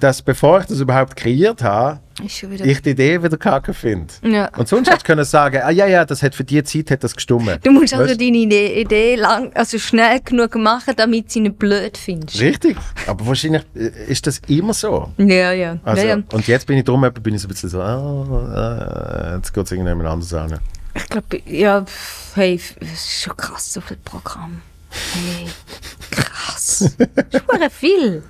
A: dass bevor ich das überhaupt kreiert habe. Ich die Idee wieder kacke finde.
B: Ja.
A: Und sonst hätte ich können sagen, ah ja, ja, das hat für die Zeit hat das gestummen.
B: Du musst also
A: Weißt?
B: deine Idee, lang, also schnell genug machen, damit sie nicht blöd findest.
A: Richtig. Aber wahrscheinlich äh, ist das immer so.
B: Ja, ja.
A: Also,
B: ja, ja.
A: Und jetzt bin ich drum, bin ich so ein bisschen so, ah, ah, jetzt geht es irgendjemand anders an.
B: Ich glaube, ja, hey, es ist schon krass, so viel Programm. Hey, krass. Hure viel.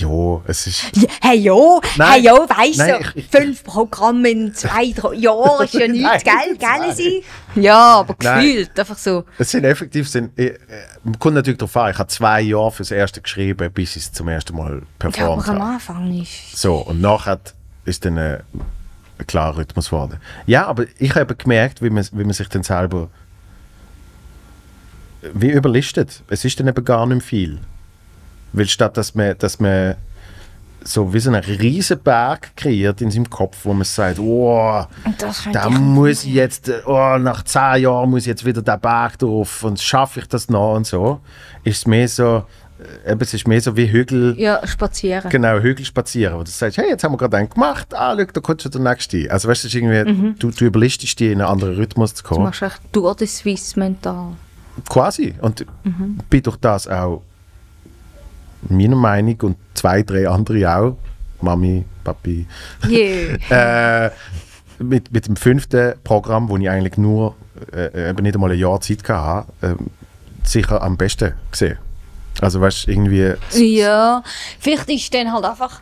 A: Ja, es ist.
B: Hey, ja,
A: Nein.
B: hey, ja, weißt
A: Nein,
B: du,
A: ich- ich-
B: fünf Programme in zwei, drei Jahren ist ja
A: Nein,
B: nichts, gell,
A: zwei.
B: gell, sie? Ja, aber
A: Nein.
B: gefühlt, einfach so.
A: Es sind effektiv, sind, äh, äh, man kommt natürlich darauf an, ich habe zwei Jahre fürs erste geschrieben, bis ich es zum ersten Mal
B: Ja, aber
A: performt
B: am
A: habe.
B: Anfang nicht.
A: So, und nachher ist dann äh, ein klarer Rhythmus geworden. Ja, aber ich habe gemerkt, wie man, wie man sich dann selber wie überlistet. Es ist dann eben gar nicht viel. Weil statt dass man, dass man so wie so einen riesen Berg kreiert in seinem Kopf, wo man sagt, oh, da muss ich jetzt, oh, nach zehn Jahren muss ich jetzt wieder den Berg drauf und schaffe ich das noch und so, ist es mehr so, äh, eben, es ist mehr so wie Hügel,
B: Ja, spazieren.
A: genau, Hügel spazieren, wo du sagst, hey, jetzt haben wir gerade einen gemacht, ah, schau, da kommt schon der nächste. Also weißt du, irgendwie, du, du überlistest dich in einen anderen Rhythmus zu
B: Du
A: kommen.
B: machst echt durch das Swiss mental.
A: Quasi. Und bin durch das auch meiner Meinung und zwei, drei andere auch, Mami, Papi,
B: Yeah.
A: äh, mit, mit dem fünften Programm, wo ich eigentlich nur äh, eben nicht einmal ein Jahr Zeit hatte, äh, sicher am besten gesehen. Also weißt du, irgendwie...
B: Ja, vielleicht ist dann halt einfach.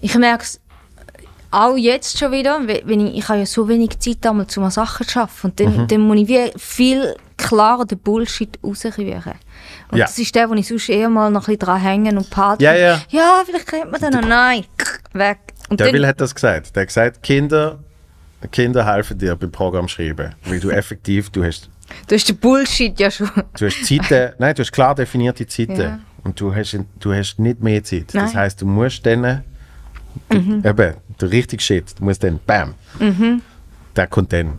B: Ich merke es auch jetzt schon wieder, we- wenn ich, ich habe ja so wenig Zeit, einmal zu Sachen zu schaffen. Und dann,
A: Mhm.
B: dann muss ich wie viel klarer den Bullshit rauskriegen. Und
A: Ja.
B: das ist der, wo ich sonst eher mal noch ein bisschen dran hängen und party.
A: Ja, ja.
B: Ja, vielleicht kennt man den noch. Nein, weg. Und
A: Der Will hat das gesagt. Der hat gesagt, Kinder, Kinder helfen dir beim Programm schreiben. Weil du effektiv, du hast,
B: du hast den Bullshit ja schon.
A: du hast Zeiten, nein, du hast klar definierte Zeiten.
B: Ja.
A: Und du hast, du hast nicht mehr Zeit. Das
B: Nein. Mhm.
A: heißt, du musst dann, du, eben, der richtige Shit, du musst dann, bam, der kommt dann.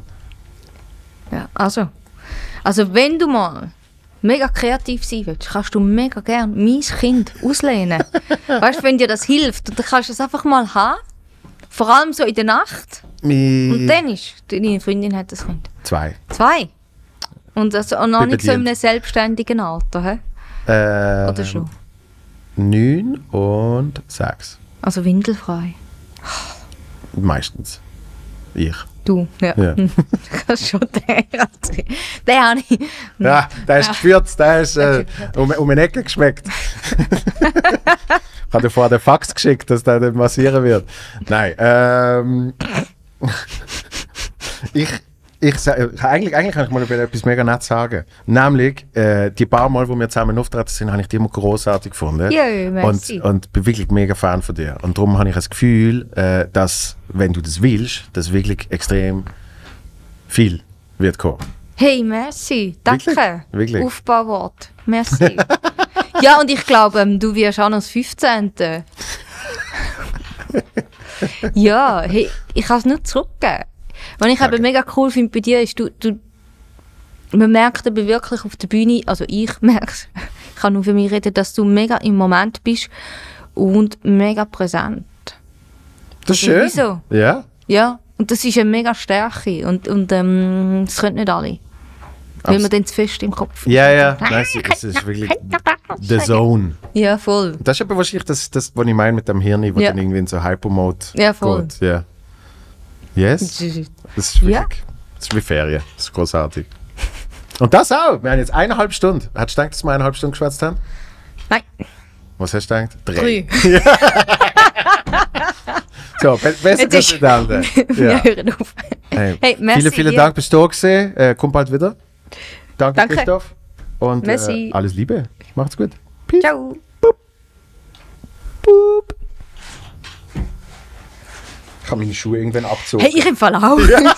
B: Ja, also. Also wenn du mal mega kreativ sein willst, kannst du mega gern mein Kind auslehnen. weißt du, wenn dir das hilft, dann kannst du es einfach mal haben. Vor allem so in der Nacht. Und
A: Mi-
B: dann ist, deine Freundin hat das Kind.
A: Zwei.
B: Zwei. Und das auch noch nicht so in einem selbstständigen Alter. He?
A: Äh,
B: Oder schon?
A: Neun und sechs.
B: Also windelfrei.
A: Meistens. Ich.
B: Du, ja.
A: Ja.
B: das ist schon der. Den habe ich.
A: Ja, der ist geführt, der ist äh, um, um eine Ecke geschmeckt. ich habe dir vorher den Fax geschickt, dass der dann massieren wird. Nein, ähm, ich, ich, sa- ich, eigentlich, eigentlich kann ich mal über etwas mega nett sagen. Nämlich, äh, die paar Mal, wo wir zusammen auftreten sind, habe ich die immer großartig gefunden.
B: Ja, merci.
A: und, und bin wirklich mega Fan von dir. Und darum habe ich das Gefühl, äh, dass, wenn du das willst, das wirklich extrem viel wird kommen.
B: Hey, merci. Danke.
A: Wirklich? Wirklich?
B: Aufbauwort. Merci. ja, und ich glaube, ähm, du wirst auch noch das 15. ja, hey, ich kann es nur zurückgeben. Was ich eben mega cool finde bei dir, ist, du, du, man merkt eben wirklich auf der Bühne, also ich merke es, ich kann nur für mich reden, dass du mega im Moment bist und mega präsent.
A: Das ist
B: Also,
A: schön.
B: wieso?
A: Ja.
B: Ja, und das ist eine mega Stärke und, und ähm, das können nicht alle. Weil
A: Abs-
B: man dann zu fest im Kopf
A: Ja, ja. Nein, es, es ist wirklich the zone.
B: Ja, voll.
A: Das ist aber wahrscheinlich das, das was ich meine mit dem Hirn, wo
B: Ja.
A: dann irgendwie in so Hypermode
B: Ja, voll.
A: geht. Ja. Yes. Das ist wirklich,
B: Ja.
A: das ist wie Ferien. Das ist großartig. Und das auch. Wir haben jetzt eineinhalb Stunden. Hättest du gedacht, dass wir eineinhalb Stunden geschwätzt haben?
B: Nein,
A: Was hast du gedacht?
B: drei.
A: So, be besser geht's anders.
B: Wir hören auf.
A: Hey,
B: Hey, merci
A: vielen, vielen. Dank, bist du da gewesen. Äh, komm bald wieder. Danke,
B: Danke.
A: Christoph. Und äh, alles Liebe. Macht's gut. Peace.
B: Ciao.
A: Boop. Ich habe meine Schuhe irgendwann abgezogen.
B: Hey, ich im Fall auch. Ja.